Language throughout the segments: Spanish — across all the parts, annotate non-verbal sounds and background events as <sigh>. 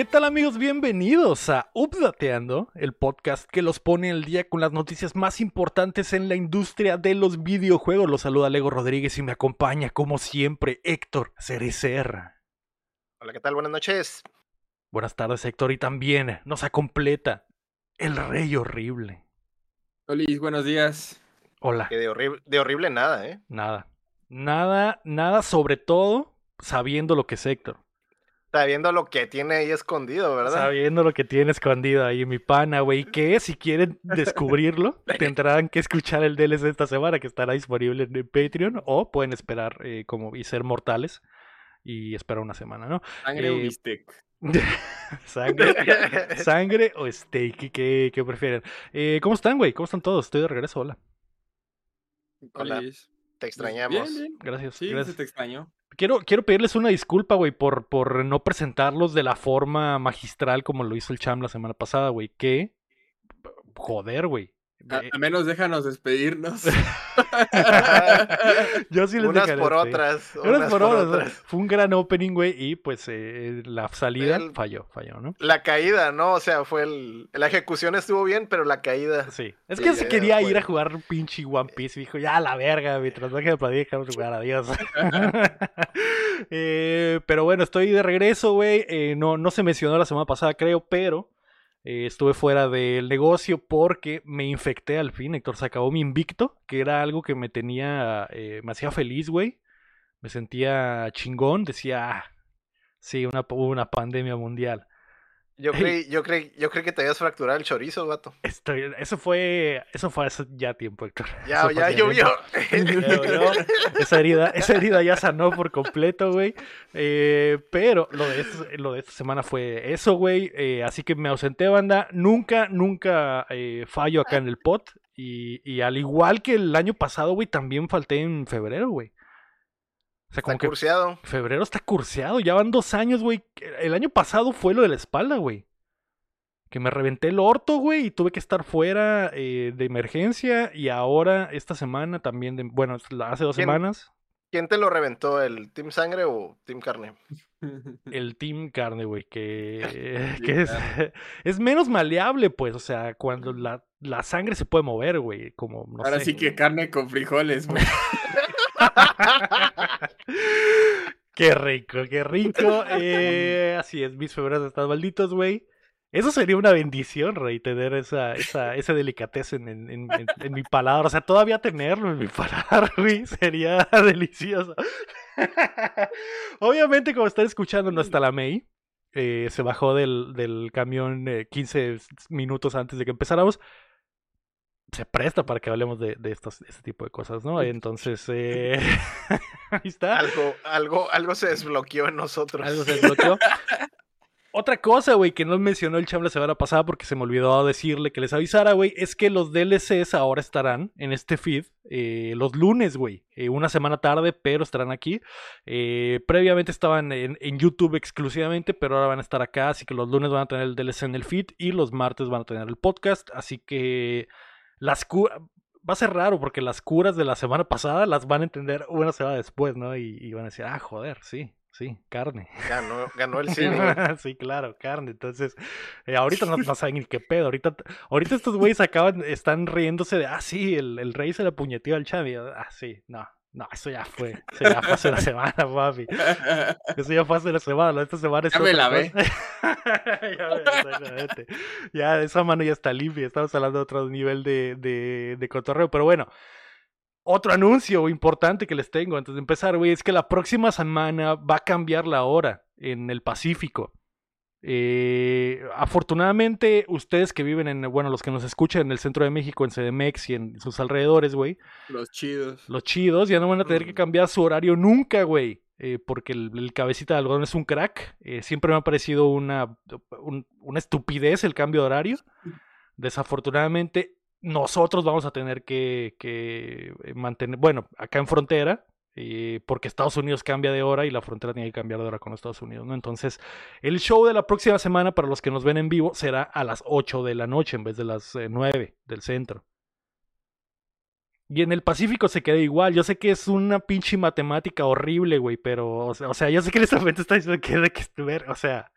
¿Qué tal amigos? Bienvenidos a Updateando, el podcast que los pone al día con las noticias más importantes en la industria de los videojuegos. Los saluda Lego Rodríguez y me acompaña como siempre Héctor Cerecer. Hola, ¿qué tal? Buenas noches. Buenas tardes Héctor y también nos completa el rey horrible. Hola, buenos días. Hola. Que de, horrible, de horrible nada, ¿eh? Nada. Nada, nada sobre todo sabiendo lo que es Héctor. Sabiendo lo que tiene ahí escondido, ¿verdad? Sabiendo lo que tiene escondido ahí mi pana, güey. Que si quieren <laughs> descubrirlo, tendrán que escuchar el DLC esta semana que estará disponible en Patreon o pueden esperar eh, como y ser mortales y esperar una semana, ¿no? Sangre o eh, steak. <laughs> sangre, <laughs> sangre o steak, ¿qué, qué prefieren? Eh, ¿Cómo están, güey? ¿Cómo están todos? Estoy de regreso, hola. Hola. Te extrañamos. Gracias. Sí, gracias. te extrañó. Quiero, quiero pedirles una disculpa, güey, por, por no presentarlos de la forma magistral como lo hizo el Cham la semana pasada, güey. Que, joder, güey. Al menos déjanos despedirnos. <laughs> Yo sí les Unas por otras. Unas, por, otras. Fue un gran opening, güey, y pues eh, la salida falló, falló, ¿no? La caída, ¿no? O sea, fue el... La ejecución estuvo bien, pero la caída... Sí. Es que se quería ir a jugar pinche One Piece y dijo, ya, la verga, mientras no que me vamos a jugar, adiós. <laughs> eh, pero bueno, estoy de regreso, güey. Eh, no, no se mencionó la semana pasada, creo, pero... Eh, estuve fuera del negocio porque me infecté al fin, Héctor. Se acabó mi invicto, que era algo que me tenía, eh, me hacía feliz, güey. Me sentía chingón. Decía, ah, sí, una, una pandemia mundial. Yo creí, yo creí, yo creí que te habías fracturado el chorizo, vato. Estoy, eso fue, eso fue hace ya tiempo, Héctor. Ya, ya llovió. esa herida, esa herida ya sanó por completo, güey. Eh, pero lo de, esta, lo de esta semana fue eso, güey. Eh, así que me ausenté, banda. Nunca, nunca eh, fallo acá en el pot. Y, y al igual que el año pasado, güey, también falté en febrero, güey. O sea, como está curseado. Febrero está curseado. Ya van dos años, güey. El año pasado fue lo de la espalda, güey. Que me reventé el orto, güey, y tuve que estar fuera eh, de emergencia. Y ahora, esta semana también, de, bueno, hace dos semanas. ¿Quién te lo reventó? ¿El Team Sangre o Team Carne? <laughs> El Team Carne, güey, que, <laughs> que es, <laughs> es, menos maleable, pues. O sea, cuando la, la sangre se puede mover, güey. Como, no Ahora sí que carne con frijoles, güey. <laughs> qué rico, qué rico. Eh, así es, mis febreros están malditos, güey. Eso sería una bendición, Rey, tener esa, esa, esa delicatez en, en, mi paladar. O sea, todavía tenerlo en mi paladar, <laughs> güey, sería delicioso. <laughs> Obviamente, como están escuchando, no está la May. Eh, se bajó del, del camión 15 eh, minutos antes de que empezáramos se presta para que hablemos de, de estos, este tipo de cosas, ¿no? Entonces, eh, <laughs> ahí está. Algo, algo, algo se desbloqueó en nosotros. Algo se desbloqueó. <laughs> Otra cosa, güey, que no mencionó el cham la semana pasada porque se me olvidó decirle que les avisara, güey, es que los DLCs ahora estarán en este feed eh, los lunes, güey. Eh, una semana tarde, pero estarán aquí. previamente estaban en, en, YouTube exclusivamente, pero ahora van a estar acá, así que los lunes van a tener el DLC en el feed y los martes van a tener el podcast. Así que las curas. Va a ser raro porque las curas de la semana pasada las van a entender una semana después, ¿no? Y, van a decir, ah, joder, sí, sí, carne. Ganó, ganó el <laughs> cine. <laughs> sí, claro, carne. Entonces, eh, ahorita no, no, <laughs> saben ni qué pedo. Ahorita, ahorita estos güeyes acaban, están riéndose de, ah, sí, el, el rey se le puñeteó al chavi. Ah, sí, no, no, eso ya fue. <laughs> Eso ya fue hace una semana, papi. Eso ya fue hace una semana. Esta semana es. Ya me la ve. <laughs> ya, ya, esa mano ya está limpia. Estamos hablando de otro nivel de, de, de cotorreo. Pero bueno, otro anuncio importante que les tengo antes de empezar, güey, es que la próxima semana va a cambiar la hora en el Pacífico. Eh, afortunadamente, ustedes que viven en, bueno, los que nos escuchan en el centro de México, en CDMX y en sus alrededores, güey. Los chidos. Los chidos, ya no van a tener que cambiar su horario nunca, güey. Eh, porque el, cabecita de algodón es un crack. Eh, siempre me ha parecido una, una estupidez el cambio de horario. Desafortunadamente, nosotros vamos a tener que, que mantener, bueno, acá en frontera, eh, porque Estados Unidos cambia de hora y la frontera tiene que cambiar de hora con Estados Unidos, ¿no? Entonces, el show de la próxima semana, para los que nos ven en vivo, será a las 8 de la noche en vez de las 9 eh, del centro. Y en el Pacífico se queda igual. Yo sé que es una pinche matemática horrible, güey, pero, o sea, yo sé que este momento está diciendo que que o sea,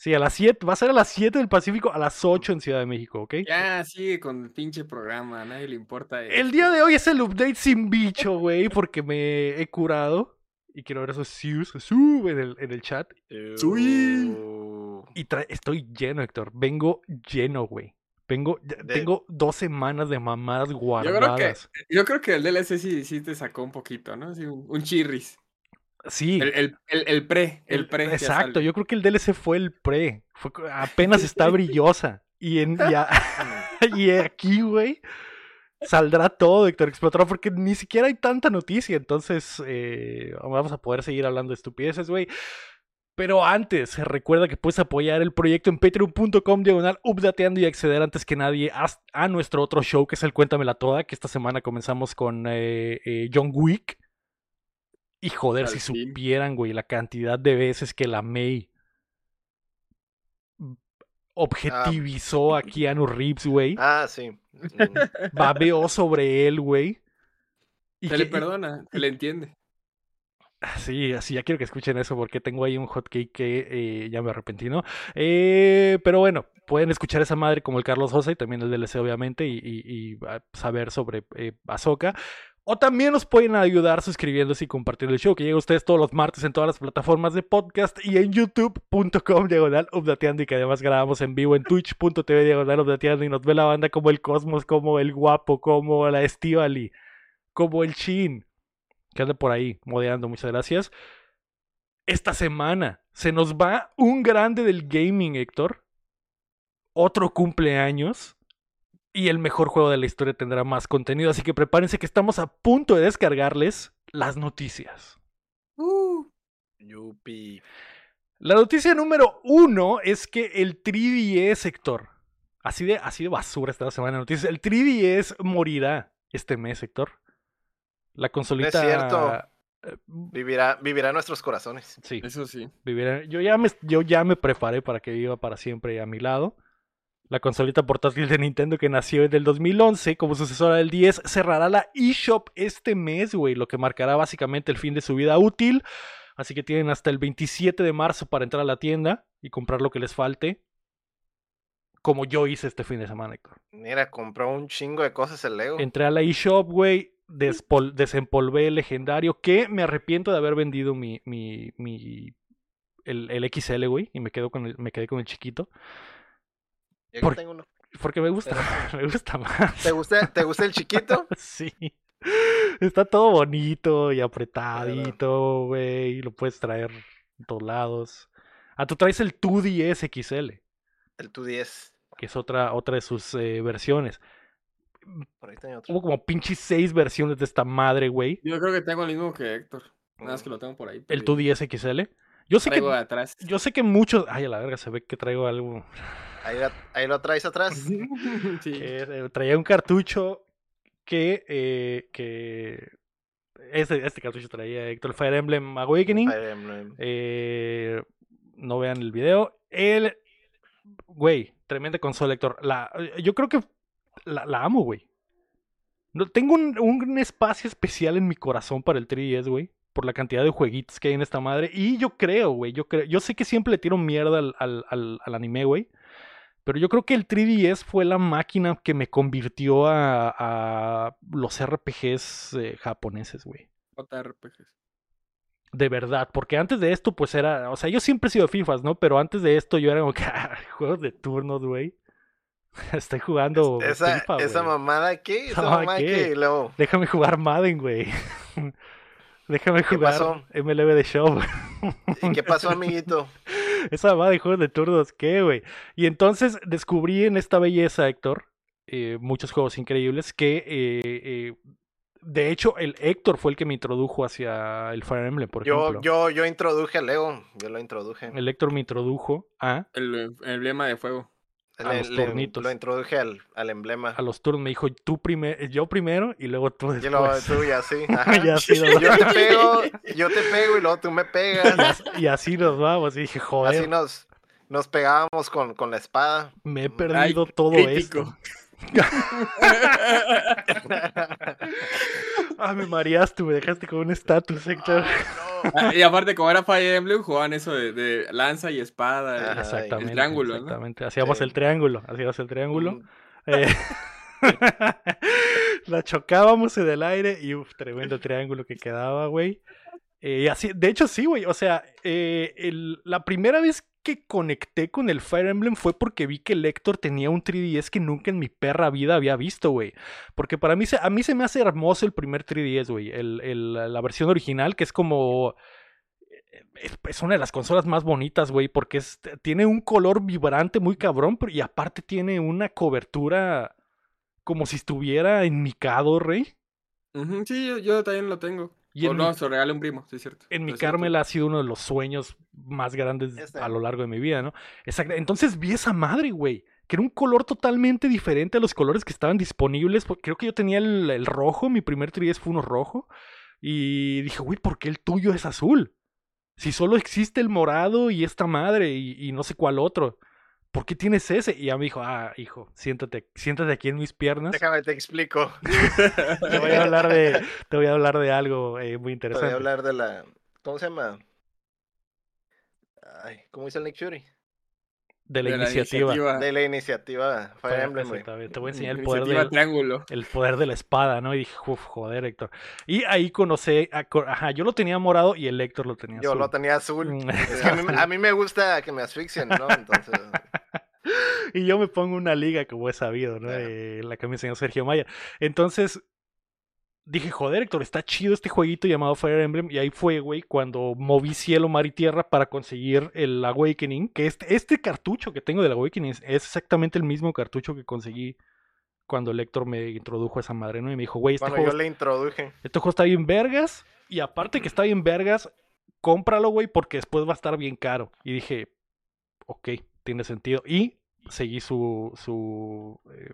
Sí, a las 7, va a ser a las 7 del Pacífico, a las 8 en Ciudad de México, ¿ok? Ya sigue con el pinche programa, a nadie le importa. El día de hoy es el update sin bicho, güey, porque me he curado. Y quiero ver esos sus su en el, en el chat. Sui. Y trae- estoy lleno, Héctor. Vengo lleno, güey. Vengo, De- tengo dos semanas de mamadas creo que- guardadas. Yo creo que el DLC sí, sí te sacó un poquito, ¿no? Sí, un, un chirris. Sí. El, el, el, el pre, el, pre. Exacto, yo creo que el DLC fue el pre. Fue, apenas está <laughs> brillosa. Y, en, y, a- <laughs> <laughs> y aquí, güey, saldrá todo, Héctor Explotará, porque ni siquiera hay tanta noticia. Entonces, eh, vamos a poder seguir hablando de estupideces, güey. Pero antes, recuerda que puedes apoyar el proyecto en patreon.com diagonal updateando y acceder antes que nadie a, a nuestro otro show que es el Cuéntamela Toda, que esta semana comenzamos con eh, eh, John Wick. Y joder, Al si fin. supieran, güey, la cantidad de veces que la May objetivizó a <laughs> Keanu Reeves, güey. Ah, sí. <laughs> Babeó sobre él, güey. Y Se le que- perdona, se le entiende. Sí, así ya quiero que escuchen eso porque tengo ahí un hotcake que eh, ya me arrepentí, ¿no? Eh, pero bueno, pueden escuchar esa madre como el Carlos Sosa y también el DLC, obviamente, y, y- y, ah, saber sobre eh, Ahsoka. O también nos pueden ayudar suscribiéndose y compartiendo el show que llega a ustedes todos los martes en todas las plataformas de podcast y en youtube.com diagonal updateando y que además grabamos en vivo en twitch.tv diagonal updateando y nos ve la banda como el Cosmos, como el Guapo, como la Estivali, como el Chin que anda por ahí modeando, muchas gracias. Esta semana se nos va un grande del gaming, Héctor. Otro cumpleaños. Y el mejor juego de la historia tendrá más contenido. Así que prepárense que estamos a punto de descargarles las noticias. Yupi. La noticia número uno es que el 3DS, Héctor. Así de, así de basura esta semana de noticias. El 3DS morirá este mes, Héctor. La consolita. cierto. eh, Vivirá, vivirá en nuestros corazones. Sí. Eso sí. vivirá- Yo ya, me, yo ya me preparé para que viva para siempre a mi lado. La consolita portátil de Nintendo que nació en el 2011 como sucesora del 10 cerrará la eShop este mes, güey, lo que marcará básicamente el fin de su vida útil. Así que tienen hasta el 27 de marzo para entrar a la tienda y comprar lo que les falte. Como yo hice este fin de semana, Héctor. Mira, compró un chingo de cosas el Lego. Entré a la eShop, güey, desempolvé el legendario, que me arrepiento de haber vendido mi, mi, mi el, el XL, güey, y me, quedo con el, me quedé con el chiquito, Yo por- tengo uno. porque me gusta, <laughs> me gusta más. ¿Te gusta, ¿Te gusta el chiquito? <laughs> Sí. Está todo bonito y apretadito, güey, lo puedes traer en todos lados. Ah, tú traes el 2DS XL, El tu 10. que es otra, otra de sus eh, versiones. Por ahí tenía otro. Hubo como pinches seis versiones de esta madre, güey. Yo creo que tengo el mismo que Héctor. Nada más que lo tengo por ahí. El perdido. 2DS XL. Yo sé que Traigo atrás. Yo sé que muchos. Ay, a la verga, se ve que traigo algo. Ahí, la- ahí lo traes atrás. <laughs> sí. Eh, eh, traía un cartucho que. eh, que este, este cartucho traía Héctor Fire Emblem Awakening. Fire Emblem. Eh, no vean el video. El. Güey, tremenda consola, Héctor. La, yo creo que la, la amo, güey. No, tengo un, un espacio especial en mi corazón para el 3DS, güey. Por la cantidad de jueguitos que hay en esta madre. Y yo creo, güey. Yo creo. Yo sé que siempre le tiro mierda al, al, al, al anime, güey. Pero yo creo que el 3DS fue la máquina que me convirtió a, a los RPGs eh, japoneses, güey. JRPGs. De verdad, porque antes de esto, pues era. O sea, yo siempre he sido FIFAs, ¿no? Pero antes de esto, yo era como que. <laughs> "Ah, Juegos de turnos, güey. <laughs> Estoy jugando Esa, FIFA, esa mamada, ¿qué? Esa <laughs> Mamá, mamada, ¿qué? luego, Déjame jugar Madden, güey. Déjame ¿Qué jugar pasó? MLB de Show. ¿y qué pasó, amiguito? <laughs> Esa mamada de juegos de turnos, ¿qué, güey? Y entonces descubrí en esta belleza, Héctor, eh, muchos juegos increíbles que, eh, eh, de hecho, el Héctor fue el que me introdujo hacia el Fire Emblem, por Yo, ejemplo. yo, yo introduje a Lego. Yo lo introduje. El Héctor me introdujo a, El em- emblema de fuego. A Le- los le- tornitos. Lo introduje al, al emblema. a los turnos. Me dijo, tú primero, yo primero y luego tú Y después. luego tú y así. <laughs> ajá. Y así nos- Yo te pego, yo te pego y luego tú me pegas. y así nos vamos. Y dije, joder, Así nos, nos pegábamos con, con la espada. me he Ay, perdido todo crítico. esto. <laughs> ah, me mareaste, me dejaste con un estatus, Héctor. no. Ah, y aparte, como era Fire Emblem, jugaban eso de, de lanza y espada. Ajá, Exactamente. el triángulo, ¿no? exactamente. Hacíamos Sí. el triángulo, hacíamos el triángulo. Mm, <laughs> Eh, <laughs> la chocábamos en el aire y uf, tremendo triángulo que quedaba, güey. Eh, y así, de hecho, sí, güey. O sea, eh, el- la primera vez que conecté con el Fire Emblem fue porque vi que el Héctor tenía un 3DS que nunca en mi perra vida había visto, güey. Porque para mí, a mí se me hace hermoso el primer 3DS, güey. El, el- la versión original, que es como... Es, una de las consolas más bonitas, güey, porque tiene un color vibrante muy cabrón, y aparte tiene una cobertura como si estuviera en micado, rey. Sí, yo, yo también lo tengo. Y o no, mi- se lo regalé a un primo, sí, es cierto. En mi Es cierto. Carmel ha sido uno de los sueños más grandes Este. a lo largo de mi vida, ¿no? Exacto. Entonces vi esa madre, güey. Que era un color totalmente diferente a los colores que estaban disponibles. porque Creo que yo tenía el, el rojo, mi primer 3DS fue uno rojo. Y dije, güey, ¿por qué el tuyo es azul? Si solo existe el morado y esta madre y, y no sé cuál otro. ¿Por qué tienes ese? Y ya me dijo, ah, hijo, siéntate, siéntate aquí en mis piernas. Déjame te explico. <laughs> Te voy a hablar de, te voy a hablar de algo eh, muy Te voy interesante. a hablar de la. ¿Cómo se llama? Ay, ¿cómo dice el Nick Fury? De la De iniciativa. De la iniciativa Fire Emblem. Te voy a enseñar el poder, del, triángulo. el poder de la espada, ¿no? Y dije, uf, joder, Héctor. Y ahí conocí, a ajá, yo lo tenía morado y el Héctor lo tenía Yo azul. lo tenía azul. Mm, Es que a mí, a mí me gusta que me asfixien, ¿no? Entonces. <laughs> y yo me pongo una liga, como he sabido, ¿no? Claro. Eh, la que me enseñó Sergio Maya. Entonces, dije, joder, Héctor, está chido este jueguito llamado Fire Emblem. Y ahí fue, güey, cuando moví cielo, mar y tierra para conseguir el Awakening. Que este, este cartucho que tengo del Awakening es exactamente el mismo cartucho que conseguí cuando el Héctor me introdujo a esa madre, ¿no? Y me dijo, güey, este Bueno, juego yo le introduje. este juego está bien vergas. Y aparte que está bien vergas, cómpralo, güey, porque después va a estar bien caro. Y dije, ok, tiene sentido. Y seguí su su, eh,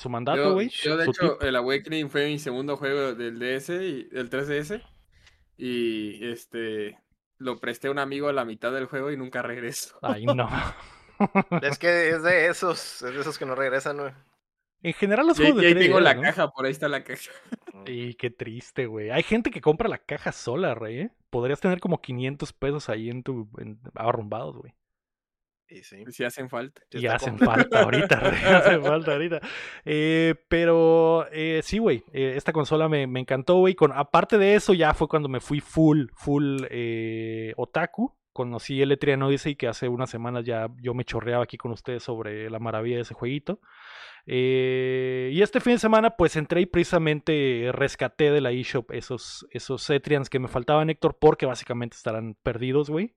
su mandato, güey. yo, de hecho, tip. el Awakening fue mi segundo juego del DS y del 3DS. Y este lo presté a un amigo a la mitad del juego y nunca regreso. Ay, no. <laughs> Es que es de esos, es de esos que no regresan, güey. en general los juegos y de ahí tengo 3DS, la ¿no? caja, por ahí está la caja. Y qué triste, güey. Hay gente que compra la caja sola, rey. ¿eh? Podrías tener como 500 pesos ahí en tu en, arrumbados, güey. Y sí. Si hacen falta. y hacen <laughs> falta ahorita, <laughs> hacen falta ahorita. Eh, pero eh, sí, güey, eh, esta consola me, me encantó, güey. Con, aparte de eso, ya fue cuando me fui full, full eh, otaku. Conocí el Etrian Odyssey, que hace unas semanas ya yo me chorreaba aquí con ustedes sobre la maravilla de ese jueguito. Eh, y este fin de semana, pues entré y precisamente rescaté de la eShop esos, esos Etrians que me faltaban, Héctor, porque básicamente estarán perdidos, güey.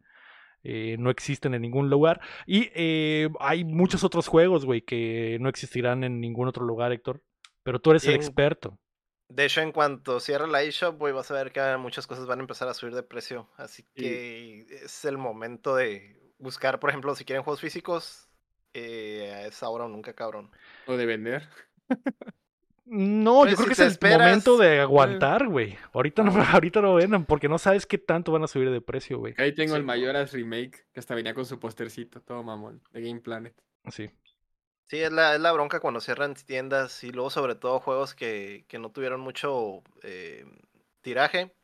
Eh, no existen en ningún lugar. Y eh, hay muchos otros juegos, güey, que no existirán en ningún otro lugar, Héctor. Pero tú eres el experto. De hecho, en cuanto cierre la eShop, güey, vas a ver que muchas cosas van a empezar a subir de precio. Así Y- que es el momento de buscar, por ejemplo, si quieren juegos físicos, eh, es ahora o nunca, cabrón. O de vender. <laughs> No, Pues, yo creo si que es el esperas, momento de aguantar, güey. Ahorita no, ahorita no vendan porque no sabes qué tanto van a subir de precio, güey. Ahí tengo Sí. el Mayoras Remake, que hasta venía con su postercito, todo mamón, de Game Planet. Sí. Sí, es la, es la bronca cuando cierran tiendas y luego sobre todo juegos que, que no tuvieron mucho eh, tiraje.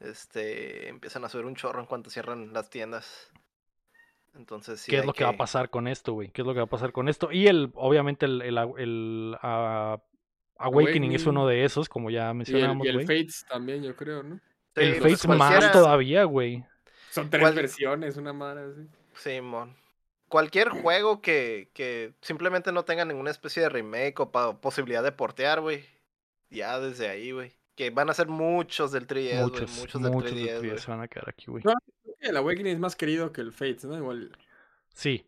Este, empiezan a subir un chorro en cuanto cierran las tiendas. Entonces sí. ¿Qué es lo que va a pasar con esto, güey? ¿Qué es lo que va a pasar con esto? Y el, obviamente, el, el, el, ah, Awakening es Awakening. uno de esos, como ya Y el, mencionamos, y el. Fates también, yo creo, ¿no? Sí, El Fates más todavía, güey. Son tres ¿Cuál- versiones, una madre así. Simón. Cualquier juego que, que simplemente no tenga ninguna especie de remake o pa- posibilidad de portear, güey. Ya desde ahí, güey. Que van a ser muchos del 3DS, güey. Muchos, Muchos, muchos, del de 3DS, güey. 3DS se van a quedar aquí, güey. No. El Awakening es más querido que el Fates, ¿no? Igual. Sí.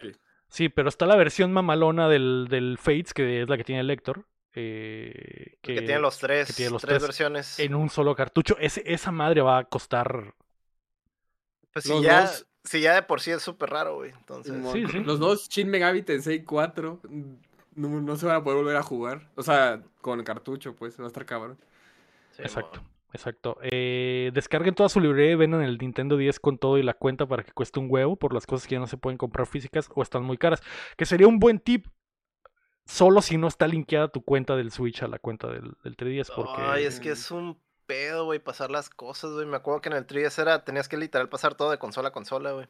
Sí. Sí, pero está la versión mamalona del, del Fates, que es la que tiene el Lector. Eh, Que, tiene los tres, que tiene los tres, tres versiones. en un solo cartucho. Ese, esa madre va a costar. Pues si ya, dos- si ya de por sí es súper raro, güey. Entonces, Simón. sí, sí. Los dos Shin Megami Tensei 4 mm, no, no se van a poder volver a jugar. O sea, con cartucho, pues, va a estar cabrón. sí, Exacto. Exacto. Eh, descarguen toda su librería y vendan el Nintendo 10 con todo y la cuenta para que cueste un huevo por las cosas que ya no se pueden comprar físicas o están muy caras. Que sería un buen tip. Solo si no está linkeada tu cuenta del Switch a la cuenta del, del 3DS. Porque... Ay, es que es un pedo, güey, pasar las cosas, güey. Me acuerdo que en el 3DS era, tenías que literal pasar todo de consola a consola, güey.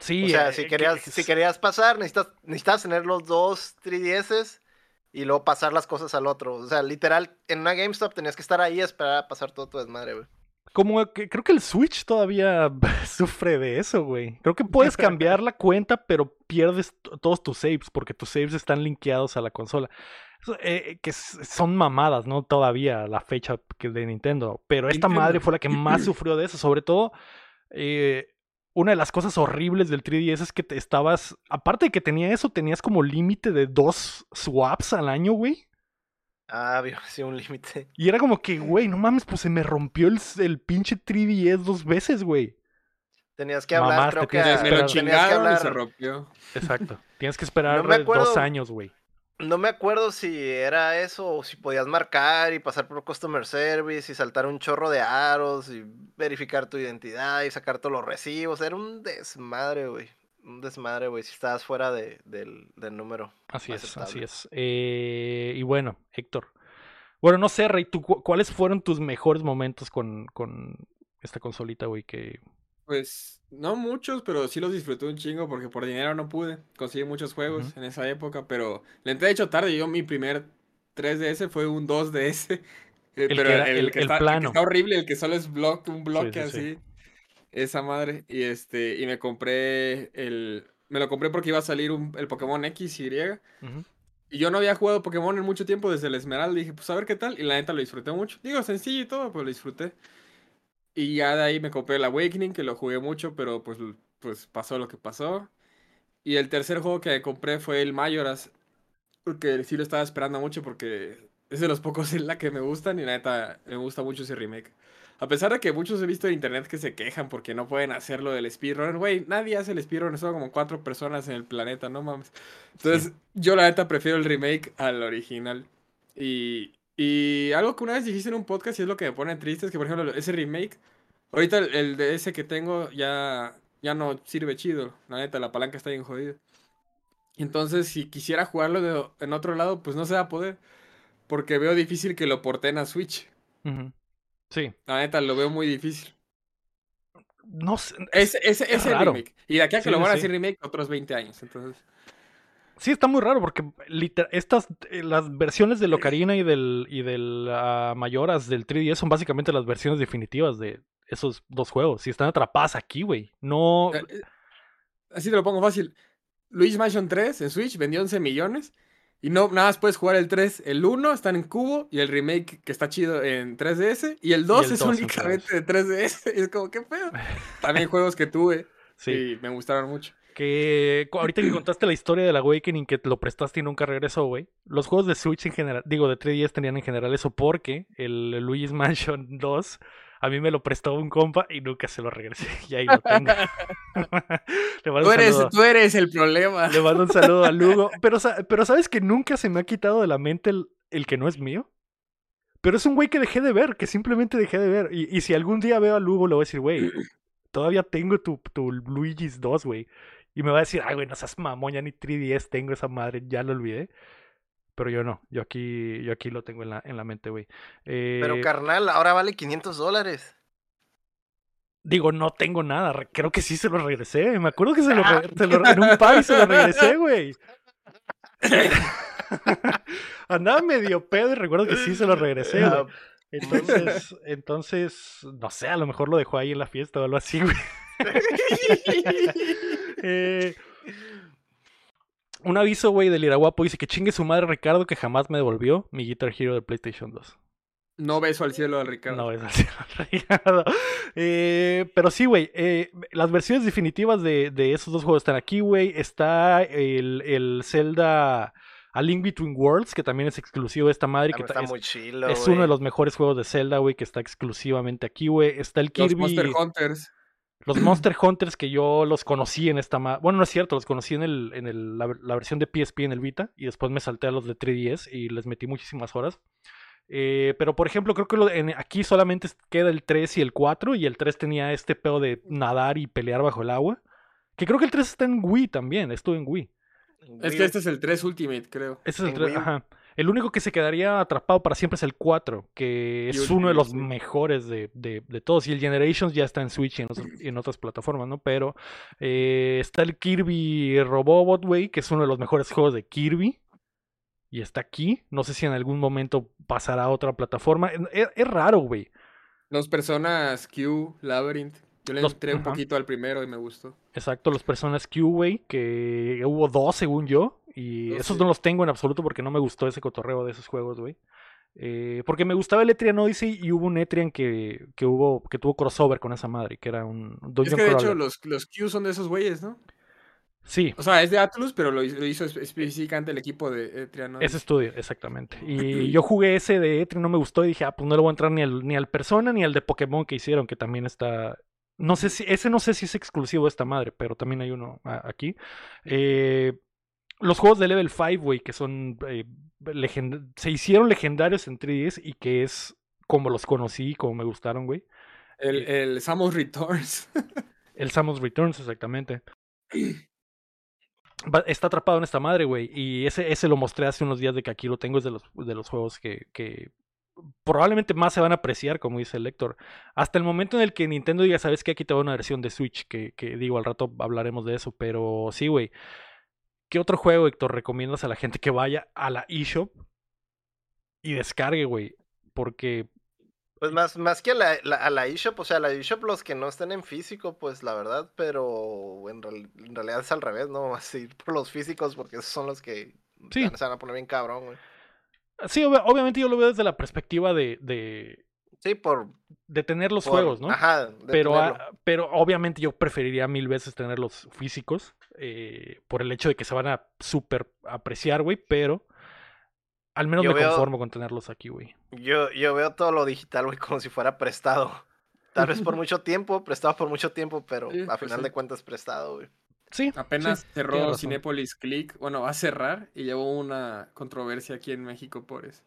Sí, o sea, eh, si que- querías, si querías pasar, necesitas, necesitas tener los dos 3DS y luego pasar las cosas al otro. O sea, literal, en una GameStop tenías que estar ahí y esperar a pasar todo tu desmadre, güey. Como que creo que el Switch todavía <laughs> sufre de eso, güey. Creo que puedes cambiar la cuenta, pero pierdes todos tus saves, porque tus saves están linkeados a la consola. Eso, eh, que son mamadas, ¿no? Todavía la fecha que de Nintendo. Pero esta Nintendo. madre fue la que más <clears throat> sufrió de eso. Sobre todo, eh, una de las cosas horribles del 3DS es que te estabas. Aparte de que tenía eso, tenías como límite de dos swaps al año, güey. Ah, <laughs> vio, sí, un límite. Y era como que, güey, no mames, pues se me rompió el, el pinche 3DS dos veces, güey. Tenías que hablar, Mamaste, creo que tienes a- que Me lo que chingaron y se hablar. rompió. Exacto. <laughs> Tienes que esperar acuerdo. dos años, güey. No me acuerdo si era eso o si podías marcar y pasar por customer service y saltar un chorro de aros y verificar tu identidad y sacar todos los recibos. Era un desmadre, güey. Un desmadre, güey, si estabas fuera de, del, del número. Así es, así es. Eh, y bueno, Héctor. Bueno, no sé, Rey, ¿tú, cu- ¿cuáles fueron tus mejores momentos con, con esta consolita, güey? Que... Pues no muchos, pero sí los disfruté un chingo porque por dinero no pude conseguir muchos juegos en esa época, pero le entré de hecho tarde. Yo mi primer 3DS fue un 2DS. <laughs> eh, que pero era el, el- que el está, el que plano. está horrible, el que solo es bloque, un bloque sí, sí. así. Esa madre. Y este, y me compré el. Me lo compré porque iba a salir un- el Pokémon X y. Y yo no había jugado Pokémon en mucho tiempo desde el Esmeralda. Dije, pues a ver qué tal. Y la neta lo disfruté mucho. Digo, sencillo y todo, pero lo disfruté. Y ya de ahí me compré el Awakening, que lo jugué mucho, pero pues, pues pasó lo que pasó. Y el tercer juego que compré fue el Majoras. Porque sí lo estaba esperando mucho porque es de los pocos <laughs> Zelda que me gustan y la neta me gusta mucho ese remake. A pesar de que muchos he visto en internet que se quejan porque no pueden hacerlo del speedrunner, güey, nadie hace el speedrunner, son como cuatro personas en el planeta, no mames. Entonces, yo la neta prefiero el remake al original. Y, y algo que una vez dijiste en un podcast y es lo que me pone triste es que, por ejemplo, ese remake, ahorita el, el de ese que tengo ya, ya no sirve chido. La neta, la palanca está bien jodida. Entonces, si quisiera jugarlo de- en otro lado, pues no se va a poder. Porque veo difícil que lo porten a Switch. Ujú. Sí. La neta, lo veo muy difícil. No sé. Es ese raro. remake. Y de aquí a que Sí, lo sí, van a sí. hacer remake, otros 20 años. Entonces, Sí, está muy raro porque estas, eh, las versiones del Ocarina y del, y del ah, Mayoras del 3DS son básicamente las versiones definitivas de esos dos juegos. Y están atrapadas aquí, güey. No. Eh, eh, Así te lo pongo fácil. Luigi Mansion 3 en Switch vendió 11 millones. Y no, nada más puedes jugar el 3. El 1 está en cubo y el remake que está chido en 3DS. Y el 2 el es 2 en únicamente de 3DS. <laughs> Y es como, ¿qué pedo? <laughs> También juegos que tuve Sí. y me gustaron mucho. Que ahorita que contaste la historia del Awakening que te lo prestaste y nunca regresó, güey. Los juegos de Switch en general, digo, de 3DS tenían en general eso porque el Luigi's Mansion <laughs> 2 a mí me lo prestó un compa y nunca se lo regresé. <laughs> Y ahí lo tengo. <laughs> Tú eres, saludo. tú eres el problema. Le mando un saludo a Lugo. <laughs> Pero, pero sabes que nunca se me ha quitado de la mente el, el que no es mío. Pero es un güey que dejé de ver, que simplemente dejé de ver. Y, y si algún día veo a Lugo, le voy a decir, güey, <clears throat> todavía tengo tu, tu Luigi's 2, güey. Y me va a decir, ay, güey, no seas mamón, ya ni 3DS tengo esa madre, ya lo olvidé. Pero yo no, yo aquí, yo aquí lo tengo en la, en la mente, güey. Eh, Pero carnal, ahora vale 500 dólares. Digo, no tengo nada. re- Creo que sí se lo regresé. Me acuerdo que se lo, re- se lo- en un par y se lo regresé, güey. <laughs> Andaba medio pedo y recuerdo que sí se lo regresé, güey. Ah, Entonces, entonces, no sé, a lo mejor lo dejó ahí en la fiesta o algo así, güey. <laughs> Eh, un aviso, güey, del Iraguapo dice que chingue su madre Ricardo que jamás me devolvió mi Guitar Hero de PlayStation 2. No beso al cielo al Ricardo. No es así, Ricardo. Eh, pero sí, güey. eh, las versiones definitivas de, de esos dos juegos están aquí, güey. Está el, el Zelda A Link Between Worlds, que también es exclusivo de esta madre. Que está es, muy chilo, es uno de los mejores juegos de Zelda, güey, que está exclusivamente aquí, güey. Está el Los Kirby. Monster Hunters. Los Monster Hunters que yo los conocí en esta ma- Bueno, no es cierto, los conocí en, el, en el- la, la versión de PSP en el Vita y después me salté a los de 3DS y les metí muchísimas horas. Eh, pero por ejemplo, creo que lo- en- aquí solamente queda el 3 y el 4 y el 3 tenía este pedo de nadar y pelear bajo el agua. Que creo que el 3 está en Wii también, estuvo en Wii. Es que este es el 3 Ultimate, creo. Ese es el En 3, Wii U. ajá. El único que se quedaría atrapado para siempre es el 4, que es uno de los mejores de, de- de todos. Y el Generations ya está en Switch y en, otros- y en otras plataformas, ¿no? Pero eh, está el Kirby Robobot, güey, que es uno de los mejores juegos de Kirby. Y está aquí. No sé si en algún momento pasará a otra plataforma. Es, es raro, güey. Los personas Q, Labyrinth. Yo le Los- entré un poquito al primero y me gustó. Exacto, los personas Q, güey, que hubo dos según yo, y esos sí. no los tengo en absoluto porque no me gustó ese cotorreo de esos juegos, güey. Eh, porque me gustaba el Etrian Odyssey y hubo un Etrian que, que hubo que tuvo crossover con esa madre, que era un Es Dungeon que de hecho los, los Q son de esos güeyes, ¿no? Sí, O sea, es de Atlus, pero lo hizo, lo hizo espe- específicamente el equipo de Etriano. ese estudio, exactamente. Y <clears throat> yo jugué ese de Etrian, no me gustó y dije, ah, pues no le voy a entrar ni al, ni al Persona ni al de Pokémon que hicieron, que también está... No sé si, ese no sé si es exclusivo de esta madre, pero también hay uno aquí. Eh, los juegos de Level 5, güey, que son. eh, se hicieron legendarios en 3DS y que es como los conocí, como me gustaron, güey. El, el Samus Returns. <laughs> El Samus Returns, exactamente. <clears throat> Está atrapado en esta madre, güey. Y ese, ese lo mostré hace unos días de que aquí lo tengo. Es de los, de los juegos que, que probablemente más se van a apreciar, como dice el lector. Hasta el momento en el que Nintendo diga, sabes que aquí te va una versión de Switch, que, que digo, al rato hablaremos de eso. Pero sí, güey. ¿Qué otro juego, Héctor, recomiendas a la gente que vaya a la eShop y descargue, güey? Porque Pues más, más que a la, la- a la eShop, o sea, la eShop los que no estén en físico, pues la verdad, pero en, real- en realidad es al revés, ¿no? <laughs> Vas a ir por los físicos porque esos son los que Sí. se van- se van a poner bien cabrón, güey. sí, ob- obviamente yo lo veo desde la perspectiva de, de, Sí, por... de tener los por- juegos, ¿no? Ajá, de pero, ah, pero obviamente yo preferiría mil veces tenerlos físicos eh, por el hecho de que se van a súper apreciar, güey, pero al menos Yo me veo- conformo con tenerlos aquí, güey. Yo, yo veo todo lo digital, güey, como si fuera prestado. <laughs> Tal vez por mucho tiempo, prestado por mucho tiempo, pero Sí, a pues final sí. de cuentas prestado, güey. Sí, Apenas sí, cerró. Cinepolis Click. Bueno, va a cerrar y llevó una controversia aquí en México por eso.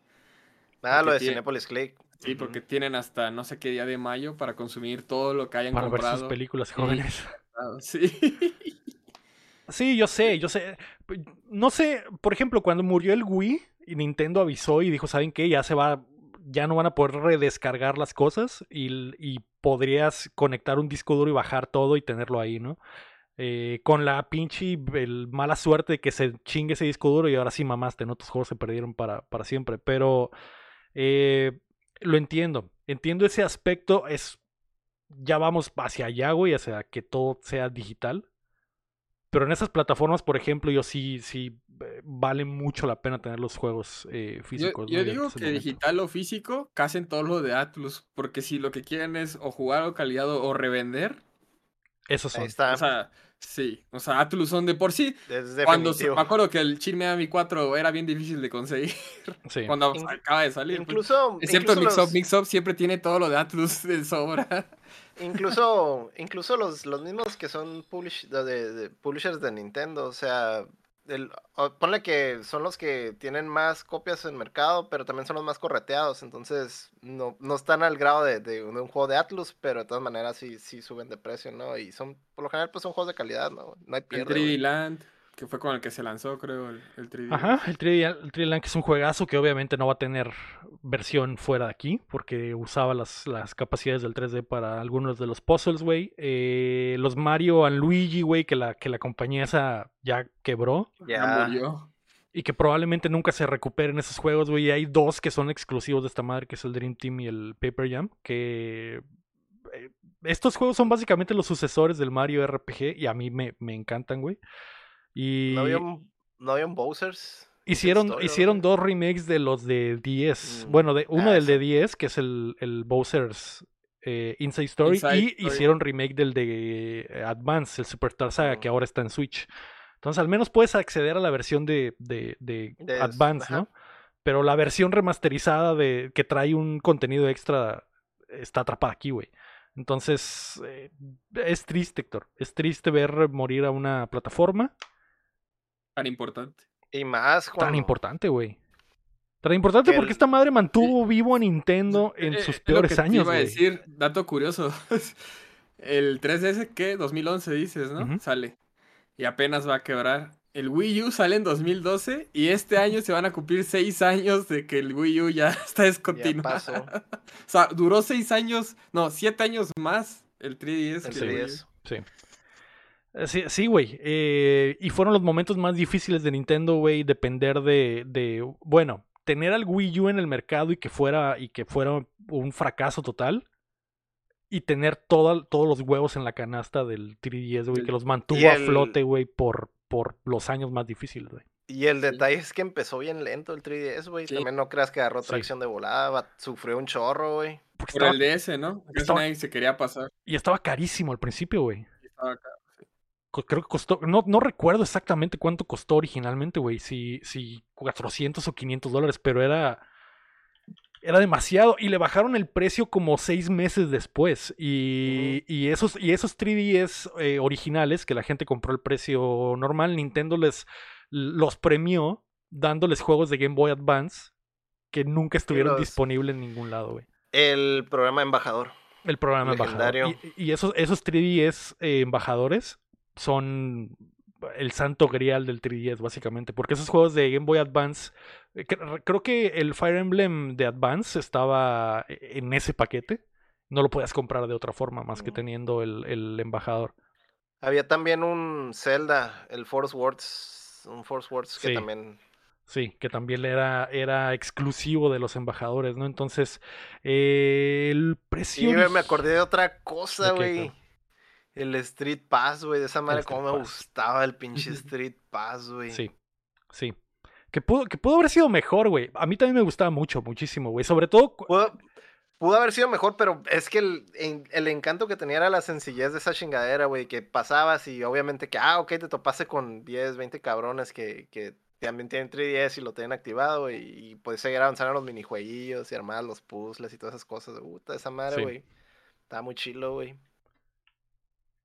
Ah, lo de tiene- Cinepolis Click. Sí, porque tienen hasta no sé qué día de mayo para consumir todo lo que hayan para ver comprado. sus películas jóvenes. Sí. <laughs> Sí, yo sé, yo sé. No sé, por ejemplo, cuando murió el Wii Nintendo avisó y dijo, ¿saben qué? Ya se va, ya no van a poder redescargar las cosas y, y podrías conectar un disco duro y bajar todo y tenerlo ahí, ¿no? Eh, con la pinche el mala suerte de que se chingue ese disco duro y ahora sí mamaste, ¿no? Tus juegos se perdieron para, para siempre. Pero eh, lo entiendo. Entiendo ese aspecto. Es. Ya vamos hacia allá, güey, hacia que todo sea digital. Pero en esas plataformas, por ejemplo, yo sí, sí eh, vale mucho la pena tener los juegos eh, físicos. yo digo que momento. digital o físico casen todo lo de Atlus, porque si lo que quieren es o jugar o calidad o revender, Esos son. Ahí está. o sea, sí, o sea, Atlus son de por sí. es Cuando se- me acuerdo que el Shin Megami 4 era bien difícil de conseguir Sí. cuando In- acaba de salir. pues. Incluso, Excepto incluso Mixup, los- Mixup siempre tiene todo lo de Atlus de sobra. Incluso, incluso los, los mismos que son publish- de, de- publishers de Nintendo, o sea, el, ponle que son los que tienen más copias en mercado, pero también son los más correteados, entonces no, no están al grado de, de un de un juego de Atlus, pero de todas maneras sí, sí suben de precio, ¿no? Y son, por lo general, pues son juegos de calidad, ¿no? No hay pierde. 3D güey. Land, que fue con el que se lanzó, creo, el, el 3D. Ajá, el 3D, el 3D Land que es un juegazo que obviamente no va a tener versión fuera de aquí, porque usaba las, las capacidades del 3D para algunos de los puzzles, güey. Eh, los Mario and Luigi, güey, que la, que la compañía esa ya quebró Ya murió. y que probablemente nunca se recuperen esos juegos, güey. Y hay dos que son exclusivos de esta madre, que es el Dream Team y el Paper Jam, que... eh, Estos juegos son básicamente los sucesores del Mario RPG y a mí me, me encantan, güey. Y... ¿No había un, no había un Bowser's? Hicieron, Story, hicieron ¿no? dos remakes de los de 10. Mm, Bueno, de, uno ah, del de eso. 10, que es el, el Bowser's eh, Inside Story, Inside y Story. hicieron remake del de eh, Advance, el Superstar Saga, que Oh. ahora está en Switch. Entonces, al menos puedes acceder a la versión de, de, de Advance, ajá. ¿no? Pero la versión remasterizada de que trae un contenido extra está atrapada aquí, güey. Entonces, eh, es triste, Héctor. Es triste ver morir a una plataforma Tan importante. Y más tan cuando... importante, güey. Tan importante Que porque el- esta madre mantuvo vivo a Nintendo en Eh, sus lo peores que te años, iba a decir, dato curioso. <laughs> El 3DS, ¿qué? 2011 dices, ¿no? Sale. Y apenas va a quebrar. el Wii U sale en 2012 y este año se van a cumplir seis años de que el Wii U ya <laughs> está descontinuado. <laughs> o sea, duró seis años, no, siete años más el 3DS. El 3DS. Sí. Eh, Sí, sí, güey. Eh, y fueron los momentos más difíciles de Nintendo, güey, depender de, de, bueno, tener al Wii U en el mercado y que fuera, y que fuera un fracaso total. Y tener toda- todos los huevos en la canasta del 3DS, güey, que los mantuvo a flote, güey, por, por los años más difíciles, güey. Y el Sí. detalle es que empezó bien lento el 3DS, güey. Sí. También no creas que agarró Sí. tracción de volada, sufrió un chorro, güey. Porque Por estaba- el DS, ¿no? Estaba- nadie se quería pasar. y estaba carísimo al principio, güey. Estaba acá. Creo que costó, no, no recuerdo exactamente cuánto costó originalmente, güey, si, si 400 o 500 dólares, pero era, era demasiado y le bajaron el precio como seis meses después y, y esos, y esos 3DS eh, originales que la gente compró el precio normal, Nintendo les los premió dándoles juegos de Game Boy Advance que nunca estuvieron los- disponibles en ningún lado, güey. El programa embajador. El programa embajador. Y esos, esos 3DS eh, embajadores son el santo grial del 3DS, básicamente. Porque esos juegos de Game Boy Advance. eh, cre- Creo que el Fire Emblem de Advance estaba en ese paquete. No lo podías comprar de otra forma más que Mm. teniendo el, el embajador. Había también un Zelda, el Force Words. Un Force Words que Sí. también. Sí, que también era, era exclusivo de los embajadores, ¿no? Entonces, eh, el Sí, precio. ori- me acordé de otra cosa, ¿De qué, güey. El Street Pass, güey. De esa manera, Street como me Pass. gustaba el pinche Street Pass, güey. Sí, sí. Que pudo, que pudo haber sido mejor, güey. A mí también me gustaba mucho, muchísimo, güey. Sobre todo. Pudo, pudo haber sido mejor, pero es que el, en- el encanto que tenía era la sencillez de esa chingadera, güey. Que pasabas y obviamente que, ah, ok, te topaste con 10, 20 cabrones que, que también tienen 3DS y lo tienen activado, güey. Y puedes seguir avanzando en los minijueguillos y armar los puzzles y todas esas cosas. Puta, esa madre, Sí. güey. Estaba muy chilo, güey.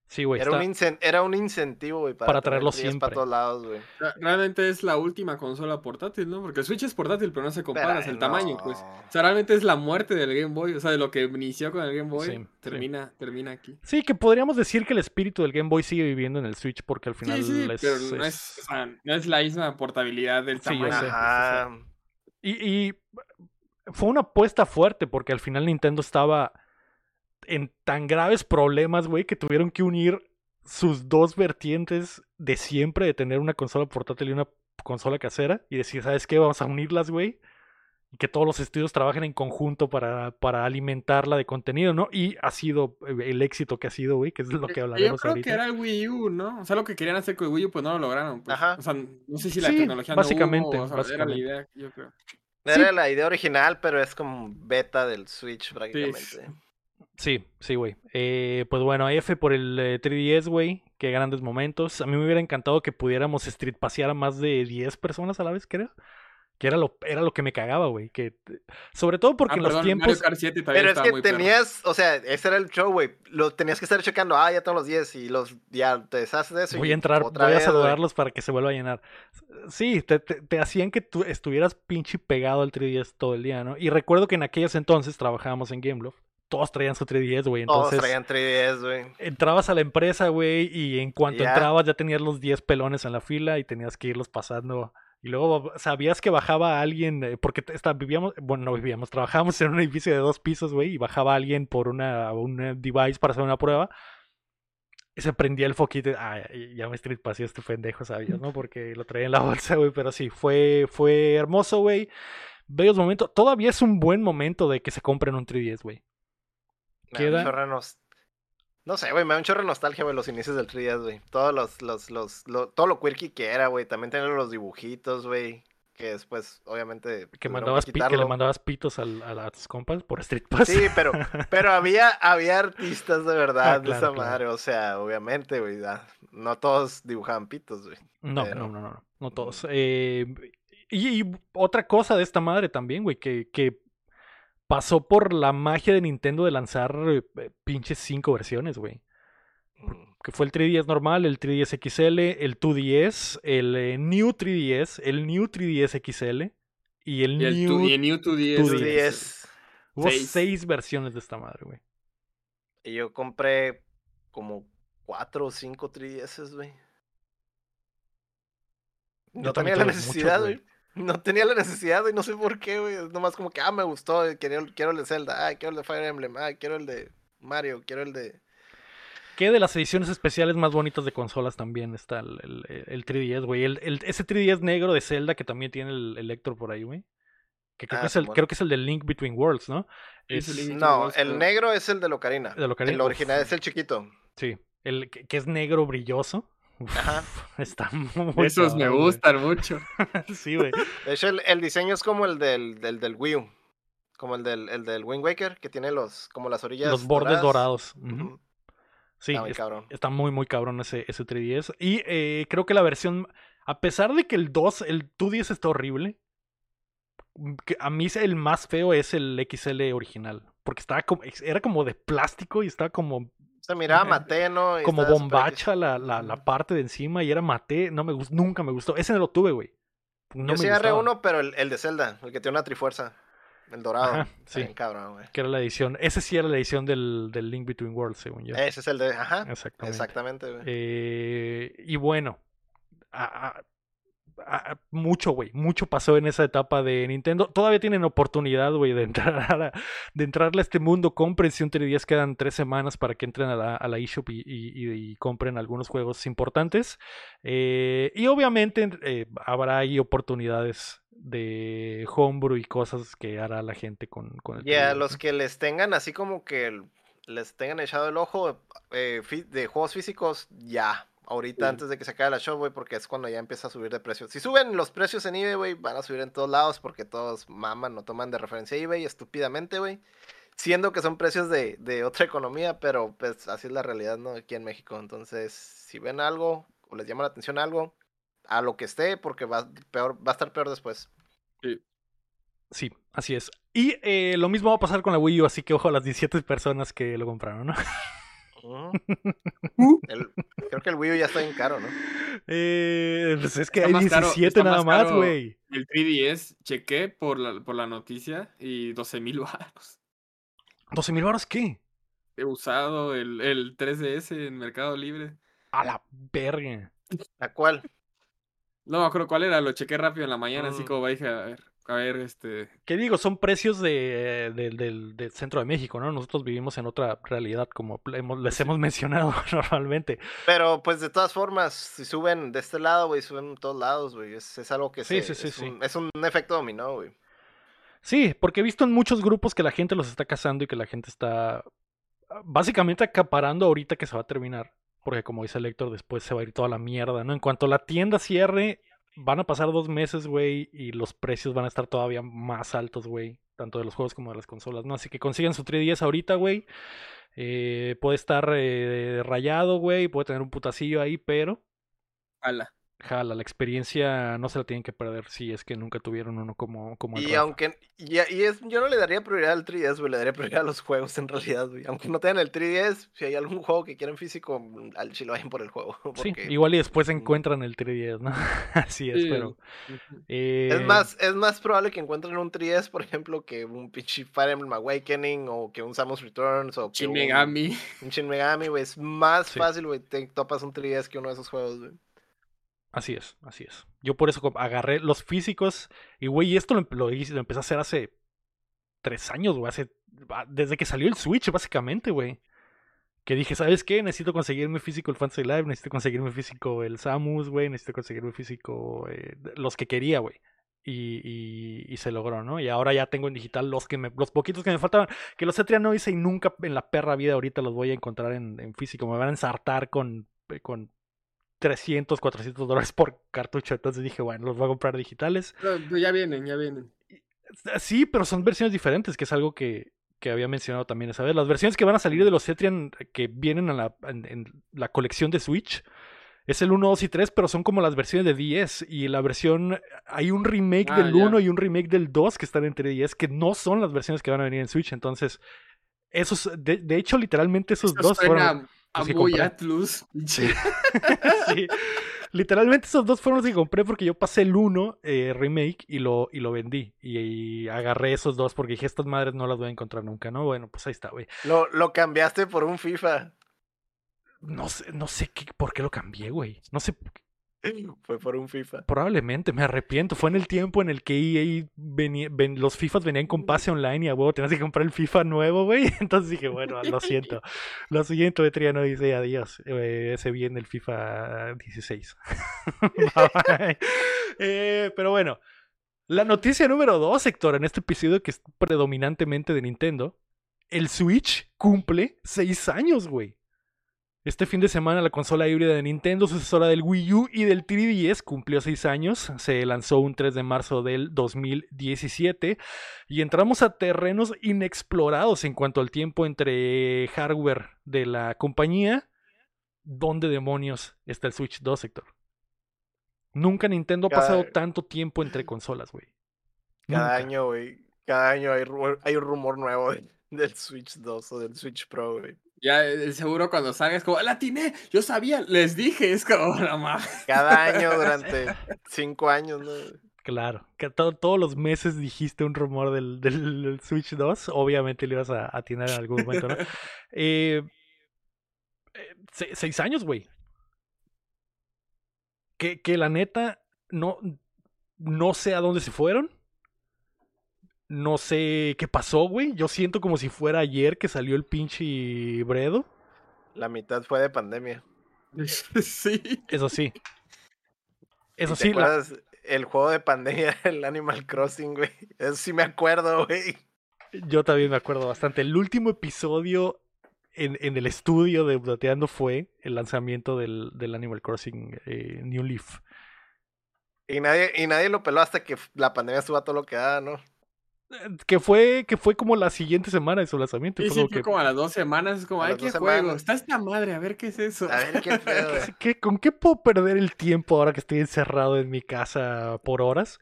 Sí, güey. Era, está- era un incentivo, güey, para, Para traerlo 3DS siempre. para todos lados, güey. Realmente es la última consola portátil, ¿no? Porque el Switch es portátil, pero no se compara, el tamaño, pues. O sea, realmente es la muerte del Game Boy, o sea, de lo que inició con el Game Boy, Sí, sí. termina, termina aquí. Sí, que podríamos decir que el espíritu del Game Boy sigue viviendo en el Switch porque al final sí, sí, es, pero no es, es- o sea, no es la misma portabilidad del yo tamaño. sé. Ajá. Y, y fue una apuesta fuerte porque al final Nintendo estaba en tan graves problemas, güey, que tuvieron que unir sus dos vertientes de siempre de tener una consola portátil y una consola casera y decir, ¿sabes qué? Vamos a unirlas, güey. Y que todos los estudios trabajen en conjunto para, para alimentarla de contenido, ¿no? Y ha sido eh, el éxito que ha sido, güey, que es lo que Yo hablaremos creo ahorita. que era el Wii U, ¿no? O sea, lo que querían hacer con el Wii U, pues no lo lograron. Pues. Ajá. O sea, no sé si la Sí, tecnología básicamente, no hubo, o sea, básicamente. era la idea, yo creo. Era la idea original, pero es como beta del Switch prácticamente. Sí, sí, güey. Eh, pues bueno, F por el eh, 3DS, güey. Qué grandes momentos. A mí me hubiera encantado que pudiéramos street pasear a más de 10 personas a la vez, creo. Que era lo, era lo que me cagaba, güey. Que, sobre todo porque Ah, en los tiempos. Mario Kart 7 también Pero es que muy perro. tenías, o sea, ese era el show, güey. Lo tenías que estar checando, ah, ya tengo los 10 y los ya te deshaces de eso. Voy y a entrar, otra voy a vez, güey. saludarlos para que se vuelva a llenar. Sí, te, te- te hacían que tú estuvieras pinche pegado al 3DS todo el día, ¿no? Y recuerdo que en aquellos entonces trabajábamos en Gameloft. Todos traían su 3DS, güey. Todos traían 3DS, güey. entrabas a la empresa, güey, y en cuanto entrabas ya tenías los 10 pelones en la fila y tenías que irlos pasando. Y luego sabías que bajaba alguien, eh, porque está- vivíamos, bueno, no vivíamos, trabajábamos en un edificio de dos pisos, güey, y bajaba alguien por una, un eh, device para hacer una prueba. Y se prendía el foquito, ah, ya me street pasé este pendejo, sabías, ¿no? Porque lo traía en la <laughs> bolsa, güey, pero sí, fue, fue hermoso, güey. Bellos momentos. Todavía es un buen momento de que se compren un 3DS, güey. Me da un chorro nos- No sé, güey, me da un chorro de nostalgia, güey, los inicios del 3DS, güey. Todos los, los, los, lo- todo lo quirky que era, güey. También tener los dibujitos, güey. Que después, obviamente. Que, tuvieron mandabas que le mandabas pitos al- a, tus compas por Street Pass. Sí, <laughs> pero, <laughs> pero había, había artistas de verdad Ah, de esa claro. madre. O sea, obviamente, güey. No todos dibujaban pitos, güey. No, Pero- no, no, no, no todos. Eh, y, y otra cosa de esta madre también, güey, que, que pasó por la magia de Nintendo de lanzar eh, pinches cinco versiones, güey. Mm. Que fue el 3DS normal, el 3DS XL, el 2DS, el eh, New 3DS, el New 3DS XL y el Y el, New... tu, y el New 2DS. 2DS. 2DS. Hubo seis. seis versiones de esta madre, güey. Y yo compré como cuatro o cinco 3DS, güey. No tenía la necesidad, güey. No tenía la necesidad, güey. No sé por qué, güey. Es nomás como que, ah, me gustó. eh, Quiero, quiero el de Zelda. Ah, quiero el de Fire Emblem. Ah, quiero el de Mario. Quiero el de. Que de las ediciones especiales más bonitas de consolas también está el, el- el 3DS, güey. El, el- ese 3DS negro de Zelda que también tiene el, el Lector por ahí, güey. Que creo, Ah, que es el, creo que es el de Link Between Worlds, ¿no? Es No, el negro es el de Locarina. El original uf. es el chiquito. sí, el que, que es negro brilloso. Ajá. <laughs> Está muy Esos me güey. gustan mucho. <laughs> Sí, güey. De hecho, el, el diseño es como el del, del, del Wii U. Como el del, el del Wind Waker, que tiene los, como las orillas. Los bordes dorados. Sí, Está muy es- cabrón. está muy, muy cabrón ese, ese 3DS. Y eh, creo que la versión, a pesar de que el 2, el 2DS está horrible, mm, que a mí el más feo es el XL original. Porque estaba como, era como de plástico y estaba como, Se miraba mate, ¿no? Y como bombacha la, la, la parte de encima y era mate. No me gustó, nunca me gustó. Ese no lo tuve, güey. No Yo sí agarré uno, pero el, el de Zelda, el que tiene una trifuerza. El dorado. Ajá, sí. bien cabrón, güey. Que era la edición. Ese sí era la edición del, del Link Between Worlds, según yo. Ese es el de. Ajá. Exactamente. Exactamente, güey. Eh, y bueno, a- mucho, güey, mucho pasó en esa etapa de Nintendo. Todavía tienen oportunidad, güey, de entrar a, de entrarle a este mundo. Compren si un 3DS quedan tres semanas para que entren a la, a la eShop y, y- y- y compren algunos juegos importantes. Eh, y obviamente eh, habrá ahí oportunidades de homebrew y cosas que hará la gente con, con el Y a 3DS, los que les tengan así como que les tengan echado el ojo eh, de juegos físicos, ya. Ahorita Sí. antes de que se acabe la show, güey, porque es cuando ya empieza a subir de precio. Si suben los precios en eBay, güey, van a subir en todos lados porque todos maman o toman de referencia eBay estúpidamente, güey. Siendo que son precios de, de otra economía, pero pues así es la realidad, ¿no? Aquí en México. Entonces, si ven algo o les llama la atención algo, a lo que esté, porque va, peor, va a estar peor después. Sí, así es. Y eh, lo mismo va a pasar con la Wii U, así que ojo a las 17 personas que lo compraron, ¿no? <laughs> Ujú. El- creo que el Wii U ya está bien caro, ¿no? Eh, pues es que Está hay más caro- 17 está nada más caro. güey. El 3DS, chequé por la, por la noticia y 12 mil <laughs> baros. ¿12 mil baros qué? He usado el, el 3DS en Mercado Libre. A la verga. ¿A cuál? No me acuerdo cuál era, lo chequé rápido en la mañana, así Mm. como dije, a ver, a ver, este... ¿Qué digo? Son precios de, de- del, del centro de México, ¿no? Nosotros vivimos en otra realidad, como hemos- les hemos mencionado <laughs> normalmente. Pero pues de todas formas, si suben de este lado, güey, suben en todos lados, güey. Es, es algo que Sí, se- sí, sí, es, sí. Un, es un efecto dominó, güey. Sí, porque he visto en muchos grupos que la gente los está cazando y que la gente está ah, básicamente acaparando ahorita que se va a terminar. Porque como dice el Héctor, después se va a ir toda la mierda, ¿no? En cuanto la tienda cierre, van a pasar dos meses, güey, y los precios van a estar todavía más altos, güey. Tanto de los juegos como de las consolas, ¿no? Así que consigan su 3DS ahorita, güey. Eh, puede estar eh, rayado, güey, puede tener un putacillo ahí, pero Ala. Jala, la experiencia no se la tienen que perder si es que nunca tuvieron uno como, como el Y Rafa. aunque. Y, y es, yo no le daría prioridad al 3DS, güey. Le daría prioridad a los juegos en realidad, güey. Aunque no tengan el 3DS, si hay algún juego que quieren físico, al chilo vayan por el juego. <laughs> Sí, igual y después Mm. encuentran el 3DS, ¿no? <laughs> Así es, Sí, pero... eh, Es más, es más probable que encuentren un 3DS, por ejemplo, que un pinche Fire Emblem Awakening o que un Samus Returns o que Shin un- Megami. un Shin Megami, güey. Es más Sí. fácil, güey. Te topas un 3DS que uno de esos juegos, güey. Así es, así es. Yo por eso agarré los físicos y, güey, esto lo, lo lo empecé a hacer hace tres años, güey. Hace, ah, desde que salió el Switch, básicamente, güey. Que dije, ¿sabes qué? Necesito conseguirme físico el Fantasy Live, necesito conseguirme físico el Samus, güey, necesito conseguirme físico eh, los que quería, güey. Y, y, y se logró, ¿no? Y ahora ya tengo en digital los que me, los poquitos que me faltaban, que los E3 no hice y nunca en la perra vida ahorita los voy a encontrar en, en físico. Me van a ensartar con, eh, con 300, 400 dólares por cartucho. Entonces dije, bueno, los voy a comprar digitales. Pero, pero ya vienen, ya vienen. Sí, pero son versiones diferentes, que es algo que, que había mencionado también esa vez. Las versiones que van a salir de los Cetrian que vienen la, en, en la colección de Switch es el 1, 2 y 3, pero son como las versiones de 10. Y la versión. Hay un remake Ah, del ya. 1 y un remake del 2 que están entre 10, que no son las versiones que van a venir en Switch. Entonces, esos. De, de hecho, literalmente esos Eso dos suena fueron. A los que muy compré. Atlus. Sí. <laughs> Sí. Literalmente esos dos fueron los que compré porque yo pasé el 1 eh, remake y lo, y lo vendí. Y, y agarré esos dos porque dije, estas madres no las voy a encontrar nunca, ¿no? Bueno, pues ahí está, güey. Lo, lo cambiaste por un FIFA. No sé, no sé qué, por qué lo cambié, güey. No sé. <laughs> Fue por un FIFA. Probablemente, me arrepiento. Fue en el tiempo en el que EA los FIFAs venían con pase online y a huevo tenías que comprar el FIFA nuevo, güey. <laughs> Entonces dije, bueno, lo siento. Lo siguiente, Betriano dice adiós. Eh, ese viene el FIFA 16. <laughs> Bye, bye. Eh, pero bueno, la noticia número 2, Héctor, en este episodio que es predominantemente de Nintendo. El Switch cumple 6 años, güey. Este fin de semana la consola híbrida de Nintendo, sucesora del Wii U y del 3DS, cumplió 6 años. Se lanzó un 3 de marzo del 2017 y entramos a terrenos inexplorados en cuanto al tiempo entre hardware de la compañía. ¿Dónde demonios está el Switch 2, Héctor? Nunca Nintendo ha pasado tanto tiempo entre consolas, güey. Cada Nunca. año, güey. Cada año hay, un rumor nuevo de- del Switch 2 o del Switch Pro, güey. Ya, eh, seguro cuando salga es como, la atiné, yo sabía, les dije, es como, no mames. Cada año <laughs> durante cinco años, ¿no? Claro, que to- todos los meses dijiste un rumor del, del- del Switch 2, obviamente le ibas a atinar en algún momento, ¿no? <laughs> Eh, eh, se- seis años, güey. Que, que la neta, no, no sé a dónde se fueron. No sé qué pasó, güey. Yo siento como si fuera ayer que salió el pinche Bredo. La mitad fue de pandemia. <laughs> sí. Eso sí. Eso ¿Y te sí, la- acuerdas el juego de pandemia, <laughs> el Animal Crossing, güey? Eso sí me acuerdo, güey. Yo también me acuerdo bastante. El último episodio en, en el estudio de Updateando fue el lanzamiento del, del Animal Crossing eh, New Leaf. Y nadie, y nadie lo peló hasta que la pandemia estuvo a todo lo que da, ¿no? Eh, Que fue, que fue como la siguiente semana de su lanzamiento. Y fue sí, como fue que, como a las dos semanas, es como, A ay, qué juego, semanas. está esta madre, a ver qué es eso. A ver qué <laughs> pedo. ¿qué- qué- ¿Con qué puedo perder el tiempo ahora que estoy encerrado en mi casa por horas?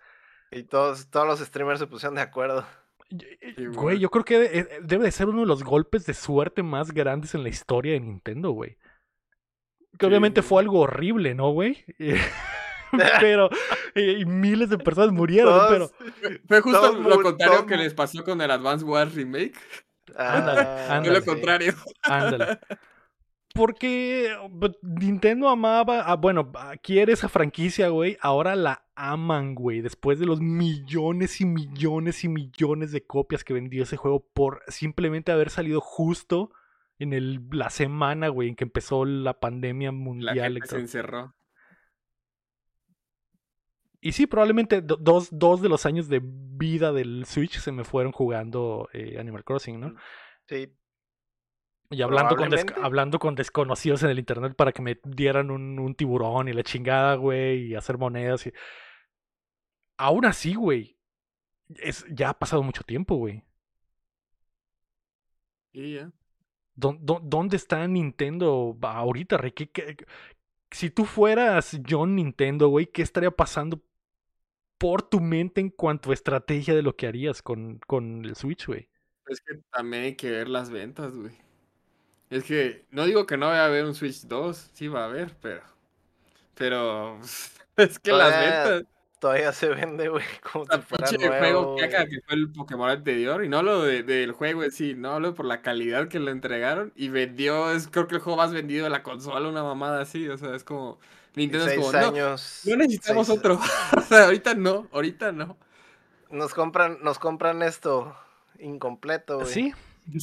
Y todos, todos los streamers se pusieron de acuerdo. Sí, Güey, yo creo que eh, debe de ser uno de los golpes de suerte más grandes en la historia de Nintendo, güey. Que Sí. obviamente fue algo horrible, ¿no, güey? <laughs> <laughs> pero eh, y miles de personas murieron, pero Todos- Fue- Fue justo lo contrario que les pasó con el Advance Wars Remake. Ándale, Ah, Fue ándale. lo contrario. Ándale. Porque pues, Nintendo amaba, ah, bueno, ah, quiere esa franquicia, güey. Ahora la aman, güey. Después de los millones y millones y millones de copias que vendió ese juego por simplemente haber salido justo en el, la semana, güey, en que empezó la pandemia La mundial. gente se encerró. Y sí, probablemente do- dos, dos de los años de vida del Switch se me fueron jugando eh, Animal Crossing, ¿no? Sí, Y hablando con, hablando con desconocidos en el internet para que me dieran un, un tiburón y la chingada, güey, y hacer monedas. Y... Aún así, güey, es, ya ha pasado mucho tiempo, güey. Y ya. ¿Dó- dó- ¿Dónde está Nintendo ahorita, Rey? ¿Qué- qué- Si tú fueras John Nintendo, güey, ¿qué estaría pasando por tu mente en cuanto a estrategia de lo que harías con, con el Switch, güey? Es que también hay que ver las ventas, güey. Es que no digo que no vaya a haber un Switch 2, sí va a haber, pero. Pero. <laughs> Es que las ventas. todavía se vende, güey, <laughs> como si fuera pinche nuevo. juego que fue el Pokémon anterior. Y no hablo de- del juego en sí, no hablo por la calidad que lo entregaron. Y vendió, es creo que el juego más vendido de la consola, una mamada así. O sea, es como. Nintendo es seis como, no, años. no necesitamos seis- otro. <laughs> o sea, ahorita no, ahorita no. Nos compran, nos compran esto incompleto, güey. Sí, <laughs>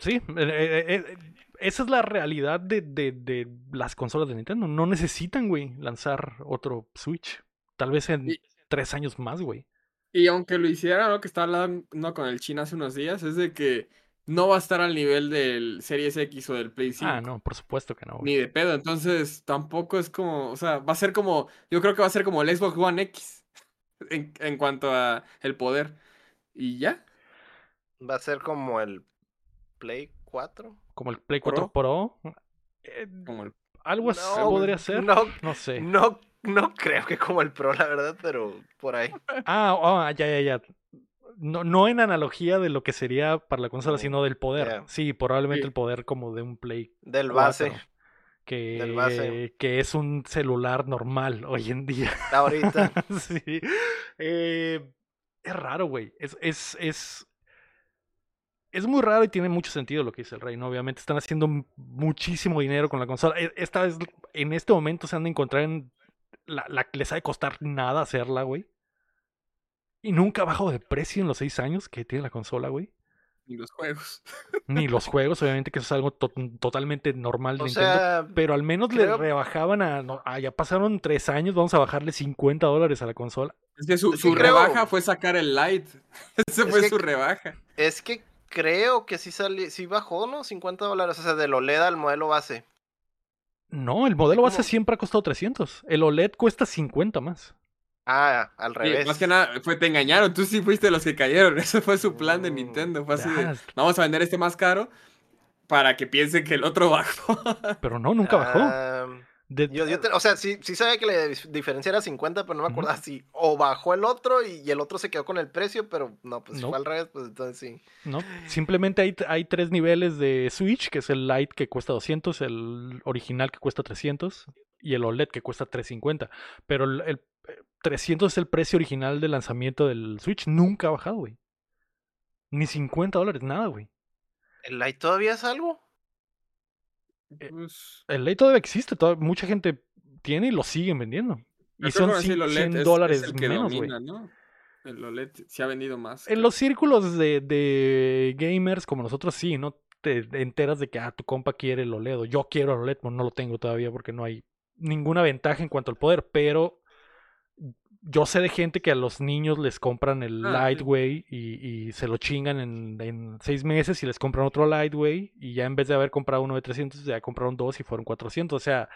sí. eh, eh, eh, esa es la realidad de, de, de las consolas de Nintendo. No necesitan, güey, lanzar otro Switch. Tal vez en Y- tres años más, güey. Y aunque lo hiciera, lo que estaba hablando con el China hace unos días, es de que no va a estar al nivel del Series X o del Play 5. Ah, no, por supuesto que no, güey. Ni de pedo. Entonces, tampoco es como, o sea, va a ser como, yo creo que va a ser como el Xbox One X <laughs> en, en cuanto a el poder. Y ya. Va a ser como el Play 4. Como el Play 4 Pro. eh, Como el, algo así No, podría ser. No, No sé. no, no creo que como el Pro, la verdad, pero por ahí. Ah, ah, ya, ya, ya. No, no en analogía de lo que sería para la consola, sino del poder. Sí, probablemente Sí. el poder como de un Play Del base. 4, que, Del base. que es un celular normal hoy en día. Ahorita. <laughs> sí. Eh, es raro, güey. Es, es, es, es muy raro y tiene mucho sentido lo que dice el rey, ¿no? Obviamente están haciendo muchísimo dinero con la consola. E- Esta es, en este momento se han de encontrar en la, la- les ha de costar nada hacerla, güey. Y nunca ha bajado de precio en los seis años que tiene la consola, güey. Y los juegos. Ni los <laughs> juegos, obviamente que eso es algo to- totalmente normal de O Nintendo. sea, pero al menos le rebajaban a, no, ah, ya pasaron tres años, vamos a bajarle 50 dólares a la consola. Es que su, Es que su creo- rebaja fue sacar el light. <laughs> Esa Es fue que- su rebaja. es que creo que sí salió, sí bajó, ¿no? 50 dólares, o sea, del OLED al modelo base. No, el modelo base ¿Cómo? siempre ha costado 300. El OLED cuesta 50 más. Ah, al Sí, revés. más que nada, fue, te engañaron. Tú sí fuiste los que cayeron. <laughs> Ese fue su plan de Mm, Nintendo. Fue así de, vamos a vender este más caro para que piensen que el otro <laughs> bajó. pero no, nunca bajó. De- yo, yo te- o sea, sí, sí sabía que la dif- diferencia era 50, pero no me acordaba si o bajó el otro y, y el otro se quedó con el precio, pero no, pues No. fue al revés, pues entonces sí. No, simplemente hay, hay tres niveles de Switch, que es el Lite que cuesta 200, el original que cuesta 300 y el OLED que cuesta 350. Pero el, el, 300 es el precio original de lanzamiento del Switch, nunca ha bajado, güey. Ni 50 dólares, nada, güey. ¿El Lite todavía es algo? Eh, Pues, El Lite todavía existe, toda- mucha gente tiene y lo siguen vendiendo. Y yo son que ahora sí cin- el OLED 100 es- es dólares el que menos, güey. El OLED sí ha vendido más. En los círculos de, de gamers como nosotros sí, ¿no? Te enteras de que, ah, tu compa quiere el OLED o yo quiero el OLED, bueno, no lo tengo todavía porque no hay ninguna ventaja en cuanto al poder, pero yo sé de gente que a los niños les compran el Ah. Lightway y, y se lo chingan en, en seis meses y les compran otro Lightway y ya en vez de haber comprado uno de 300 ya compraron dos y fueron 400, o sea...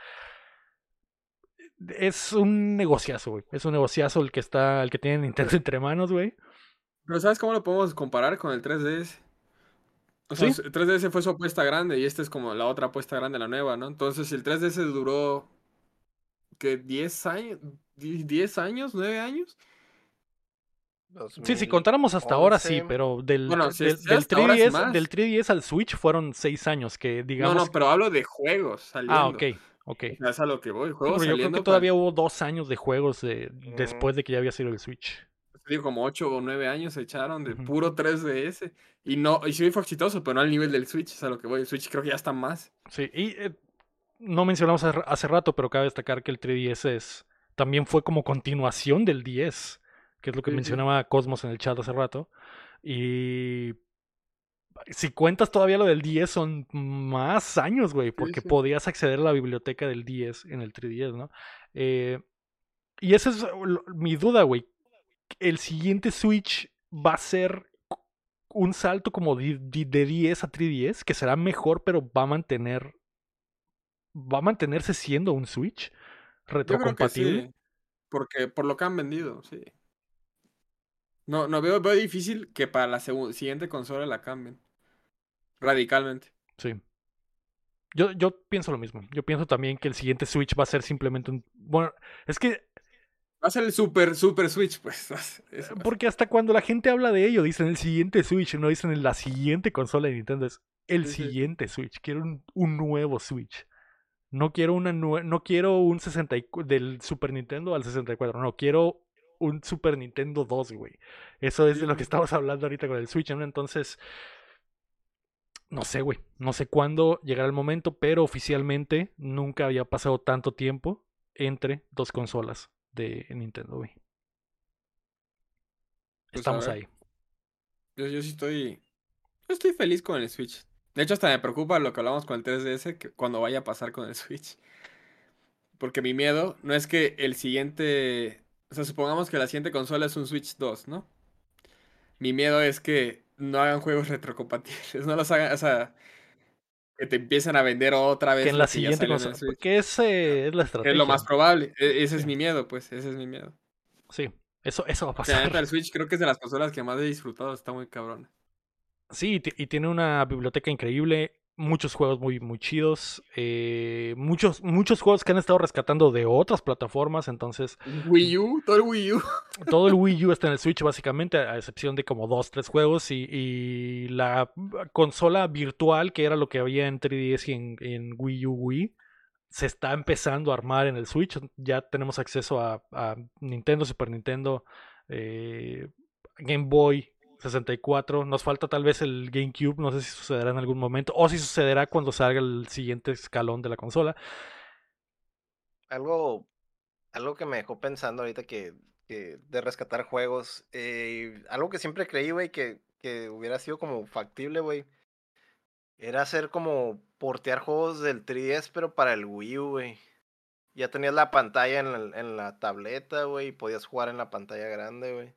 Es un negociazo, güey. Es un negociazo el que está, el que tiene Nintendo entre manos, güey. Pero ¿sabes cómo lo podemos comparar con el 3DS? O sea, Sí. el 3DS fue su apuesta grande y esta es como la otra apuesta grande, la nueva, ¿no? Entonces, si el 3DS duró, ¿qué? ¿10 años? ¿Die- ¿10 años? ¿9 años? Sí, si contáramos hasta ahora sí, 2011. pero del, Bueno, si del, del hasta ahora es 3DS, más. del 3DS al Switch fueron seis años, que No, digamos... no, pero hablo de juegos saliendo. ah, ok, ok. Es a lo que voy. Juegos porque yo creo que todavía hubo dos años de juegos de- Mm. después de que ya había sido el Switch. digo, como 8 o 9 años se echaron de Ujú. puro 3DS. Y no, y sí fue exitoso, pero no al nivel del Switch, es a lo que voy. El Switch creo que ya está más. Sí, y eh, no mencionamos hace, rato, pero cabe destacar que el 3DS es, también fue como continuación del 10, que es lo que Sí, sí. mencionaba Cosmos en el chat hace rato. Y si cuentas todavía lo del 10, son más años, güey, porque sí. podías acceder a la biblioteca del 10 en el 3DS, ¿no? Eh, y esa es mi duda, güey. El siguiente Switch va a ser un salto como de, de- de 10 a 3DS, que será mejor, pero va a mantener. Va a mantenerse siendo un Switch retrocompatible. sí. Porque por lo que han vendido, sí. No, no veo, veo difícil que para la siguiente consola la cambien. Radicalmente. Sí. Yo, yo pienso lo mismo. Yo pienso también que el siguiente Switch va a ser simplemente un. Bueno, es que. Va a ser el super, super Switch, pues. <laughs> Eso ser. Porque hasta cuando la gente habla de ello, dicen el siguiente Switch, no dicen la siguiente consola de Nintendo. Es el Sí, sí. siguiente Switch. Quiero un, un nuevo Switch. No quiero una no quiero un 64 del Super Nintendo al 64. No, quiero un Super Nintendo 2, güey. Eso es de lo que estamos hablando ahorita con el Switch, ¿no? Entonces. No sé, güey. No sé cuándo llegará el momento, pero oficialmente nunca había pasado tanto tiempo entre dos consolas de Nintendo, güey. Pues, Estamos ahí. Yo, yo sí estoy. Yo estoy feliz con el Switch. De hecho, hasta me preocupa lo que hablamos con el 3DS que cuando vaya a pasar con el <laughs> Switch. Porque mi miedo no es que el siguiente. O sea, supongamos que la siguiente consola es un Switch 2, ¿no? Mi miedo es que no hagan juegos <laughs> retrocompatibles. No los hagan. O sea, que te empiecen a vender otra vez. que en la siguiente consola. Switch. Que ese es la estrategia. Es lo más probable. E- ese es mi miedo, pues. Ese es mi miedo. Sí, eso, eso va a Porque pasar. el Switch creo que es de las consolas que más he disfrutado. Está muy cabrón. Sí, y ti- y tiene una biblioteca increíble. Muchos juegos muy, muy chidos. eh, muchos, muchos juegos que han estado rescatando de otras plataformas. Entonces, Wii U, todo el Wii U. <laughs> todo el Wii U está en el Switch, básicamente, a excepción de como dos, tres juegos. Y, y la consola virtual, que era lo que había en 3DS y en, en Wii U Wii, se está empezando a armar en el Switch. Ya tenemos acceso a, a Nintendo, Super Nintendo, eh, Game Boy. 64, nos falta tal vez el GameCube, no sé si sucederá en algún momento o si sucederá cuando salga el siguiente escalón de la consola. Algo, algo que me dejó pensando ahorita que, que de rescatar juegos, eh, algo que siempre creí, güey, que, que hubiera sido como factible, güey, era hacer como portear juegos del 3DS, pero para el Wii U, güey. Ya tenías la pantalla en la, tableta, güey, y podías jugar en la pantalla grande, güey.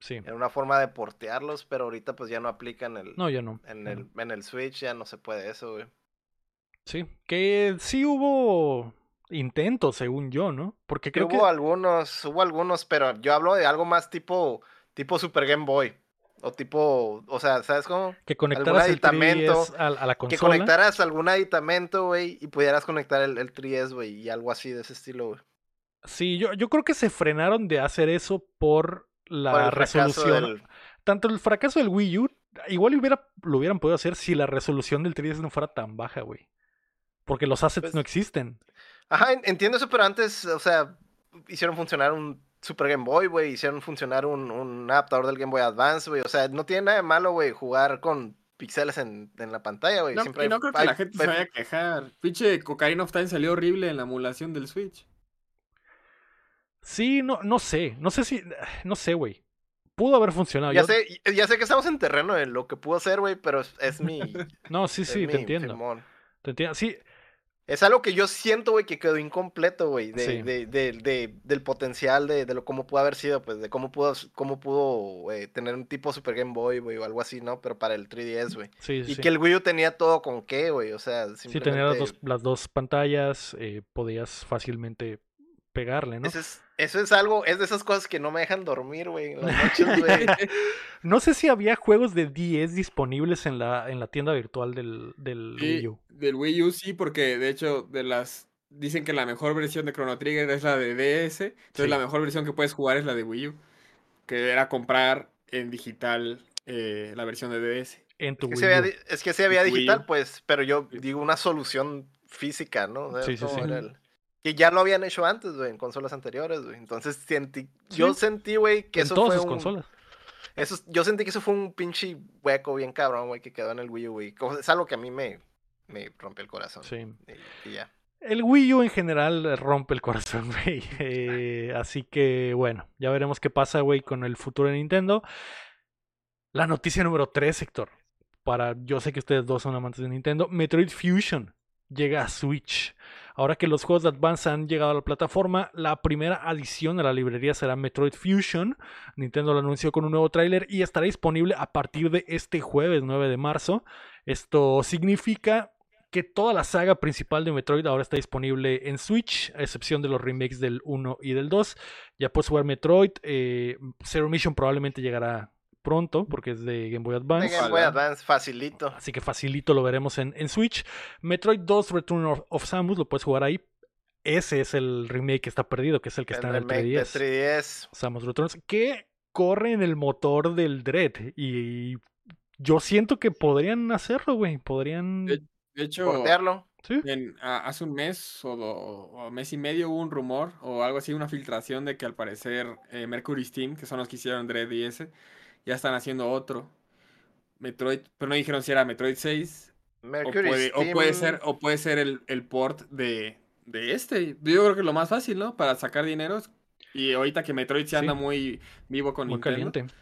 Sí. Era una forma de portearlos, pero ahorita pues ya no aplican el, No, ya no. en el, en el Switch, ya no se puede eso, güey. Sí. Que sí hubo intentos, según yo, ¿no? Porque creo hubo que. algunos, hubo algunos, pero yo hablo de algo más tipo, tipo Super Game Boy. O tipo, o sea, ¿sabes cómo? Que conectaras el aditamento 3DS a, a la Que consola. conectaras algún aditamento, güey, y pudieras conectar el, el 3DS, güey, y algo así de ese estilo, güey. Sí, yo, yo creo que se frenaron de hacer eso por la resolución. del- Tanto el fracaso del Wii U, igual hubiera, lo hubieran podido hacer si la resolución del 3DS no fuera tan baja, güey. Porque los assets Pues no existen. Ajá, en- entiendo eso, pero antes, o sea, hicieron funcionar un Super Game Boy, güey, hicieron funcionar un, un adaptador del Game Boy Advance, güey. O sea, no tiene nada de malo, güey, jugar con píxeles en, en la pantalla, güey. No, Siempre y hay- no creo que hay- la gente se hay- vaya a quejar. Pinche Cocaine of Time salió horrible en la emulación del Switch. Sí, no, no sé. No sé si. No sé, güey. Pudo haber funcionado. Ya Yo- sé, ya sé que estamos en terreno de lo que pudo ser, güey, pero es, es mi. <laughs> No, sí, sí, te entiendo. Simón. Te entiendo. Sí, Es algo que yo siento, güey, que quedó incompleto, güey, de, Sí. de, de, de- del potencial de, de lo cómo pudo haber sido, pues, de cómo pudo, cómo pudo eh, tener un tipo Super Game Boy, güey, o algo así, ¿no? Pero para el 3DS, güey. sí, sí. Y sí. que el Wii U tenía todo con qué, güey, o sea, Sí, simplemente... tener las dos, las dos pantallas, eh, podías fácilmente pegarle, ¿no? Eso es, eso es algo, es de esas cosas que no me dejan dormir, güey, en las noches, <laughs> güey. <laughs> No sé si había juegos de 10 disponibles en la, en la tienda virtual del, del Sí, Wii U. del Wii U sí, porque de hecho de las dicen que la mejor versión de Chrono Trigger es la de DS, entonces Sí. la mejor versión que puedes jugar es la de Wii U, que era comprar en digital eh, la versión de DS. En tu Es que, Wii es que se había digital, pues, pero yo digo una solución física, ¿no? O sea, Sí, sí, sí. el- Que ya lo habían hecho antes, güey, en consolas anteriores, güey. Entonces sentí, yo sentí, güey, que en eso todas fue sus un, consolas. Eso, es- yo sentí que eso fue un pinche hueco bien cabrón, güey, que quedó en el Wii U, güey. Es algo que a mí me, me rompe el corazón. Sí. Y, y ya. El Wii U en general rompe el corazón, <laughs> güey. Eh, así que, bueno, ya veremos qué pasa, güey, con el futuro de Nintendo. La noticia número 3, Héctor. Para, yo sé que ustedes dos son amantes de Nintendo. Metroid Fusion llega a Switch. Ahora que los juegos de Advance han llegado a la plataforma, la primera adición a la librería será Metroid Fusion. Nintendo lo anunció con un nuevo tráiler y estará disponible a partir de este jueves 9 de marzo. Esto significa que toda la saga principal de Metroid ahora está disponible en Switch, a excepción de los remakes del 1 y del 2. Ya puedes jugar Metroid. eh, Zero Mission probablemente llegará pronto porque es de Game Boy De Advance. Game Boy. Advance, facilito. Así que facilito lo veremos en, en Switch. Metroid 2 Return of, of Samus lo puedes jugar ahí. Ese es el remake que está perdido, que es el que está en el remake de 3DS. 3DS. Samus Returns, que corre en el motor del Dread. Y yo siento que podrían hacerlo, güey. Podrían. De, de hecho, Portearlo. Sí. en- a- hace un mes o, do- o mes y medio hubo un rumor o algo así, una filtración de que al parecer eh, Mercury Steam, que son los que hicieron Dread y ese, ya están haciendo otro. Metroid, pero no dijeron si era Metroid 6 o Mercury puede, o puede ser, o puede ser el, el port de, de este. Yo creo que es lo más fácil, ¿no? Para sacar dineros. Y ahorita que Metroid se Sí. anda muy vivo con Muy Nintendo. caliente.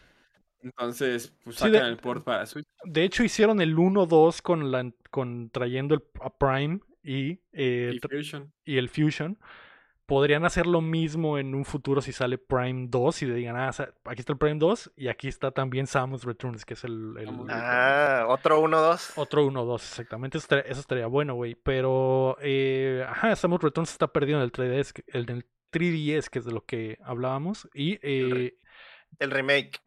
Entonces, pues Sí, de- sacan el port para Switch. De hecho, hicieron el 1-2 con, la, con trayendo el a Prime y, eh, Y Fusion. y el Fusion. Podrían hacer lo mismo en un futuro si sale Prime 2 y le digan, ah, aquí está el Prime 2 y aquí está también Samus Returns, que es el, el- Ah, otro 1-2. otro 1-2, exactamente. Eso estaría, eso estaría bueno, güey. Pero, eh, ajá, Samus Returns está perdido en el 3DS, que- el del 3DS, que es de lo que hablábamos. Y eh, El remake.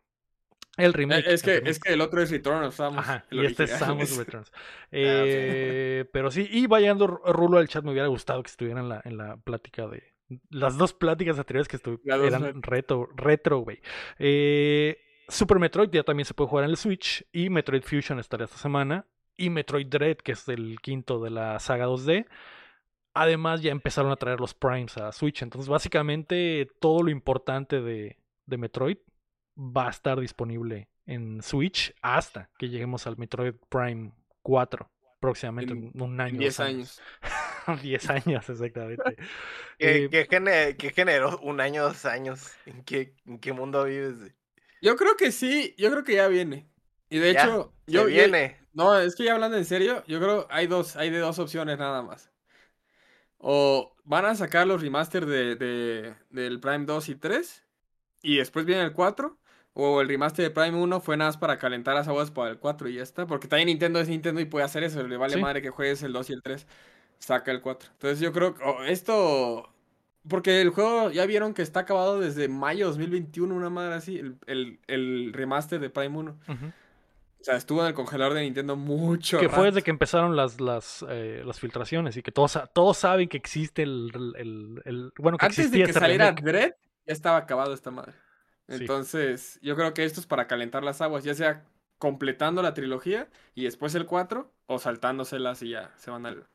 el Eh, remake. Es el que, remake. es que el otro es Return of Samus. Ajá, el y este es. Samus <laughs> Returns. Eh, Pero sí, y vayando Rulo al chat, me hubiera gustado que estuviera en la, en la plática de. Las dos pláticas anteriores que estu- Las dos eran ret- retro, retro, güey. Eh, Super Metroid ya también se puede jugar en el Switch. Y Metroid Fusion estará esta semana. Y Metroid Dread, que es el quinto de la saga 2D. Además, ya empezaron a traer los Primes a Switch. Entonces, básicamente, todo lo importante de, de Metroid va a estar disponible en Switch hasta que lleguemos al Metroid Prime 4 próximamente, en, un año. En 10 dos años. <laughs> <laughs> 10 años, exactamente. <laughs> ¿Qué, Eh, qué gene- qué generó un año, dos años? ¿En qué, en qué mundo vives? Yo creo que sí, yo creo que ya viene. Y de Ya, hecho, yo- viene. no, es que ya hablando en serio, yo creo hay dos, hay de dos opciones nada más. O van a sacar los remaster de, de- del Prime 2 y 3 y después viene el 4. O el remaster de Prime 1 fue nada más para calentar las aguas para el 4 y ya está. Porque también Nintendo es Nintendo y puede hacer eso. Le vale Sí. madre que juegues el 2 y el 3. Saca el 4. Entonces yo creo que oh, esto... Porque el juego ya vieron que está acabado desde mayo 2021, una madre así. El, el- el remaster de Prime 1. ujú. O sea, estuvo en el congelador de Nintendo mucho Que fue desde que empezaron las, las, eh, las filtraciones y que todos, todos saben que existe el, el- el- bueno, que Antes de que este saliera remake. Dread, ya estaba acabado esta madre. Sí. Entonces, yo creo que esto es para calentar las aguas, ya sea completando la trilogía y después el 4 o saltándoselas y ya se van al,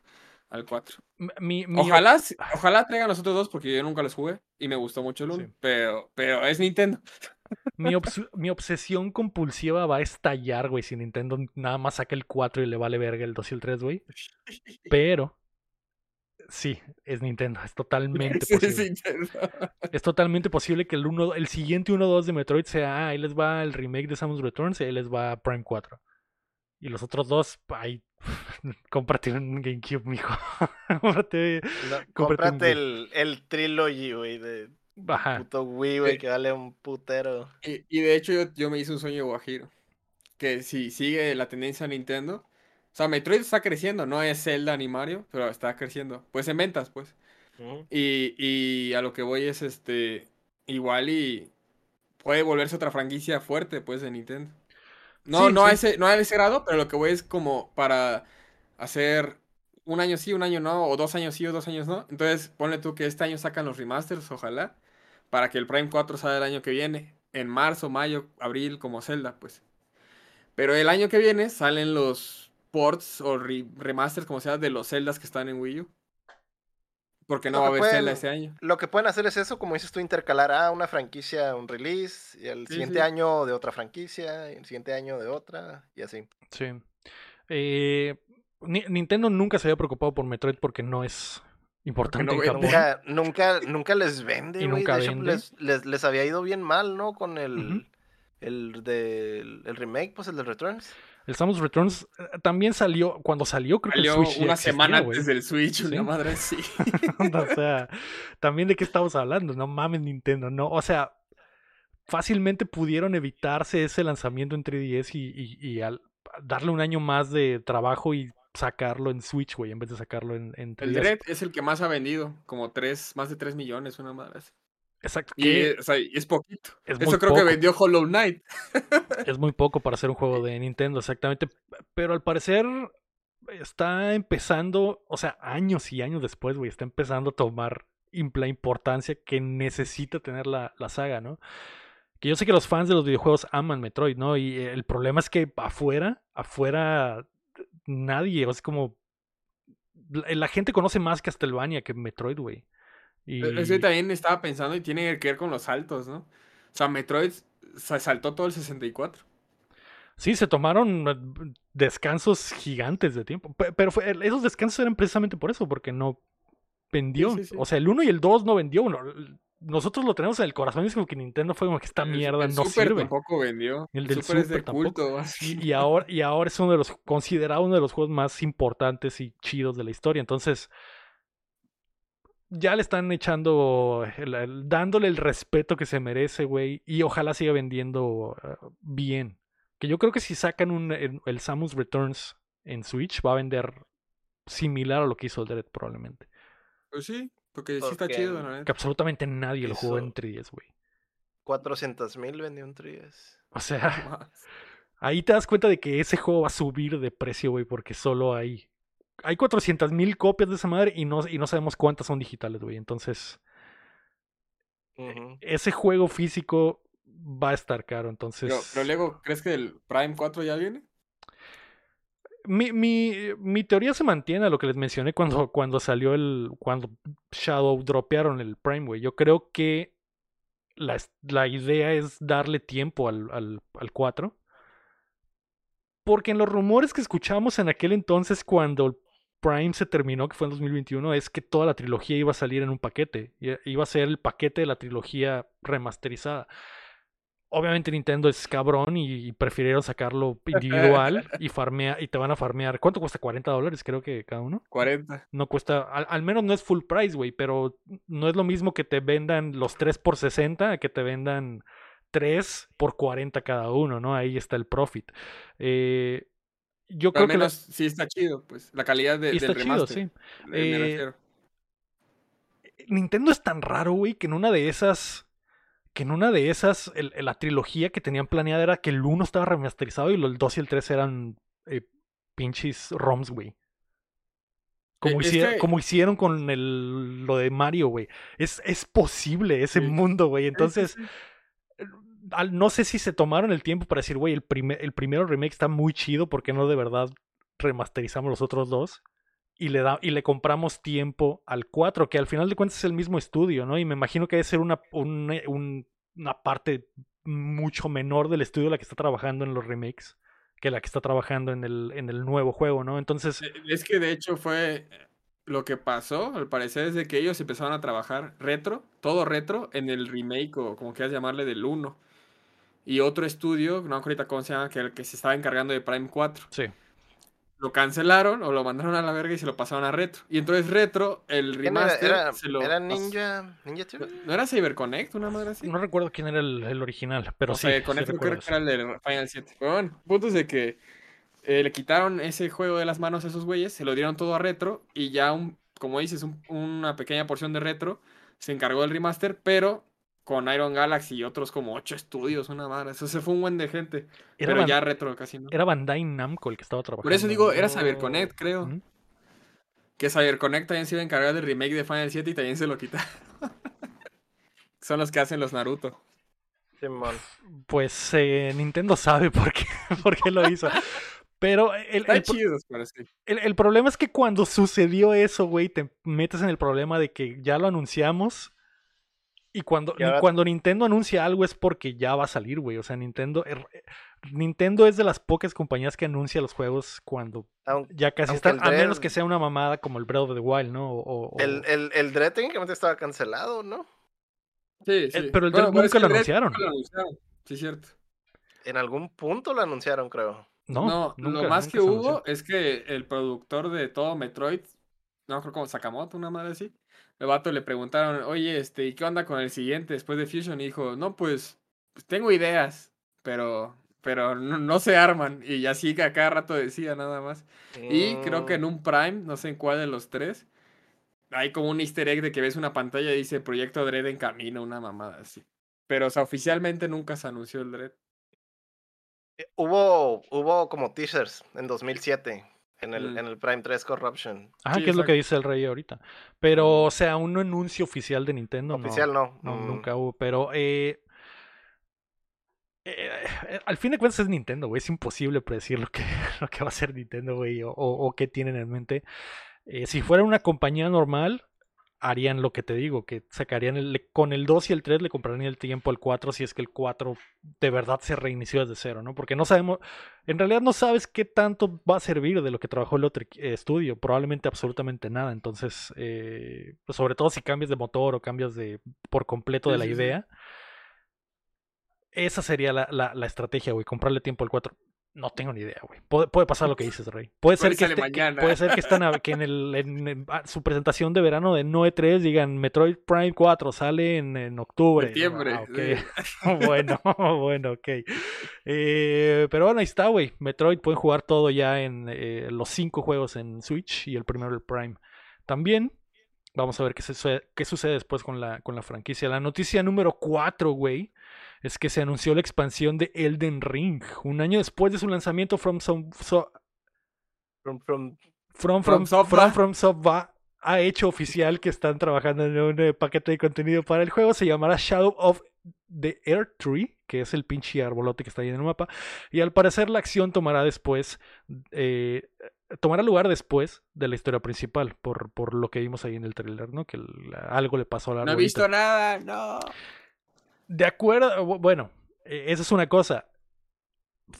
al 4. M- Mi, mi- Ojalá, ojalá traigan los otros dos porque yo nunca los jugué y me gustó mucho el 1, Sí. pero, pero es Nintendo. <laughs> Mi, obs- mi obsesión compulsiva va a estallar, güey, si Nintendo nada más saca el 4 y le vale verga el 2 y el 3, güey. <laughs> Pero, sí, es Nintendo, es totalmente <laughs> Sí, es posible. Nintendo. Es totalmente posible que el, uno, el siguiente 1-2 de Metroid sea, ah, ahí les va el remake de Samus Returns y ahí les va Prime 4. Y los otros dos, ahí, <laughs> cómprate un GameCube, mijo. <laughs> cómprate, No, Cómprate un el, el trilogy, güey, de Ajá. puto Wii, güey, Sí. que vale un putero. Y, y de hecho yo, yo me hice un sueño guajiro. Que si sigue la tendencia a Nintendo. O sea, Metroid está creciendo, no es Zelda ni Mario, pero está creciendo. Pues en ventas, pues. Y, y a lo que voy es este. Igual y puede volverse otra franquicia fuerte, pues, de Nintendo. No, Sí, no, A ese, no a ese grado, pero lo que voy es como para hacer un año sí, un año no, o dos años sí o dos años no. Entonces, ponle tú que este año sacan los remasters, ojalá, para que el Prime 4 salga el año que viene, en marzo, mayo, abril, como Zelda, pues. Pero el año que viene salen los ports o re- remasters, como sea, de los Zeldas que están en Wii U. Porque no Lo va a que haber Zelda este año. Lo que pueden hacer es eso, como dices tú, intercalar a una franquicia, un release, y el Sí, siguiente sí. año de otra franquicia, y el siguiente año de otra, y así. Sí. Eh, Ni- Nintendo nunca se había preocupado por Metroid porque no es importante no en. Japón. Nunca, nunca, nunca les vende, Y nunca De hecho, vende. les, les, les había ido bien mal, ¿no? Con el, el del el remake, pues el de Returns. El Samus Returns eh, también salió, cuando salió creo que Salió el Switch una existía, semana antes del Switch, Sí. una madre así. <laughs> o sea, también de qué estamos hablando, no mames Nintendo, no, o sea, fácilmente pudieron evitarse ese lanzamiento en 3DS y, y- y al darle un año más de trabajo y sacarlo en Switch, güey, en vez de sacarlo en, en 3DS. El Dread es el que más ha vendido, como tres, más de 3 millones, una madre así. Exacto, Y que o sea, es poquito. Es Eso creo poco. que vendió Hollow Knight. es muy poco para hacer un juego <laughs> de Nintendo, exactamente, pero al parecer está empezando, o sea, años y años después, güey, está empezando a tomar la importancia que necesita tener la, la saga, ¿no? Que yo sé que los fans de los videojuegos aman Metroid, ¿no? Y el problema es que afuera, afuera, nadie, o sea, como... La, la gente conoce más Castlevania que Metroid, güey. Y... Eso yo también estaba pensando y tiene que ver con los saltos, ¿no? O sea, Metroid se saltó todo el 64. Sí, se tomaron eh, descansos gigantes de tiempo. Pe- Pero fue- esos descansos eran precisamente por eso, porque no vendió. sí, sí. O sea, el 1 y el 2 no vendió. Uno, nosotros lo tenemos en el corazón y es como que Nintendo fue como que esta mierda el no Super sirve. tampoco vendió. El El, del Super es de tampoco. culto. <laughs> así. Y, y ahora, y ahora es uno de los considerado uno de los juegos más importantes y chidos de la historia. Entonces, ya le están echando, el- el- dándole el respeto que se merece, güey. Y ojalá siga vendiendo eh, bien. Que yo creo que si sacan un, el, el Samus Returns en Switch, va a vender similar a lo que hizo el Dread probablemente. Pues sí, porque sí está chido, la Que absolutamente nadie lo jugó en Hizo- 3DS, güey. 400 mil vendió un 3 O sea. <laughs> Ahí te das cuenta de que ese juego va a subir de precio, güey, porque solo hay. Hay 400 mil copias de esa madre y no, y no sabemos cuántas son digitales, güey. Entonces, ese juego físico va a estar caro. Entonces, Pero, pero luego, ¿crees que el Prime 4 ya viene? mi, mi, mi teoría se mantiene a lo que les mencioné cuando, cuando salió el. Cuando Shadow dropearon el Prime, güey. Yo creo que la, la idea es darle tiempo al, al, al 4. Porque en los rumores que escuchamos en aquel entonces, cuando Prime se terminó, que fue en 2021, es que toda la trilogía iba a salir en un paquete. Iba a ser el paquete de la trilogía remasterizada. Obviamente Nintendo es cabrón y, prefirieron sacarlo individual <laughs> y farmea, y te van a farmear. ¿Cuánto cuesta? 40 dólares creo que cada uno. 40. No cuesta, al, menos no es full price, güey, pero no es lo mismo que te vendan los 3 por 60 que te vendan 3 por 40 cada uno, ¿no? Ahí está el profit. Eh, yo creo que sí está chido, pues la calidad de, está chido, sí. Eh, Nintendo es tan raro, güey, que en una de esas que en una de esas, la trilogía que tenían planeada era que el 1 estaba remasterizado y el 2 y el 3 eran eh, pinches ROMs, güey. Como, hicieron, como hicieron con el, lo de Mario, güey. Es, es posible ese mundo, güey. Entonces, no sé si se tomaron el tiempo para decir, güey, el, primer, el primero remake está muy chido, porque no de verdad remasterizamos los otros dos? y le, da, y le compramos tiempo al 4, que al final de cuentas es el mismo estudio, ¿no? Y me imagino que debe ser una, una parte mucho menor del estudio la que está trabajando en los remakes que la que está trabajando en el, en el nuevo juego, ¿no? Entonces... Eh, es que de hecho fue lo que pasó, al parecer, es que ellos empezaron a trabajar retro, todo retro, en el remake o como quieras llamarle del 1. Y otro estudio, no ahorita cómo se llama, que el que se estaba encargando de Prime 4. Sí lo cancelaron o lo mandaron a la verga y se lo pasaron a Retro. Y entonces Retro, el remaster, era, se lo ¿Era Ninja, Ninja ¿No era CyberConnect una madre así? No recuerdo quién era el, original, pero sí. CyberConnect creo que era el de Final 7. Pero bueno, punto es de que eh, le quitaron ese juego de las manos a esos güeyes, se lo dieron todo a Retro y ya, un, como dices, una pequeña porción de Retro se encargó del remaster, pero con Iron Galaxy y otros como ocho estudios, una madre. Eso se fue un buen de gente. pero ya retro casi no. Era Bandai Namco el que estaba trabajando. Por eso digo, era CyberConnect, creo. Que CyberConnect también se iba a encargar del remake de Final 7 y también se lo quitaron. <laughs> Son los que hacen los Naruto. Pues eh, Nintendo sabe por qué, <laughs> por qué lo hizo. Pero el, el, el, problema es que cuando sucedió eso, güey, te metes en el problema de que ya lo anunciamos y cuando, cuando Nintendo anuncia algo es porque ya va a salir, güey. O sea, Nintendo, er, eh, Nintendo es de las pocas compañías que anuncia los juegos cuando ya casi están, a menos que sea una mamada como el Breath of the Wild, ¿no? O, El, el, el Dread técnicamente estaba cancelado, ¿no? Sí, sí. pero el Dread nunca lo anunciaron. Sí, cierto. En algún punto lo anunciaron, creo. No, no lo más que hubo es que el productor de todo Metroid, no creo como Sakamoto, una madre así, el vato le preguntaron, oye, este, ¿y qué onda con el siguiente después de Fusion? Y dijo, no, pues, pues tengo ideas, pero, pero no, se arman. Y así que a cada rato decía nada más. Y creo que en mm. un Prime, no sé en cuál de los tres, hay como un easter egg de que ves una pantalla y dice Proyecto Dread en camino, una mamada así. Pero, o sea, oficialmente nunca se anunció el Dread. Eh, hubo, hubo como teasers en 2007 en el, mm. en el Prime 3 Corruption. Ah, que es lo que dice el rey ahorita. Pero, o sea, un anuncio oficial de Nintendo. Oficial no. no. Mm. Nunca hubo. Pero eh, eh, eh, al fin de cuentas es Nintendo, güey. Es imposible predecir lo que, <laughs> lo que va a hacer Nintendo, güey. O, o, qué tienen en mente. si fuera una compañía normal, harían lo que te digo, que sacarían el, con el 2 y el 3 le comprarían el tiempo al 4 si es que el 4 de verdad se reinició desde cero, ¿no? Porque no sabemos, en realidad no sabes qué tanto va a servir de lo que trabajó el otro estudio, probablemente absolutamente nada, entonces, eh, pues sobre todo si cambias de motor o cambias de por completo de la idea. Esa sería la, la, la estrategia, güey, comprarle tiempo al 4. No tengo ni idea, güey. Puede, pasar lo que dices, Rey. Puede ser, que, esté, puede ser que, están, que en, el, en, ah, su presentación de verano de Noe 3 digan Metroid Prime 4 sale en, en octubre. Septiembre. Ah, <laughs> bueno, <laughs> bueno, ok. Eh, pero bueno, ahí está, güey. Metroid pueden jugar todo ya en eh, los cinco juegos en Switch y el primero el Prime. También vamos a ver qué, sucede, qué sucede después con la, con la franquicia. La noticia número 4, güey es que se anunció la expansión de Elden Ring. Un año después de su lanzamiento, From Some, from, from, from, from, from, from Software ha hecho oficial que están trabajando en un eh, paquete de contenido para el juego. Se llamará Shadow of the Air Tree, que es el pinche arbolote que está ahí en el mapa. Y al parecer la acción tomará después, eh, tomará lugar después de la historia principal, por, por lo que vimos ahí en el trailer, ¿no? Que algo le pasó a la No he visto nada, no. De acuerdo, bueno, e, esa es una cosa.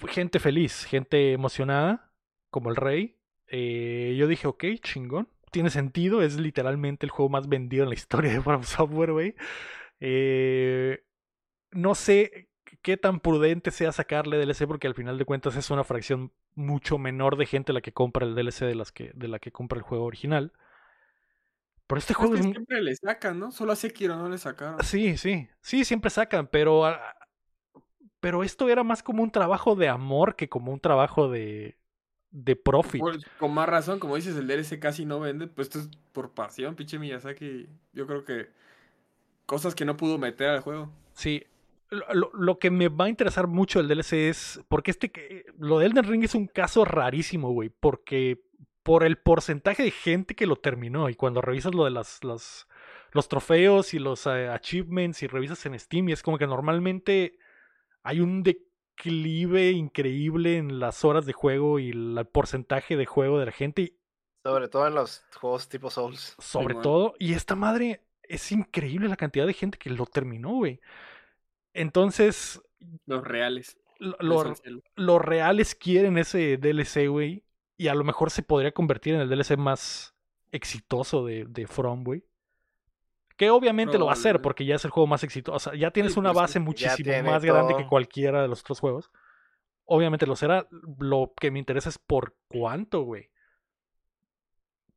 Gente feliz, gente emocionada, como el rey, Eh, yo dije, ok, chingón. Tiene sentido, es literalmente el juego más vendido en la historia de From Software, güey. Eh, no sé qué tan prudente sea sacarle DLC porque al final de cuentas es una fracción mucho menor de gente la que compra el DLC de, las que, de la que compra el juego original. Pero este Es juego que es... siempre le sacan, ¿no? Solo a Sekiro no le sacaron. Sí, sí, sí, siempre sacan, pero... Pero esto era más como un trabajo de amor que como un trabajo de, de profit. Por- con más razón, como dices, el DLC casi no vende, pues esto es por pasión, pinche Miyazaki. Yo creo que cosas que no pudo meter al juego. Sí. Lo, lo- que me va a interesar mucho del DLC es. Porque este. que- Lo de Elden Ring es un caso rarísimo, güey. Porque. Por el porcentaje de gente que lo terminó. Y cuando revisas lo de las. las- los trofeos y los eh, achievements y revisas en Steam. Y es como que normalmente. Hay un declive increíble en las horas de juego y el porcentaje de juego de la gente. Y Sobre todo en los juegos tipo Souls. sobre todo, y esta madre es increíble la cantidad de gente que lo terminó, güey. Entonces, Los reales. lo- los reales quieren ese DLC, güey. Y a lo mejor se podría convertir en el DLC más exitoso de, de From, güey. Que obviamente lo va a hacer porque ya es el juego más exitoso. O sea, ya tienes Sí, una pues base muchísimo más grande que cualquiera de los otros juegos. Obviamente lo será. Lo que me interesa es por cuánto, güey.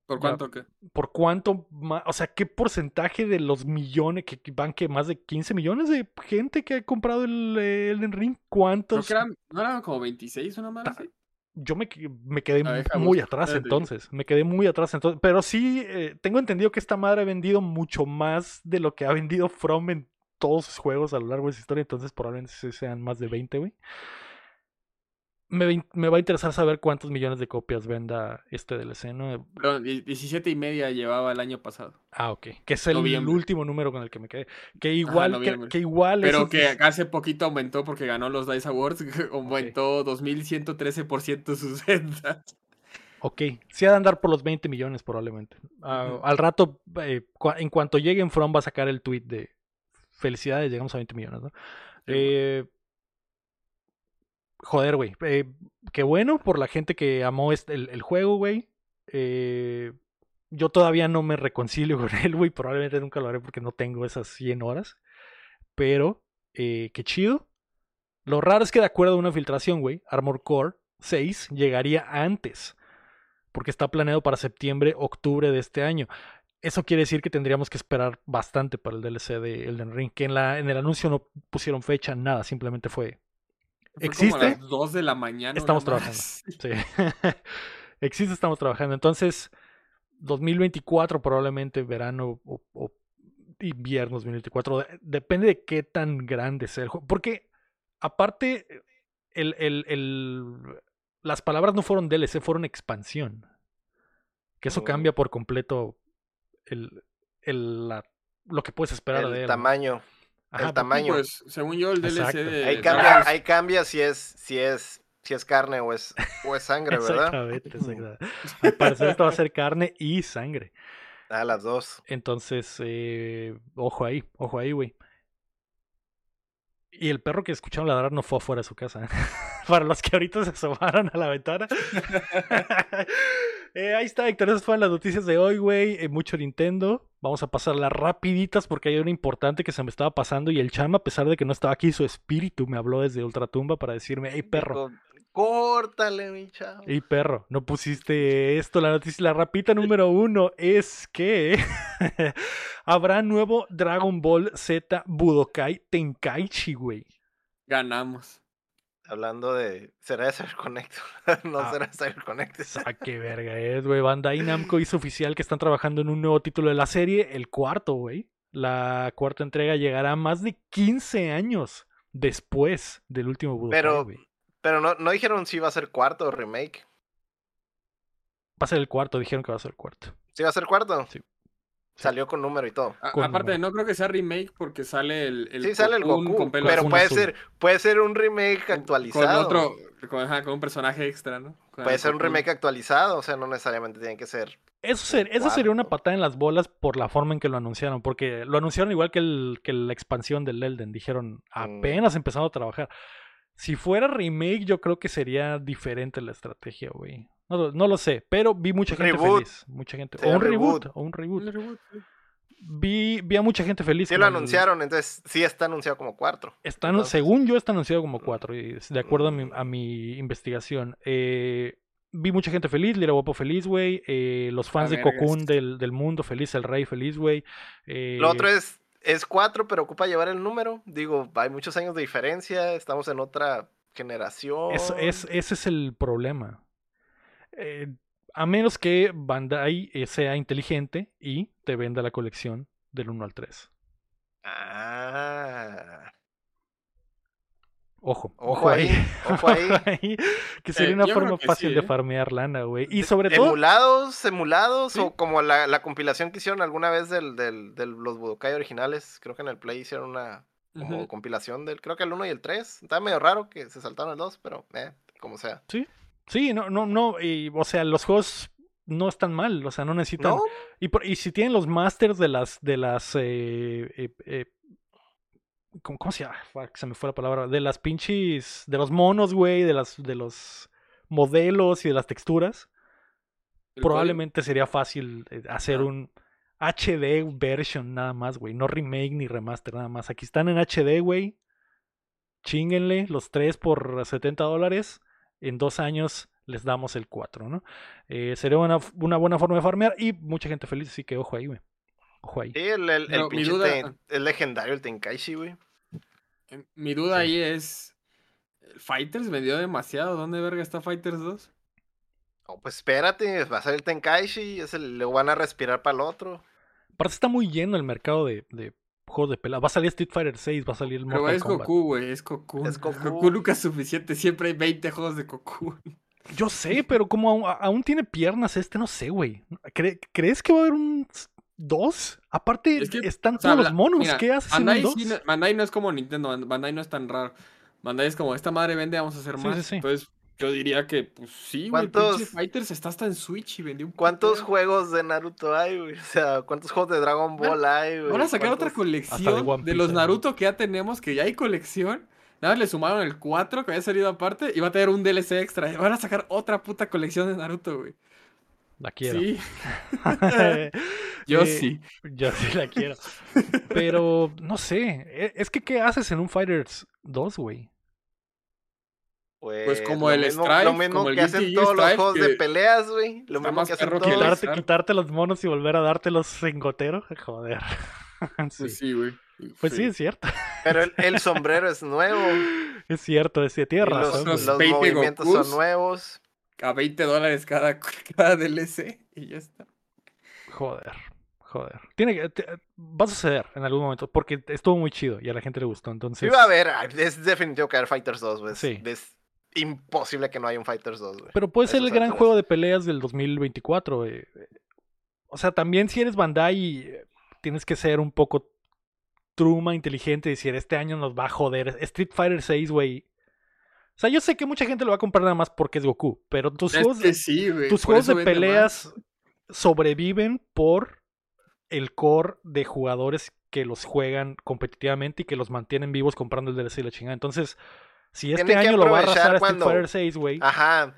¿Por cuánto que? por cuánto más, o sea, qué porcentaje de los millones que van que más de 15 millones de gente que ha comprado el Elden Ring, Creo cuántos que eran, ¿no eran como 26 una así? Yo me, me quedé ver, muy atrás entonces, me quedé muy atrás entonces, pero sí eh, tengo entendido que esta madre ha vendido mucho más de lo que ha vendido From en todos sus juegos a lo largo de su historia, entonces probablemente sean más de 20, güey. Me, va in- me va a interesar saber cuántos millones de copias venda este DLC, ¿no? Die- 17 y media llevaba el año pasado. Ah, ok. Que es el último número con el que me quedé. Que igual, que, que igual Pero que hace poquito aumentó porque ganó los DICE Awards, <laughs> aumentó 2113% sus ventas. Ok, sí ha de andar por los 20 millones probablemente. Ah. Al rato, eh, en cuanto llegue en From va a sacar el tweet de felicidades, llegamos a 20 millones, ¿no? Eh, joder, güey. eh, qué bueno por la gente que amó este- el, el juego, güey. Eh, yo todavía no me reconcilio <laughs> con él, güey. Probablemente nunca lo haré porque no tengo esas 100 horas. Pero, eh, qué chido. Lo raro es que de acuerdo a una filtración, güey, Armor Core 6 llegaría antes. Porque está planeado para septiembre, octubre de este año. Eso quiere decir que tendríamos que esperar bastante para el DLC de Elden Ring. Que en, la, en el anuncio no pusieron fecha, nada, simplemente fue. Fue ¿Existe? Como a las 2 de la mañana. Estamos trabajando. Sí. <laughs> Existe, estamos trabajando. Entonces, 2024 probablemente verano o, o invierno 2024. de- Depende de qué tan grande sea el juego. Porque aparte, el, el- el- las palabras no fueron DLC, fueron expansión. Que eso Mm. cambia por completo el, el- la- lo que puedes esperar de El él. ¿no? tamaño. Ajá, el tamaño. Pues, según yo, el DLC de... Ahí cambia, ahí cambia si es, si es, si es carne o es, o es sangre, ¿verdad? Exactamente, exactamente. Al parecer esto va a ser carne y sangre. A las dos. Entonces, eh, ojo ahí, ojo ahí, güey. Y el perro que escucharon ladrar no fue afuera de su casa. <laughs> Para los que ahorita se asomaron a la ventana. <laughs> Eh, ahí está, Héctor. Esas fueron las noticias de hoy, güey. Eh, mucho Nintendo. Vamos a pasarlas rapiditas porque hay una importante que se me estaba pasando. Y el chama, a pesar de que no estaba aquí, su espíritu me habló desde Ultratumba para decirme, hey, perro. Córtale, mi chavo. Y perro, no pusiste esto. La noticia, la rapita número uno es que <laughs> habrá nuevo Dragon Ball Z Budokai Tenkaichi, güey. Ganamos. Hablando de. ¿Será de CyberConnect? <laughs> no Ah. será de CyberConnect. Ah, qué verga es, güey. Bandai Namco hizo oficial que están trabajando en un nuevo título de la serie, el cuarto, güey. La cuarta entrega llegará más de 15 años después del último Budokai, Pero- güey. Pero no, no dijeron si va a ser cuarto o remake. Va a ser el cuarto, dijeron que va a ser el cuarto. ¿Sí va a ser cuarto? Sí. Salió con número y todo. A- aparte, número. no creo que sea remake porque sale el, el sí, sale el Goku. con pelo Pero azul. puede azul. ser, puede ser un remake actualizado. Con otro, con, ajá, con un personaje extra, ¿no? Con Puede ser un remake actualizado. O sea, no necesariamente tiene que ser. Eso, ser- eso sería una patada en las bolas por la forma en que lo anunciaron, porque lo anunciaron igual que, el, que la expansión del Elden, dijeron Mm. apenas empezando a trabajar. Si fuera remake, yo creo que sería diferente la estrategia, güey. No, lo- no lo sé, pero vi mucha gente reboot. feliz. Mucha gente. Sí, o un reboot. reboot. O un reboot. Un reboot, sí. Vi, vi a mucha gente feliz. Sí lo el- anunciaron, entonces sí está anunciado como cuatro. Entonces- según yo, está anunciado como cuatro, y de acuerdo a mi, a mi investigación. Eh, vi mucha gente feliz, Lira Guapo feliz, güey. eh, los fans de. Cocoon del, del mundo feliz, el rey feliz, güey. eh, Lo otro es, es cuatro, pero ocupa llevar el número. Digo, hay muchos años de diferencia, estamos en otra generación. es- es- ese es el problema. Eh, a menos que Bandai eh, sea inteligente y te venda la colección del 1 al 3. Ah, Ojo, Ojo ahí, <laughs> ojo ahí. que sería Eh, una forma fácil sí, de ¿eh? farmear lana, güey. Y sobre todo, emulados, emulados, Sí. o como la, la compilación que hicieron alguna vez del, del, de los Budokai originales. Creo que en el Play hicieron una como compilación del, creo que el 1 y el 3. Está medio raro que se saltaron el 2, pero eh, como sea. Sí, no, no, no, y, o sea, los juegos no están mal, o sea, no necesitan. ¿No? Y, por- y si tienen los masters de las, de las, eh, eh, eh, ¿cómo, cómo se llama? Fuck, se me fue la palabra, de las pinches, de los monos, güey, de las, de los modelos y de las texturas, probablemente sería fácil eh, hacer Ah. un HD version nada más, güey, no remake ni remaster nada más. Aquí están en HD, güey, chinguenle los tres por 70 dólares, en dos años les damos el 4, ¿no? Eh, sería una, una buena forma de farmear y mucha gente feliz, así que ojo ahí, güey. Ojo ahí. Sí, el, el, el Pero mi pinche duda- te- es legendario el Tenkaichi, güey. Eh, Mi duda Sí. ahí es. ¿el ¿Fighters vendió demasiado? ¿Dónde verga está Fighters 2? Oh, pues espérate, va a ser el Tenkaichi, es el, lo van a respirar para el otro. Aparte está muy lleno el mercado de, de juegos de pelea. Va a salir Street Fighter 6, va a salir el Pero Mortal es Kombat. Goku, güey, es Goku. Es <laughs> Goku. Goku nunca es suficiente, siempre hay 20 juegos de Goku. Yo sé, pero como aún, aún tiene piernas este, no sé, güey. ¿Cre- ¿Crees que va a haber un 2? Aparte, Es que, están O sea, todos los monos. mira, ¿Qué haces en Bandai, 2? sí no, Bandai no es como Nintendo, Bandai no es tan raro. Bandai es como, esta madre vende, vamos a hacer Sí, más. sí, sí. Entonces, yo diría que, pues sí, güey, ¿Cuántos- Fighters está hasta en Switch y vendió un ¿Cuántos putero. juegos de Naruto hay, güey? O sea, ¿cuántos juegos de Dragon Ball hay, güey? Van a sacar otra ¿Cuántos- Hasta de colección de, Piece, los ¿no? Naruto que ya tenemos, que ya hay colección. Nada más le sumaron el 4 que había salido aparte y va a tener un DLC extra. Van a sacar otra puta colección de Naruto, güey. La quiero. Sí, <laughs> yo Eh, sí. Yo sí la quiero. <laughs> Pero, no sé. e- Es que, ¿qué haces en un Fighters 2, güey? Pues, como lo el mismo, Strife, Lo mismo como el que hacen todos los juegos de peleas, güey. Lo está mismo que hacen todos. Quitarte, los monos y volver a dártelos en gotero. <laughs> Joder. Sí. Pues sí, güey. Pues sí, es cierto. Pero el, el sombrero es nuevo. Es cierto, es cierto. Tienes y razón. los, Los los 20 movimientos Gokus. son nuevos. A 20 dólares cada, <laughs> cada DLC y ya está. Joder. Joder. Tiene que, te- va a suceder en algún momento. Porque estuvo muy chido y a la gente le gustó. Entonces. Va a haber, es definitivo que haber Fighters 2, güey. Sí. Es imposible que no haya un Fighters 2, güey. Pero puede ser el gran juego de peleas del 2024. eh. O sea, también si eres Bandai, tienes que ser un poco truma, inteligente y decir, este año nos va a joder. Street Fighter 6, güey. O sea, yo sé que mucha gente lo va a comprar nada más porque es Goku, pero tus Es juegos, que sí, tus juegos de peleas más. sobreviven por el core de jugadores que los juegan competitivamente y que los mantienen vivos comprando el DLC y la chingada. Entonces, si este Tienen año lo va a arrasar a Street cuando- Fighter 6, güey. Ajá.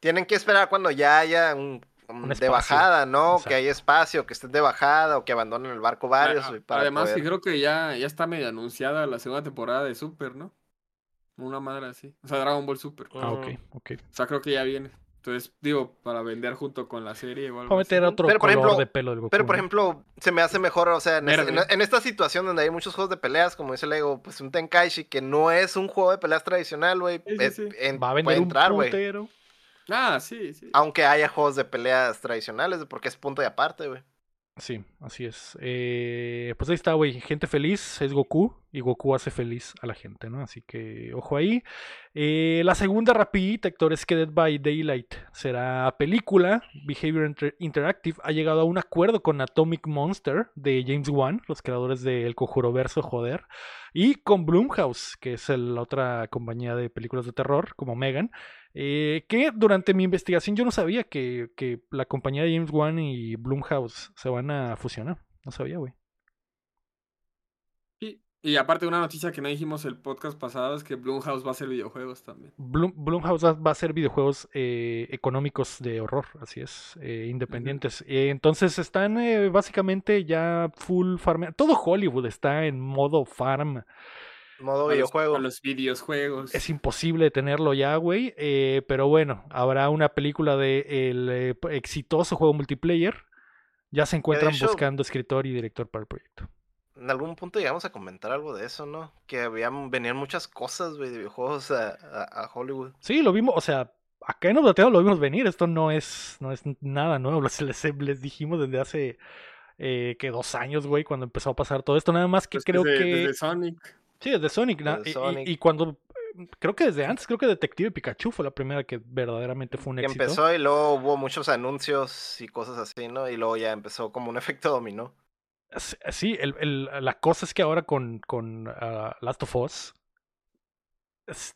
Tienen que esperar cuando ya haya un, un Un de bajada, ¿no? Exacto. Que haya espacio, que estén de bajada o que abandonen el barco varios. A- para Además, poder- que creo que ya, ya está medio anunciada la segunda temporada de Super, ¿no? Una madre así. O sea, Dragon Ball Super. Ah, ok, ok. O sea, creo que ya viene. Entonces, digo, para vender junto con la serie o algo Para meter así. otro Pero, por ejemplo- de pelo del Goku. Pero, por ejemplo, se me hace mejor, o sea, en, Verde. en- en esta situación donde hay muchos juegos de peleas, como dice Lego, pues un Tenkaichi que no es un juego de peleas tradicional, güey. Sí, sí, eh, sí. va a puede vender un entrar, güey. Ah, sí, sí. Aunque haya juegos de peleas tradicionales, porque es punto y aparte, güey. Sí, así es. Eh, pues ahí está, güey. Gente feliz es Goku y Goku hace feliz a la gente, ¿no? Así que ojo ahí. Eh, la segunda rapidita, Héctor, es que Dead by Daylight será película. Behavior Inter- Interactive ha llegado a un acuerdo con Atomic Monster de James Wan, los creadores del Conjuro Verso, joder. Y con Blumhouse, que es el- la otra compañía de películas de terror, como Megan. Eh, que durante mi investigación yo no sabía que, que la compañía de James Wan y Blumhouse se van a fusionar. No sabía, güey. Sí, Y aparte una noticia que no dijimos el podcast pasado es que Blumhouse va a hacer videojuegos también. Bloom, Blumhouse va, va a hacer videojuegos eh, económicos de horror, así es, eh, independientes. Entonces están básicamente ya full farm. Todo Hollywood está en modo farm. Modo los- videojuego. los videojuegos. Es imposible tenerlo ya, güey. eh, pero bueno, habrá una película de el eh, exitoso juego multiplayer. Ya se encuentran hecho- buscando escritor y director para el proyecto. En algún punto llegamos a comentar algo de eso, ¿no? Que habían, venían muchas cosas, güey, de videojuegos a, a- a Hollywood. Sí, lo vimos, o sea, acá en Oblateo lo vimos venir. Esto no es, no es nada nuevo. <laughs> Les, les, les dijimos desde hace eh, que dos años, güey, cuando empezó a pasar todo esto. Nada más que Pues creo desde- que. desde Sonic. Sí, desde Sonic. Desde y- y- Sonic. Y, cuando. eh, Creo que desde antes, creo que Detective Pikachu fue la primera que verdaderamente fue un Que éxito. empezó y luego hubo muchos anuncios y cosas así, ¿no? Y luego ya empezó como un <laughs> efecto dominó. Sí, el, el- la cosa es que ahora con, con ah, Last of Us es-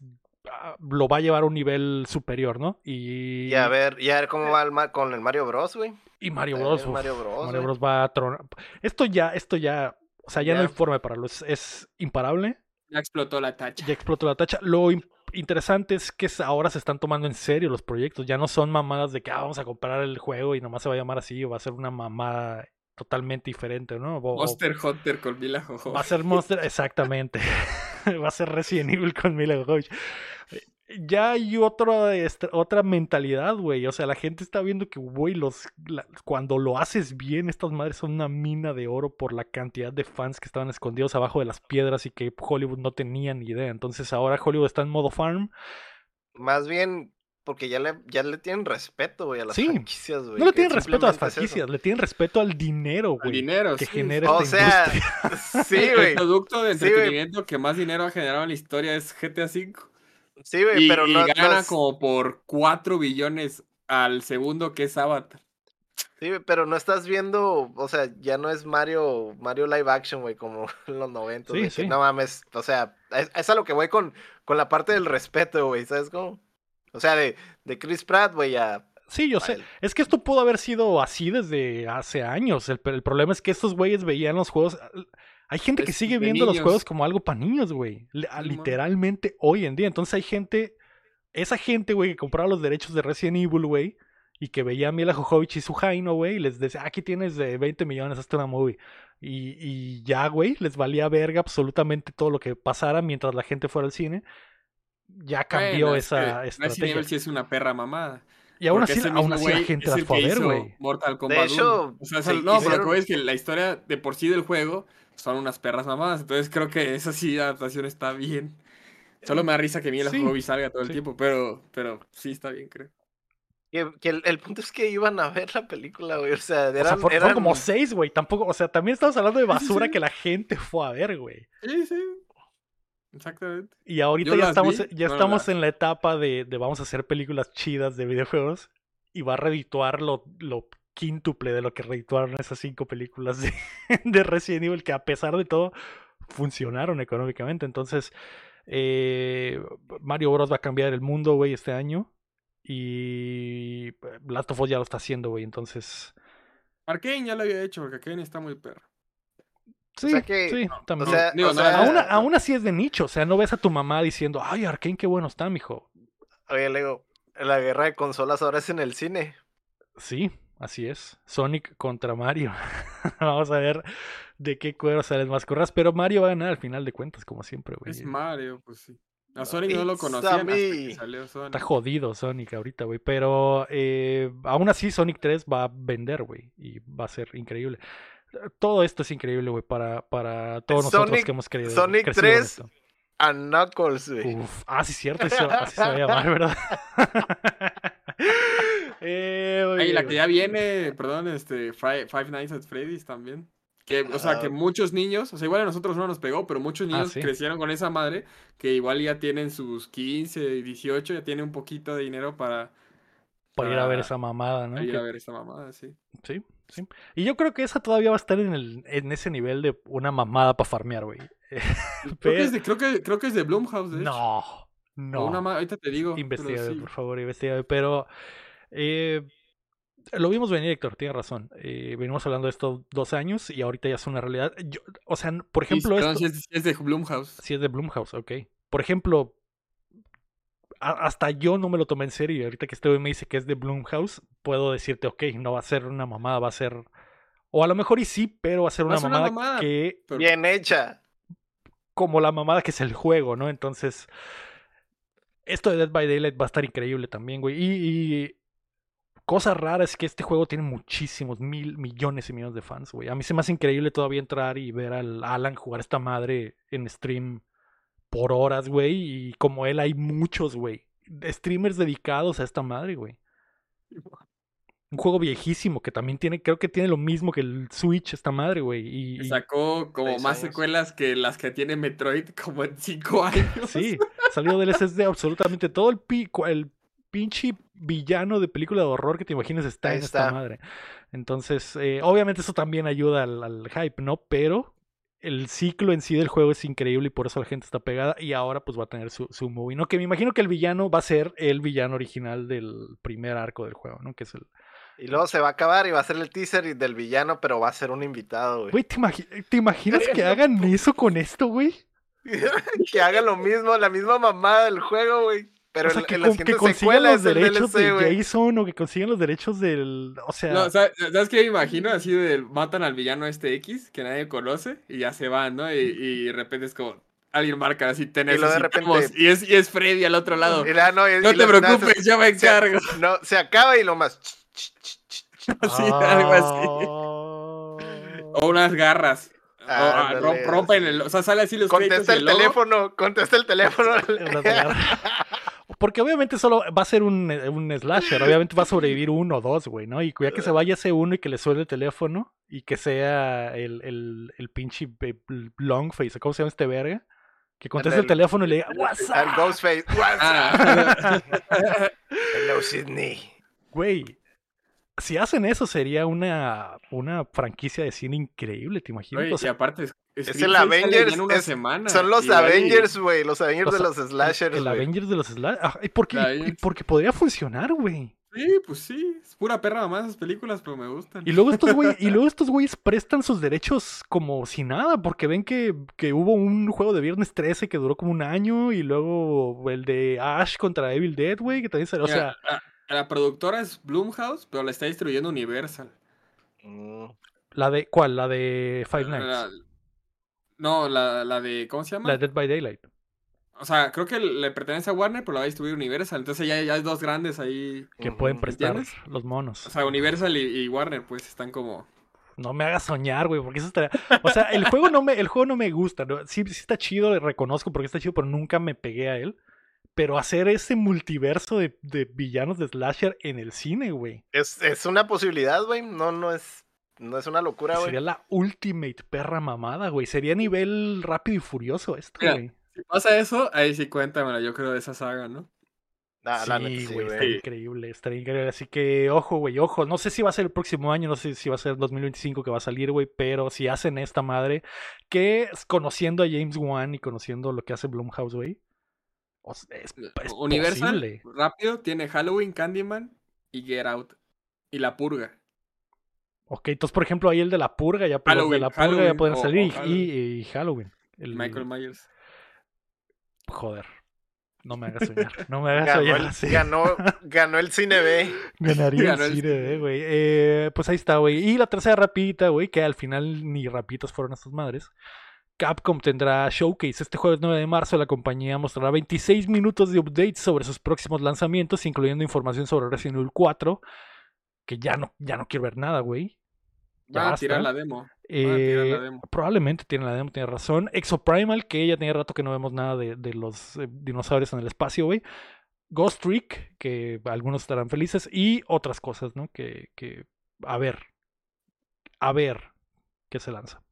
ah, lo va a llevar a un nivel superior, ¿no? Y, Y a ver, y a ver cómo va el ma- con el Mario Bros, güey. y Mario Bros. uf, Mario Bros, Mario. Bros va a tronar. Esto ya, esto ya, o sea, ya, no hay forma de pararlo. Es, es imparable. Ya explotó la tacha. Ya explotó la tacha. Lo interesante es que ahora se están tomando en serio los proyectos. Ya no son mamadas de que ah, vamos a comprar el juego y nomás se va a llamar así o va a ser una mamada totalmente diferente, ¿no? O- o- Monster Hunter con Mila Jojo. Va a ser Monster, exactamente. <laughs> Va a ser Resident Evil con Mila Jovovich. Ya hay otra, otra mentalidad, güey. O sea, la gente está viendo que, güey, los, la- cuando lo haces bien, estas madres son una mina de oro por la cantidad de fans que estaban escondidos abajo de las piedras y que Hollywood no tenía ni idea. Entonces ahora Hollywood está en modo farm. Más bien porque ya le, ya le tienen respeto, güey, a las Sí. franquicias, güey. No le tienen respeto a las es franquicias, le tienen respeto al dinero, El güey. dinero, Que sí, genera O esta sea, industria. <laughs> sí, El güey. producto de Sí, entretenimiento que más dinero ha generado en la historia es GTA V. Sí, güey, Y, pero y no, no gana es- como por 4 billones al segundo que es Avatar. Sí, pero no estás viendo, o sea, ya no es Mario, Mario live action, güey, como <laughs> en los 90, Sí, sí. que no mames, o sea, es, es a lo que voy con, con la parte del respeto, güey, ¿sabes cómo? O sea, de, de Chris Pratt, güey, a... Sí, yo a sé. él. Es que esto pudo haber sido así desde hace años. El, el problema es que estos güeyes veían los juegos. Hay gente que sigue de viendo los juegos como algo para niños, güey. Literalmente hoy en día. Entonces hay gente. Esa gente, güey, que compraba los derechos de Resident Evil, güey. Y que veía a Mila Jovovich y su Jaino, güey. Y les decía, aquí tienes de 20 millones, hazte una movie. Y, y ya, güey, les valía verga absolutamente todo lo que pasara mientras la gente fuera al cine. Ya cambió Bueno, es esa que Resident estrategia. Evil sí es una perra mamada. Y aún así, aún así la gente las fue a ver, hizo güey. Mortal Kombat hecho, 1. O sea, se eso- no, pero lo que es que la historia de por sí del juego son unas perras mamadas. Entonces creo que esa sí adaptación está bien. Solo me da risa que Mila Sí, Jovovich salga todo el sí. tiempo, pero, pero sí está bien, creo. Que, que el, el punto es que iban a ver la película, güey, o sea, O sea, eran, fue- fueron eran- como seis, güey. Tampoco, o sea, también estamos hablando de basura sí. que la gente fue a ver, güey. Sí, sí. Exactamente. Y ahorita Yo ya estamos, vi, ya no estamos en la etapa de, de vamos a hacer películas chidas de videojuegos y va a redituar lo, lo quíntuple de lo que redituaron esas cinco películas de, <laughs> de Resident Evil que a pesar de todo funcionaron económicamente. Entonces, eh, Mario Bros va a cambiar el mundo, güey, este año. Y Last of Us ya lo está haciendo, güey. Entonces, Arkane ya lo había hecho, porque Arkane está muy perro. sí, sea que- sí, O también. sea, Digo, o sea, Aún, aún así es de nicho, o sea, no ves a tu mamá diciendo, ay, Arkane, qué bueno está, mijo. Oye, Lego, la guerra de consolas ahora es en el cine. Sí, así es. Sonic contra Mario. <laughs> Vamos a ver de qué cuero salen más corras, pero Mario va a ganar al final de cuentas, como siempre, güey. Es Mario, pues sí. A Sonic no lo It's a conocían hasta que me. salió Sonic. Está jodido Sonic ahorita, güey. Pero eh, aún así Sonic 3 va a vender, güey. Y va a ser increíble. Todo esto es increíble, güey, para, para todos nosotros que hemos querido. Sonic crecido con 3, esto. A Knuckles, güey. Uf, ah, sí, cierto, eso, así se va a llamar, <laughs> ¿verdad? <laughs> <laughs> eh, Ay, la que ya viene, perdón, este, Five Nights at Freddy's también. Que, o sea, que Ah. muchos niños, o sea, igual a nosotros no nos pegó, pero muchos Ah, niños sí. crecieron con esa madre, que igual ya tienen sus 15, 18, ya tienen un poquito de dinero para, Para ir a ver esa mamada, ¿no? para ir Que- a ver esta mamada, sí. Sí, sí. Y yo creo que esa todavía va a estar en, el, en ese nivel de una mamada para farmear, güey. <laughs> Creo, que es de, creo, que, creo que es de Blumhouse, de hecho. No, no. una ahorita te digo. Investiga, sí. por favor, investiga. Pero eh, Lo vimos venir, Héctor, tienes razón. Eh, venimos hablando de esto dos años y ahorita ya es una realidad. Yo- o sea, por ejemplo, esto... si es, si es de Blumhouse. Sí, es de Blumhouse, ok. Por ejemplo, a- hasta yo no me lo tomé en serio. y Ahorita que este güey me dice que es de Blumhouse, puedo decirte, ok, no va a ser una mamada, va a ser. O a lo mejor y sí, pero va a ser Va a una, ser una mamada, mamada. que. Pero- Bien hecha. Como la mamada que es el juego, ¿no? Entonces. Esto de Dead by Daylight va a estar increíble también, güey. Y. y cosa rara es que este juego tiene muchísimos, mil millones y millones de fans, güey. A mí se me hace increíble todavía entrar y ver al Alan jugar esta madre en stream por horas, güey. Y como él hay muchos, güey. Streamers dedicados a esta madre, güey. Un juego viejísimo que también tiene, creo que tiene lo mismo que el Switch, esta madre, güey. Y, Sacó como más secuelas que las que tiene Metroid como en cinco <laughs> años. sí, salió DLCs de absolutamente todo el, pi- cu- el pinche villano de película de horror que te imagines está Ahí en esta madre. Entonces, eh, obviamente eso también ayuda al, al hype, ¿no? Pero el ciclo en sí del juego es increíble y por eso la gente está pegada y ahora pues va a tener su, su movie, ¿no? Que me imagino que el villano va a ser el villano original del primer arco del juego, ¿no? Que es el... Y luego se va a acabar y va a ser el teaser del villano, pero va a ser un invitado, güey. Güey, ¿te, imagi- ¿te imaginas que hagan eso con esto, güey? <laughs> que haga lo mismo, la misma mamada del juego, güey. Pero o sea, en, que, en con- que consigan los derechos DLC, de güey. Jason o que consigan los derechos del... O sea... No, ¿sabes, ¿sabes qué me imagino? Así de matan al villano este X que nadie conoce y ya se van, ¿no? Y, y de repente es como alguien marca así, te Y luego de necesitamos", repente- y es, y es Freddy al otro lado. Y la- no, y- No y te preocupes, yo me se- encargo. No, se acaba y lo más. <laughs> Sí, algo así. Ah. O unas garras. O, ah, rom- rompen el. O sea, sale así los Contesta el teléfono, contesta el teléfono. Porque obviamente solo va a ser un, un slasher, obviamente va a sobrevivir uno o dos, güey, ¿no? Y ya que se vaya ese uno y que le suene el teléfono y que sea el, el, el pinche eh, Longface, ¿cómo se llama este verga? Que conteste el El- teléfono y le diga, WhatsApp. Al Ghostface. What's Ah. up? <laughs> Hello, Sydney. Güey, si hacen eso sería una, una franquicia de cine increíble, ¿te imaginas? Oye, O y sea, aparte, Es el Avengers, en una es- semana. Son los Avengers, güey. Los Avengers o sea, de los slashers, el güey. Avengers de los slashers. Ah, ¿y por qué? La Y- porque podría funcionar, güey. Sí, pues sí. Es pura perra mamá esas películas, pero me gustan. Y luego estos güeyes, y <laughs> luego estos güeyes prestan sus derechos como si nada, porque ven que, que hubo un juego de Viernes 13 que duró como un año, y luego el de Ash contra Evil Dead, güey, que también salió. O sea, Mira, la, productora es Blumhouse, pero la está distribuyendo Universal. Mm, la de. ¿Cuál? La de Five La- Nights. no, la, la de. ¿Cómo se llama? La de Dead by Daylight. O sea, creo que le pertenece a Warner, pero la va a distribuir Universal. Entonces ya, ya hay dos grandes ahí. Que pueden prestar ¿Entiendes? los monos. O sea, Universal y, y Warner, pues están como. No me hagas soñar, güey, porque eso estaría... O sea, el juego no me, el juego no me gusta. ¿no? Sí, sí está chido, le reconozco porque está chido, pero nunca me pegué a él. Pero hacer ese multiverso de, de villanos de slasher en el cine, güey. Es, es una posibilidad, güey. No, no es, no es una locura, güey. Sería la ultimate perra mamada, güey. Sería nivel rápido y furioso esto, güey. Si pasa eso, ahí sí cuéntamela, yo creo de esa saga, ¿no? Ah, la sí, güey, estaría Sí. increíble, estaría increíble. Así que, ojo, güey, ojo. No sé si va a ser el próximo año, no sé si va a ser 2025 que va a salir, güey, pero si hacen esta madre, que es conociendo a James Wan y conociendo lo que hace Blumhouse, güey, o sea, es, es Universal, posible. rápido, tiene Halloween, Candyman y Get Out. Y La Purga. Ok, entonces, por ejemplo, ahí el de la purga, ya pues, de Halloween, la purga ya Halloween, o- salir o y- Halloween. y, y Halloween. El- Michael Myers. Joder. No me hagas soñar. No me hagas Ganó soñar. el, ganó, ganó el cine B. <laughs> Ganaría Ganó el cine, cine. eh, güey. Eh, pues ahí está, güey. Y la tercera rapidita, güey, que al final ni rapitas fueron estas madres. Capcom tendrá Showcase este jueves 9 de marzo. La compañía mostrará 26 minutos de updates sobre sus próximos lanzamientos, incluyendo información sobre Resident Evil 4. Que ya no, ya no quiero ver nada, güey. Ya Van a tirar la demo. Van a tirar Eh, la demo. probablemente tiene la demo, tiene razón. Exoprimal, que ya tenía rato que no vemos nada de, de los eh, dinosaurios en el espacio, güey. Ghost Trick, que algunos estarán felices. Y otras cosas, ¿no? Que, que a ver. A ver qué se lanza.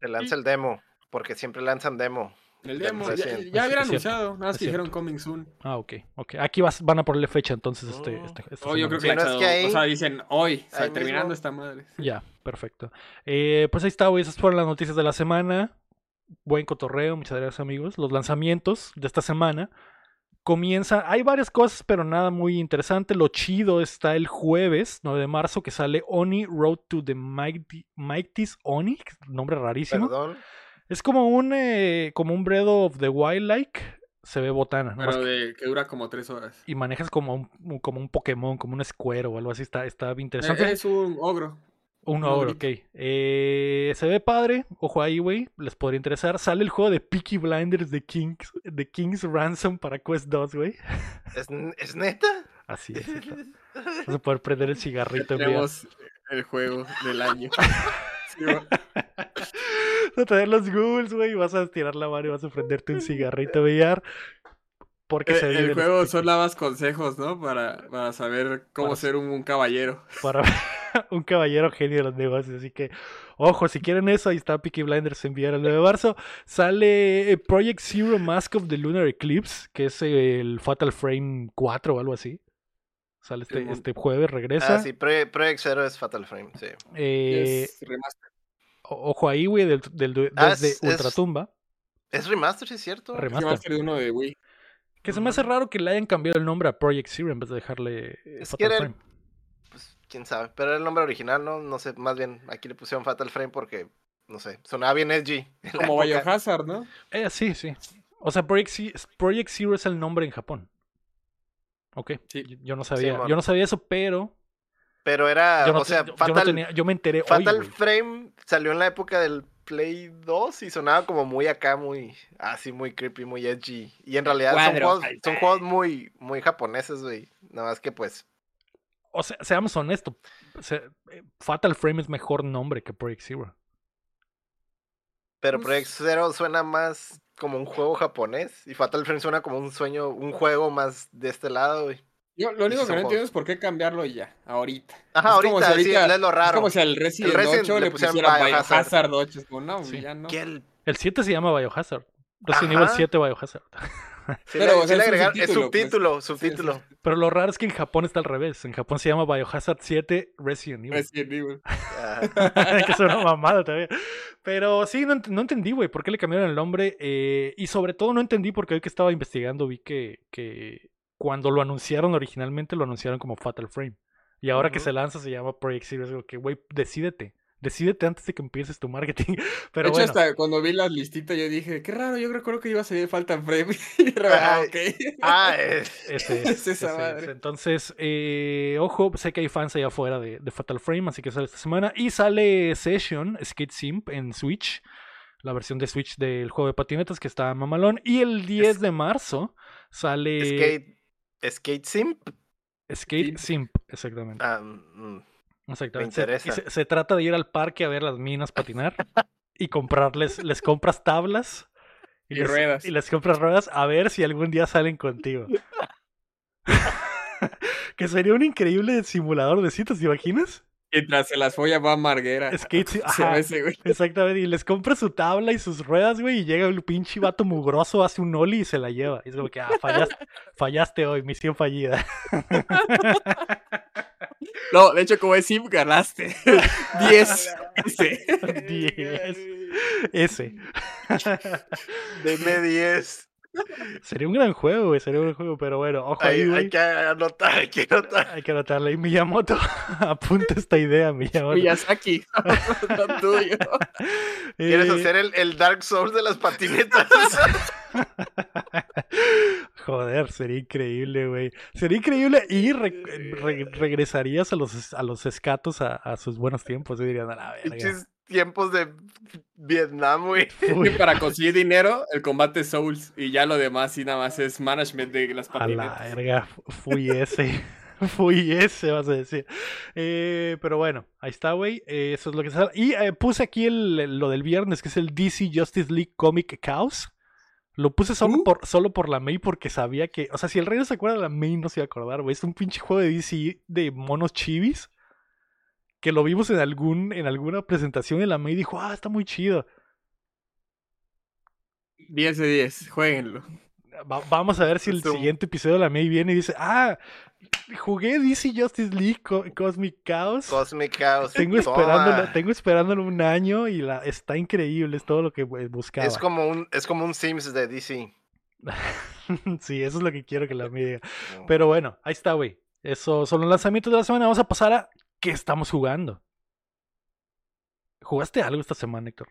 Se lanza el demo. Porque siempre lanzan demo. El demo, ya, ya anunciado, nada más que dijeron coming soon. Ah, ok, ok. Aquí vas, van a ponerle fecha entonces este, Mm. este- esta Oh, yo creo que, no es que ahí- o sea, dicen hoy, o sea, terminando mismo. esta madre. <laughs> Ya, perfecto. Eh, pues ahí está, güey. Esas fueron las noticias de la semana. Buen cotorreo, muchas gracias, amigos. Los lanzamientos de esta semana. Comienza, hay varias cosas, pero nada muy interesante. Lo chido está el jueves 9 de marzo que sale Oni Road to the Mighty, Mighty's Oni, nombre rarísimo. Perdón. Es como un, eh, como un Breath of the Wild like, se ve botana. Pero que- de, que dura como tres horas. y manejas como un, como un Pokémon, como un Square o algo así, está, está bien Eh, interesante. Es un ogro. Un un ogro, ok. Eh, se ve padre, ojo ahí, güey, les podría interesar. Sale el juego de Peaky Blinders de Kings, de King's Ransom para Quest 2, güey. ¿Es, ¿Es neta? Así es. <laughs> Vas a poder prender el cigarrito. Tenemos el juego del año. <laughs> Sí. Vas a tener los ghouls, güey, vas a estirar la mano y vas a prenderte un cigarrito VR. Porque se Eh, viene el juego son nada más consejos, ¿no? Para, para saber cómo Para- ser un, un caballero. para <laughs> un caballero genio de los negocios. Así que, ojo, si quieren eso, ahí está Peaky Blinders en VR el 9 de marzo. Sale eh, Project Zero Mask of the Lunar Eclipse, que es el Fatal Frame 4 o algo así. Sale este, este jueves, regresa. Ah, sí, Project Zero es Fatal Frame, sí. Eh, Es remaster. Ojo ahí, güey, del, del- Ah, desde es- es- Ultratumba. ¿Es remaster, sí es cierto? Remaster. Remaster de uno de Wii. Que se me hace raro que le hayan cambiado el nombre a Project Zero en vez de dejarle eh, Es Fatal que era el- Frame. Pues quién sabe, pero era el nombre original, ¿no? No sé, más bien aquí le pusieron Fatal Frame porque, no sé, sonaba bien edgy. Como. Biohazard, ¿no? Eh, sí, sí. O sea, Project, Project Zero es el nombre en Japón. Ok. Sí. Yo- no sabía, yo no sabía eso, pero Pero era, yo no, o sea, yo- yo no Fatal, tenía- yo me enteré Fatal hoy. Frame salió en la época del Play 2 y sonaba como muy acá, muy así, muy creepy, muy edgy. Y en realidad son juegos, son juegos muy, muy japoneses, güey. Nada más que pues, O sea, seamos honestos. se- eh, Fatal Frame es mejor nombre que Project Zero. pero Pues- Project Zero suena más como un juego japonés y Fatal Frame suena como un sueño, un juego más de este lado, güey. Yo lo único que no entiendo es por qué cambiarlo ya, ahorita. Ajá, Es como ahorita, si sí, es lo Es raro. como si al Resident, Resident 8 le pusieran pusieran Biohazard. Biohazard 8. Es como, no, Sí. ya no. El- El 7 se llama Biohazard. Resident Ajá. Evil 7 Biohazard. sí Pero, le- o sí sea, le es es subtítulo, pues. subtítulo, Sí, sí, subtítulo. Pero lo raro es que en Japón está al revés. En Japón se llama Biohazard 7 Resident Evil. Resident Evil. Ajá. <laughs> que es una mamada también. Pero sí, no, ent- no entendí, güey, por qué le cambiaron el nombre. eh, y sobre todo no entendí porque hoy que estaba investigando vi que, que cuando lo anunciaron originalmente lo anunciaron como Fatal Frame. Y ahora que se lanza se llama Project Zero. Es como que, güey, decídete. Decídete antes de que empieces tu marketing. <laughs> Pero de hecho, bueno, hasta cuando vi las listitas, yo dije, qué raro, yo recuerdo que iba a salir Falta Frame. <laughs> ah, ok. Ah, es- <laughs> ese es, es esa ese madre. Entonces, eh, ojo, sé que hay fans allá afuera de, de Fatal Frame, así que sale esta semana. Y sale Session, Skate Simp, en Switch. La versión de Switch del juego de patinetas que está mamalón. Y el 10 Es- de marzo sale Skate, Skate Simp. Skate Simp. Simp, exactamente. Ah, mm, exactamente. Se- interesa. Se, se trata de ir al parque a ver las minas patinar y comprarles, les compras tablas Y les- ruedas. Y les compras ruedas a ver si algún día salen contigo. <laughs> <laughs> que sería un increíble simulador de citas, ¿te imaginas? Mientras se las folla va Marguera. Skate <laughs> ajá. ve ese, güey. Exactamente, y les compra su tabla y sus ruedas, güey, y llega el pinche vato mugroso, hace un ollie y se la lleva. Y es como que, ah, fallaste, fallaste hoy, misión fallida. <laughs> No, de hecho, como es Sim, ganaste. <laughs> 10. Ese. 10. Ese. Deme 10. Sería un gran juego, güey, sería un gran juego, pero bueno, ojo Hay, ahí, hay güey. que anotar, hay que anotar. Hay que anotarle. Y Miyamoto, <laughs> apunta esta idea, Miyamoto. Miyazaki. <laughs> Lo tuyo. <laughs> ¿Quieres Eh, hacer el, el Dark Souls de las patinetas? Joder, sería increíble, güey. Sería increíble y re- re- regresarías a los, a los escatos a, a sus buenos tiempos. Y dirían, a la verga. Tiempos de Vietnam, güey. Uy, <laughs> Y para conseguir <laughs> dinero, el combate Souls. Y ya lo demás, sí, nada más es management de las a la patinetas. verga, fui ese. <laughs> Fui ese, vas a decir. Eh, pero bueno, ahí está, güey. Eh, eso es lo que sale. Y eh, puse aquí el- lo del viernes, que es el DC Justice League Comic Chaos. Lo puse solo, ¿Uh? por, solo por la May porque sabía que. O sea, si el rey no se acuerda de la May, no se iba a acordar, güey. Es un pinche juego de DC de monos chivis. Que lo vimos en algún en alguna presentación en la May y dijo, ah, está muy chido. 10 de 10, jueguenlo. Va- vamos a ver si el Zoom. siguiente episodio de la May viene y dice, ah, jugué DC Justice League Co- Cosmic Chaos. Cosmic Chaos. Tengo esperándolo, tengo esperándolo un año y la, está increíble, es todo lo que eh, buscaba. Es como un, es como un Sims de DC. <laughs> sí, eso es lo que quiero que la mía diga. No. Pero bueno, ahí está, güey. Eso son los lanzamientos de la semana. Vamos a pasar a qué estamos jugando. ¿Jugaste algo esta semana, Héctor?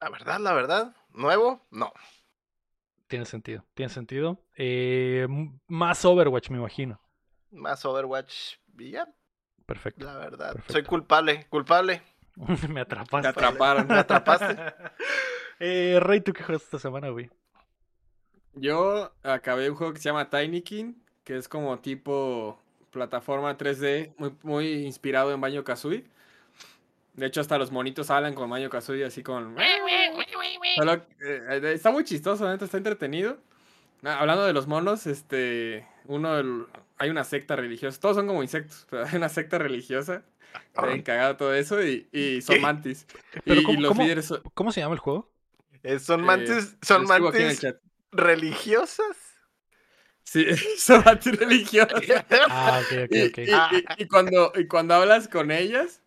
La verdad, la verdad, nuevo, no. Tiene sentido, tiene sentido. Eh, más Overwatch, me imagino. Más Overwatch y ya, Perfecto. la verdad. Soy culpable, culpable. <laughs> me atrapaste. Te atraparon. Me atrapaste. <laughs> eh, Rey, ¿tú qué jugaste esta semana, güey? Yo acabé un juego que se llama Tiny King, que es como tipo plataforma 3D, muy, muy inspirado en Banjo Kazooie. De hecho, hasta los monitos hablan con Banjo Kazooie, así con. Solo, eh, eh, está muy chistoso, neta, está entretenido. Ah, hablando de los monos, este. Uno del- hay una secta religiosa. Todos son como insectos, pero <laughs> hay una secta religiosa. Está bien cagado todo eso y, y son mantis. Pero y, y ¿cómo- los cómo- líderes son. ¿Cómo se llama el juego? Eh, son eh, mantis, son en el mantis religiosas. Sí, <laughs> son mantis religiosas. Ah, ok, ok, ok. y- y- y cuando, y cuando hablas con ellas,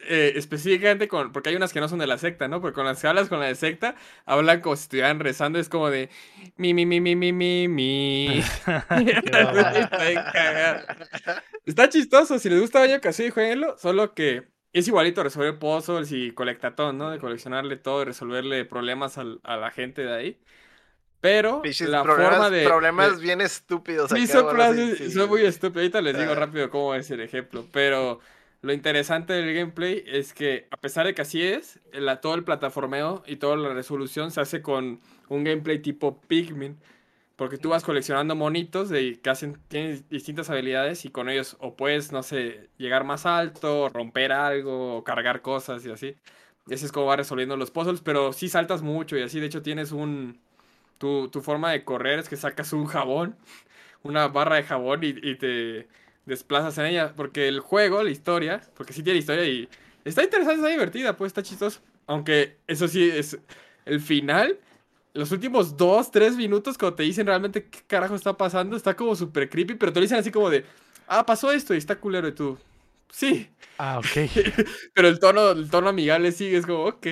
eh, específicamente con, porque hay unas que no son de la secta, ¿no? Porque con las que hablas con la de secta, hablan como si estuvieran rezando, es como de mi, mi, mi, mi, mi, mi, mi. <laughs> <laughs> Está chistoso, si les gusta Baño Kazooie, jueguenlo, solo que es igualito resolver puzzles y colectatón, ¿no? De coleccionarle todo y resolverle problemas al- a la gente de ahí. Pero Pinches la problemas, forma de... problemas de- bien estúpidos. Sí, son, frases- sí, son muy sí. estúpidas. Ahorita les digo Ah. rápido cómo es el ejemplo. Pero lo interesante del gameplay es que, a pesar de que así es, la- todo el plataformeo y toda la resolución se hace con un gameplay tipo Pikmin. Porque tú vas coleccionando monitos de, que hacen, tienen distintas habilidades y con ellos o puedes, no sé, llegar más alto, romper algo, o cargar cosas y así. Y así es como va resolviendo los puzzles, pero sí saltas mucho y así. De hecho, tienes un. Tu, tu forma de correr es que sacas un jabón, una barra de jabón y, y te desplazas en ella. Porque el juego, la historia, porque sí tiene historia y está interesante, está divertida, pues está chistoso. Aunque eso sí es el final. Los últimos dos, tres minutos, cuando te dicen realmente qué carajo está pasando, está como súper creepy, pero te lo dicen así como de, ah, pasó esto y está culero y tú, sí, Ah, ok. <laughs> pero el tono, el tono amigable sigue, es como, ok.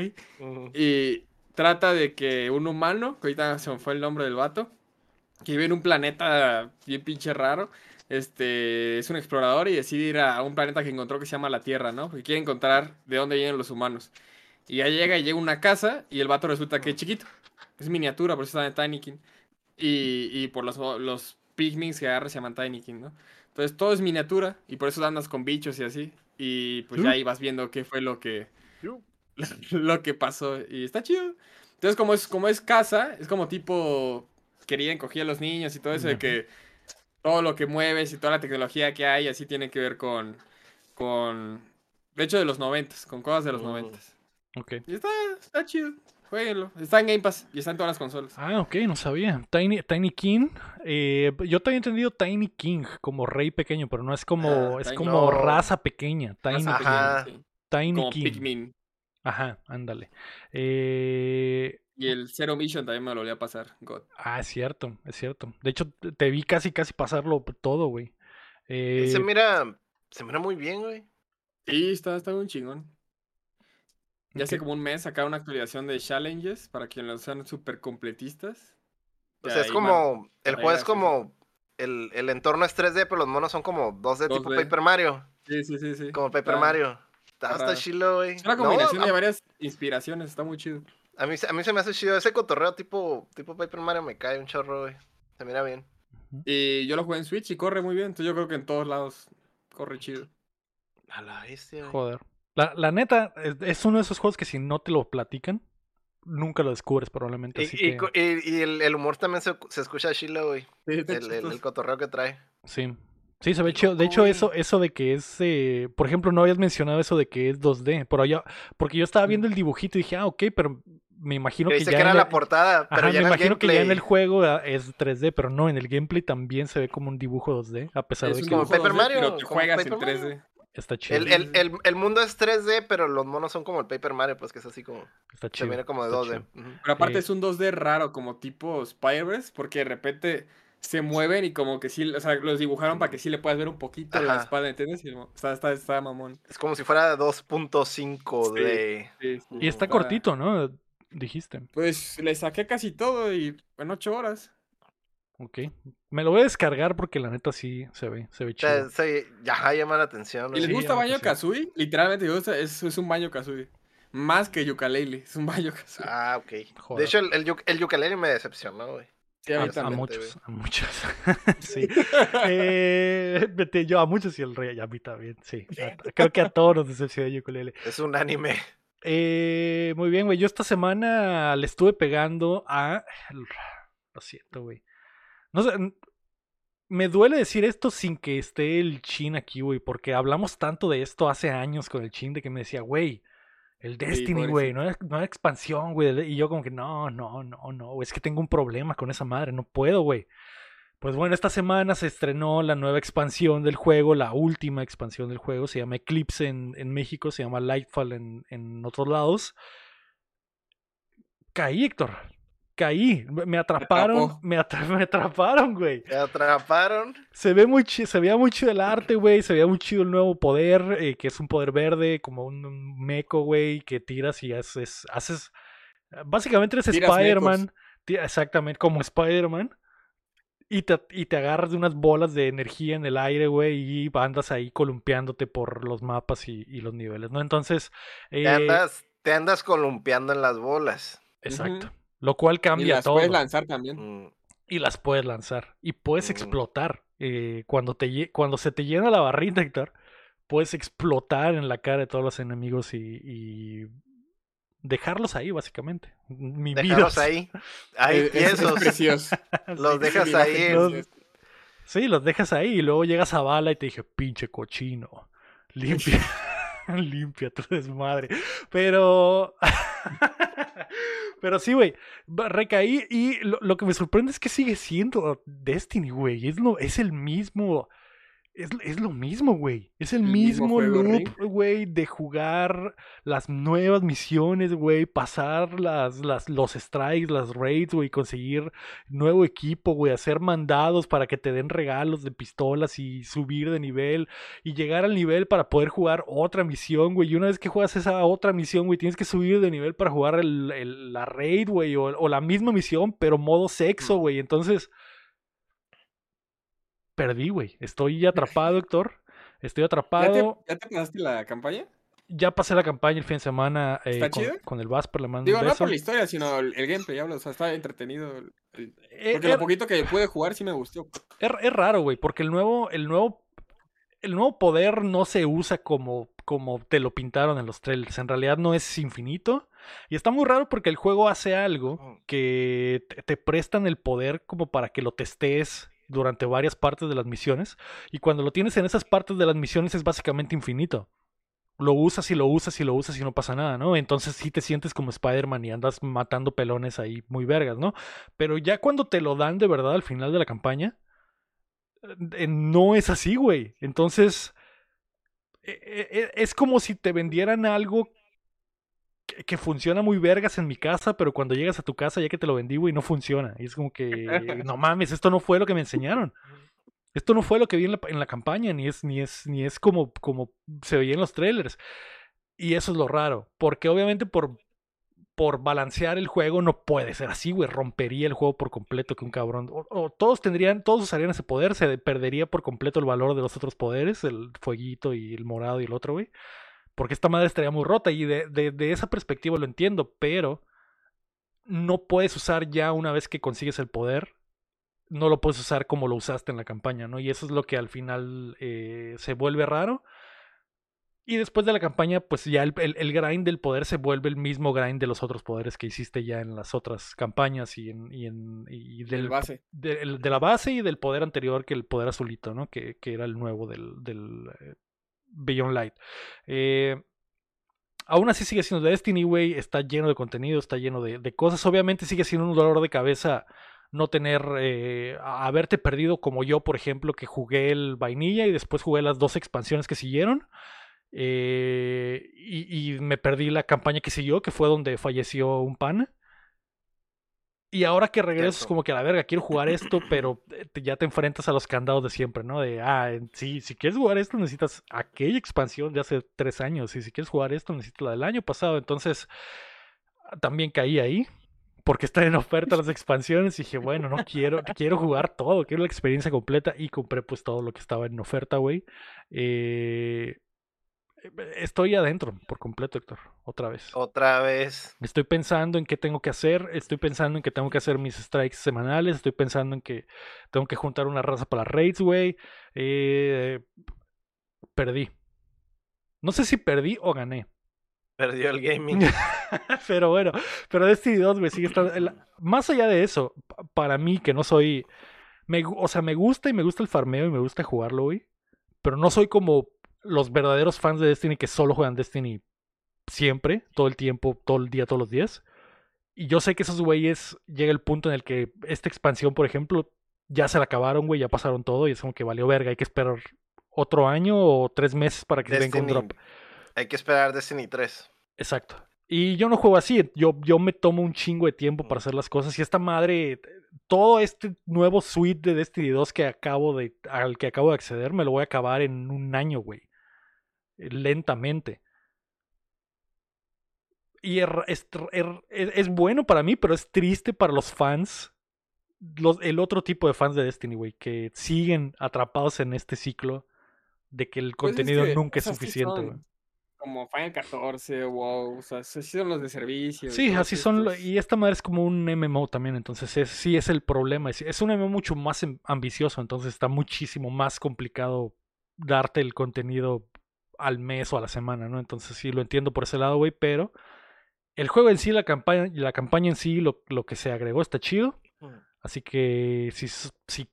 Y trata de que un humano, que ahorita se me fue el nombre del vato, que vive en un planeta bien pinche raro, este, es un explorador y decide ir a un planeta que encontró que se llama la Tierra, ¿no? Porque quiere encontrar de dónde vienen los humanos. Y ya llega y llega a una casa y el vato resulta que es chiquito. Es miniatura, por eso está en Tinykin. Y, y por los, los pigmins que agarra se llaman Tinykin, ¿no? Entonces todo es miniatura y por eso andas con bichos y así. Y pues ya ahí vas viendo qué fue lo que, <laughs> lo que pasó. Y está chido. Entonces, como es, como es casa, es como tipo querían coger a los niños y todo eso, de que todo lo que mueves y toda la tecnología que hay, así tiene que ver con. con de hecho, de los noventas, con cosas de los Mm. noventas. Ok. Y está, está chido. Jueguenlo. Está en Game Pass y está en todas las consolas. Ah, ok, no sabía. Tiny, Tiny King. eh, yo te había entendido Tiny King como rey pequeño, pero no es como, Ah, es como no. raza pequeña. Tiny, Raza Ajá. pequeña, sí. Tiny Como King. Pikmin. Ajá, ándale. Eh, Y el Zero Mission también me lo volví a pasar. God. ah, es cierto, es cierto. De hecho, te- vi casi, casi pasarlo todo, güey. Eh, Se mira, se mira muy bien, güey. Sí, está, está muy chingón. Ya hace ok. como un mes sacaron una actualización de challenges para quienes los sean súper completistas. O sea, es como, el juego es como, el, el entorno es 3D, pero los monos son como 2D tipo 2D. Paper Mario. Sí, sí, sí, sí. Como Paper Está- Mario. Está, está chilo, güey. Es una No, combinación de a, varias inspiraciones, está muy chido. a mí, se- a mí se me hace chido. Ese cotorreo tipo, tipo Paper Mario me cae un chorro, güey. Se mira bien. Y yo lo jugué en Switch y corre muy bien, entonces yo creo que en todos lados corre chido. A la bestia, güey. Joder. La, la neta, es, es uno de esos juegos que si no te lo platican, nunca lo descubres probablemente. Así Y, y que, co- y- y el, el humor también se, se escucha chilo, güey. Sí, El, el- el cotorreo que trae. sí. Sí, se ve chido. De hecho, eso, eso de que es, eh, por ejemplo, no habías mencionado eso de que es 2D, pero ya, porque yo estaba viendo el dibujito y dije, ah, ok, pero me imagino Que ya que era en la portada, pero Ajá, ya me en el imagino que ya en el juego ah, es 3D, pero no, en el gameplay también se ve como un dibujo 2D, a pesar Es de que como Paper 2D, Mario, pero que como juegas en Paper Mario. 3D. está chido. El, el, el, el mundo es 3D, pero los monos son como el Paper Mario, pues que es así como. está Se chido. mira como de está 2D. chido. Ujú. Pero aparte Eh, es un 2D raro, como tipo Spyverse, porque de repente se mueven y como que sí, o sea, los dibujaron para que sí le puedas ver un poquito la espalda, ¿entiendes? Y mo- Está, está, mamón. Es como si fuera 2.5 Sí. de. Sí, sí, Y está cortito, ¿no? Dijiste. Pues le saqué casi todo y en ocho horas. Ok. Me lo voy a descargar porque la neta sí se ve, se ve O sea, chido. sí, ya llama la atención. ¿Y les Sí, gusta Baño sí. Kazooie? Literalmente, es, es un Baño Kazooie. Más que Yooka-Laylee, es un Baño. Ah, ok. Joder. De hecho, el, el, el ukulele me decepcionó, güey. Sí, a muchos, a muchos. <laughs> sí. <laughs> Eh, yo a muchos y el rey, a mí también, sí. Creo que a todos nos decepcionó Ukulele. Es un anime. Eh, muy bien, güey. Yo esta semana le estuve pegando a. Lo siento, güey. No sé. Me duele decir esto sin que esté el Chin aquí, güey, porque hablamos tanto de esto hace años con el Chin de que me decía, güey, el Destiny, güey, no es, no es expansión, güey. Y yo como que no, no, no, no, es que tengo un problema con esa madre, no puedo, güey. Pues bueno, esta semana se estrenó la nueva expansión del juego, la última expansión del juego, se llama Eclipse en, en México, se llama Lightfall en, en otros lados. Caí, Héctor. Caí. Me me atraparon. Me, atra- <laughs> me atraparon, güey. Te atraparon. Se ve muy se veía muy chido el arte, güey. Se veía muy chido el nuevo poder, eh, que es un poder verde, como un, meco, güey, que tiras y haces. haces básicamente eres Spider-Man. Exactamente, como Spider-Man. Y te, y te agarras de unas bolas de energía en el aire, güey, y andas ahí columpiándote por los mapas y, y los niveles, ¿no? Entonces. Te eh, andas, te andas columpiando en las bolas. Exacto. Lo cual Y cambia las todo. puedes lanzar también. Mm, y las puedes lanzar. Y puedes Mm. explotar. eh, cuando, te, cuando se te llena la barrita, Héctor, puedes explotar en la cara de todos los enemigos y, y dejarlos ahí, básicamente. Dejarlos ahí. Ahí Es- es, es tiesos. precioso. <laughs> Los Sí. dejas ahí. los- Sí, los dejas ahí y luego llegas a bala y te dije, pinche cochino. Limpia. <laughs> Limpia tu desmadre. Pero. <laughs> Pero sí, güey. Recaí y lo, lo que me sorprende es que sigue siendo Destiny, güey. Es, es el mismo. Es, es lo mismo, güey. Es el, El mismo mismo, loop, güey, de jugar las nuevas misiones, güey. Pasar las, las, los strikes, las raids, güey. Conseguir nuevo equipo, güey. Hacer mandados para que te den regalos de pistolas y subir de nivel. Y llegar al nivel para poder jugar otra misión, güey. Y una vez que juegas esa otra misión, güey, tienes que subir de nivel para jugar el- el- la raid, güey. O, o la misma misión, pero modo sexo, güey. Entonces perdí, güey. Estoy atrapado, <laughs> Héctor. Estoy ¿Ya te, atrapado. ya te pasaste la campaña? Ya pasé la campaña el fin de semana eh, ¿Está con, chida? con el Vasper, le mando Digo, un no beso. por la historia, sino el, el gameplay, hablo. O sea, está entretenido. el- el- Eh, Porque er- lo poquito que pude jugar sí me gustó. Es, raro, güey, porque el nuevo, el nuevo, el nuevo poder no se usa como, como te lo pintaron en los trailers. En realidad no es infinito. Y está muy raro porque el juego hace algo Mm. que te, te prestan el poder como para que lo testes durante varias partes de las misiones. Y cuando lo tienes en esas partes de las misiones es básicamente infinito. Lo usas y lo usas y lo usas y no pasa nada, ¿no? Entonces sí te sientes como Spider-Man y andas matando pelones ahí muy vergas, ¿no? Pero ya cuando te lo dan de verdad al final de la campaña, eh, no es así, güey. Entonces, eh, eh, es como si te vendieran algo que, que funciona muy vergas en mi casa, pero cuando llegas a tu casa ya que te lo vendí, güey, no funciona. Y es como que, <laughs> no mames, esto no fue lo que me enseñaron. Esto no fue lo que vi en la, en la campaña, ni es, ni es, ni es como, como se veía en los trailers. Y eso es lo raro, porque obviamente por, por balancear el juego no puede ser así, güey. Rompería el juego por completo que un cabrón. O, o todos tendrían, todos usarían ese poder, se perdería por completo el valor de los otros poderes, el fueguito y el morado y el otro, güey. Porque esta madre estaría muy rota y de, de, de esa perspectiva lo entiendo, pero no puedes usar ya una vez que consigues el poder, no lo puedes usar como lo usaste en la campaña, ¿no? Y eso es lo que al final eh, se vuelve raro. Y después de la campaña, pues ya el, el, el, grind del poder se vuelve el mismo grind de los otros poderes que hiciste ya en las otras campañas y en, y en y del base. De, de, la base y del poder anterior que el poder azulito, ¿no? Que, que era el nuevo del, del eh, Beyond Light. Eh, aún así sigue siendo Destiny, güey. Está lleno de contenido, está lleno de, cosas. Obviamente sigue siendo un dolor de cabeza no tener, eh, haberte perdido como yo, por ejemplo, que jugué el vainilla y después jugué las dos expansiones que siguieron. Eh, y, y, me perdí la campaña que siguió, que fue donde falleció un pan. Y ahora que regreso es como que a la verga, quiero jugar esto, pero te, ya te enfrentas a los candados de siempre, ¿no? De, ah, sí, si quieres jugar esto necesitas aquella expansión de hace tres años, y si quieres jugar esto necesitas la del año pasado, entonces también caí ahí. porque están en oferta las expansiones. Y dije, bueno, no quiero, quiero jugar todo, quiero la experiencia completa. Y compré pues todo lo que estaba en oferta, güey. Eh, estoy adentro por completo, Héctor, otra vez. Otra vez. Estoy pensando en qué tengo que hacer, estoy pensando en que tengo que hacer mis strikes semanales, estoy pensando en que tengo que juntar una raza para raids, güey. Eh, perdí. No sé si perdí o gané. Perdió el gaming. <laughs> pero bueno, pero Destiny 2, güey, sigue estando... Más allá de eso, para mí que no soy... Me, o sea, me gusta y me gusta el farmeo y me gusta jugarlo, güey. Pero no soy como los verdaderos fans de Destiny que solo juegan Destiny siempre, todo el tiempo, todo el día, todos los días. Y yo sé que esos güeyes llega el punto en el que esta expansión, por ejemplo, ya se la acabaron, güey, ya pasaron todo y es como que valió verga, hay que esperar otro año o tres meses para que venga un drop. Hay que esperar Destiny 3. Exacto. Y yo no juego así, yo, yo me tomo un chingo de tiempo para hacer las cosas y esta madre, todo este nuevo suite de Destiny 2 que acabo de, al que acabo de acceder, me lo voy a acabar en un año, güey. Lentamente. Y es, es, bueno para mí, pero es triste para los fans. Los, el otro tipo de fans de Destiny, güey, que siguen atrapados en este ciclo de que el pues contenido nunca es suficiente, güey como Final 14, WoW, o sea, así son los de servicio. Sí, así son, y esta madre es como un MMO también, entonces sí es el problema, es, un MMO mucho más em, ambicioso, entonces está muchísimo más complicado darte el contenido al mes o a la semana, ¿no? Entonces sí lo entiendo por ese lado, güey, pero el juego en sí, la campaña, la campaña en sí, lo, lo que se agregó está chido, así que si, si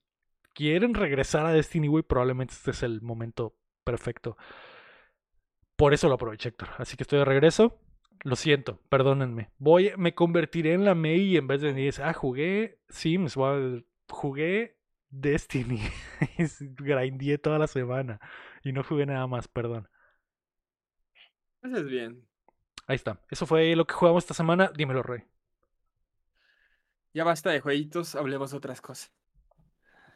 quieren regresar a Destiny, güey, probablemente este es el momento perfecto. Por eso lo aproveché, Héctor. Así que estoy de regreso. Lo siento, perdónenme. Voy, me convertiré en la May y en vez de decir, ah, jugué Sims, jugué Destiny. <laughs> Grindé toda la semana y no jugué nada más, perdón. Eso es bien. Ahí está. Eso fue lo que jugamos esta semana. Dímelo, Rey. Ya basta de jueguitos, hablemos de otras cosas.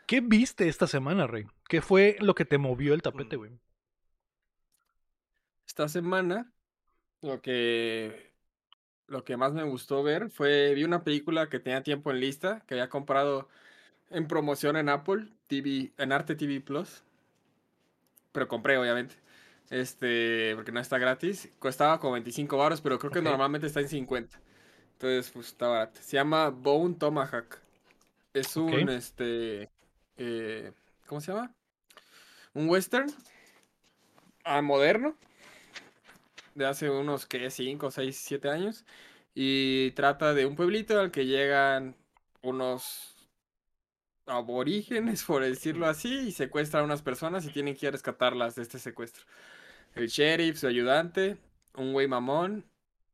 ¿Qué viste esta semana, Rey? ¿Qué fue lo que te movió el tapete, güey? esta semana lo que lo que más me gustó ver fue vi una película que tenía tiempo en lista que había comprado en promoción en Apple TV en Arte TV Plus pero compré obviamente este porque no está gratis costaba como 25 baros pero creo que normalmente está en 50 entonces pues está barato se llama Bone Tomahawk es un este eh, cómo se llama un western ah, moderno de hace unos, ¿qué? 5, 6, 7 años. Y trata de un pueblito al que llegan unos aborígenes, <laughs> por decirlo así, y secuestran a unas personas y tienen que ir a rescatarlas de este secuestro. El sheriff, su ayudante, un güey mamón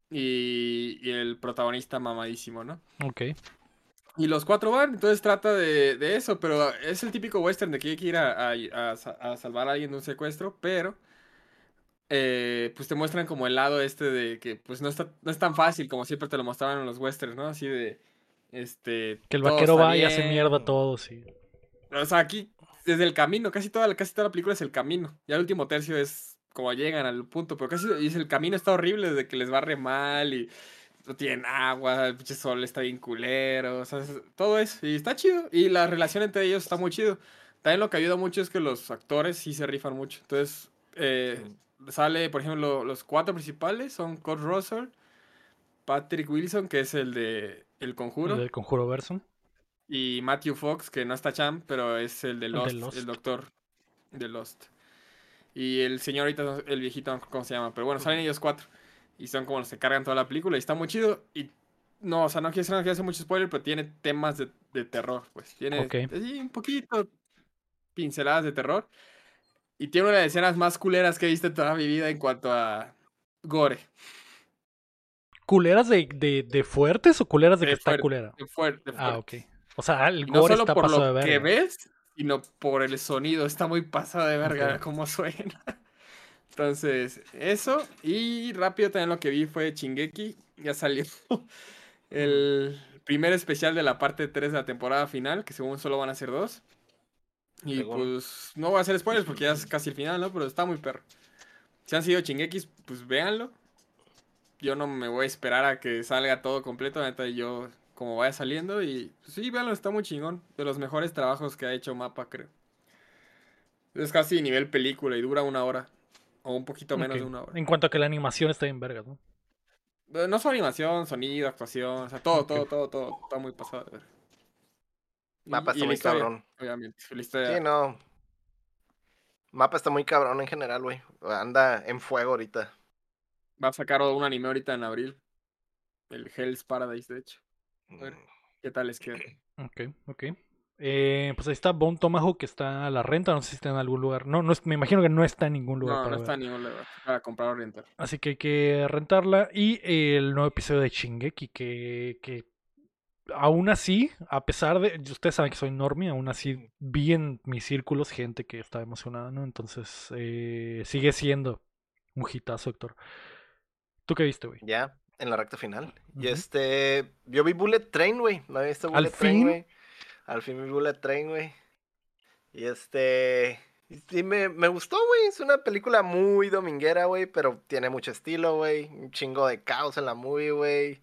y, el protagonista mamadísimo, ¿no? Ok. Y los cuatro van, entonces trata de, de, eso, pero es el típico western de que hay que ir a, a salvar a alguien de un secuestro, pero eh, pues te muestran como el lado este de que pues no, está, no es tan fácil como siempre te lo mostraban en los westerns, ¿no? Así de, este... Que el vaquero va y hace mierda a todos, sí. O sea, aquí, desde el camino, casi toda, casi toda la película es el camino. Ya el último tercio es como llegan al punto, pero casi y el camino está horrible desde que les va re mal y no tienen agua, el pinche sol está bien culero, o sea, todo eso. Y está chido. Y la relación entre ellos está muy chido. También lo que ayuda mucho es que los actores sí se rifan mucho. Entonces, eh, sale, por ejemplo, los cuatro principales son Kurt Russell, Patrick Wilson, que es el de El Conjuro. El del Conjuro Verso. Y Matthew Fox, que no está Champ, pero es el de Lost, el, doctor de Lost. Y el señor ahorita, el viejito, ¿cómo se llama? Pero bueno, salen ellos cuatro. Y son como los que cargan toda la película. Y está muy chido. Y no, o sea, no quiero, no quiero hacer mucho spoiler, pero tiene temas de, de terror. Pues tiene un poquito pinceladas de terror. Y tiene una de las escenas más culeras que he visto en toda mi vida en cuanto a gore. ¿Culeras de, de, fuertes o culeras de, que está culera? De, fuerte, Ah, ok. O sea, el gore no solo por lo que ves, sino por el sonido. Está muy pasado de verga como suena. <laughs> Entonces, eso. Y rápido también lo que vi fue Chingeki. Ya salió <laughs> el primer especial de la parte 3 de la temporada final, que según solo van a ser dos. Y pues no voy a hacer spoilers porque ya es <laughs> casi el final, ¿no? Pero está muy perro. Si han sido chinguequis, pues véanlo. Yo no me voy a esperar a que salga todo completo. Neta, yo como vaya saliendo. Y pues, sí, véanlo, está muy chingón. De los mejores trabajos que ha hecho Mapa, creo. Es casi nivel película y dura una hora. O un poquito menos de una hora. En cuanto a que la animación está en vergas, ¿no? Eh, No solo animación, sonido, actuación, o sea, todo, todo, todo, todo. Está muy pasado de ver. Mapa y está muy historia, cabrón. Obviamente. Historia- Sí, no. Mapa está muy cabrón en general, güey. Anda en fuego ahorita. Va a sacar un anime ahorita en abril. El Hell's Paradise, de hecho. Ver. Mm. ¿Qué tal les <clears throat> queda? Ok, ok. Eh, pues ahí está Bone Tomahawk que está a la renta, no sé si está en algún lugar. No, no es- me imagino que no está en ningún lugar No, para no está ver. en ningún lugar para comprar o rentar. Así que hay que rentarla. Y el nuevo episodio de Shingeki que, que aún así, a pesar de... Ustedes saben que soy normie, aún así vi en mis círculos gente que estaba emocionada, ¿no? Entonces eh, sigue siendo un hitazo, Héctor. ¿Tú qué viste, güey? Ya, en la recta final. Y este. Yo vi Bullet Train, güey. No había visto ¿Al Bullet Train, güey. Al fin vi Bullet Train, güey. Y este. y Sí, me, me gustó, güey. Es una película muy dominguera, güey. Pero tiene mucho estilo, güey. Un chingo de caos en la movie, güey.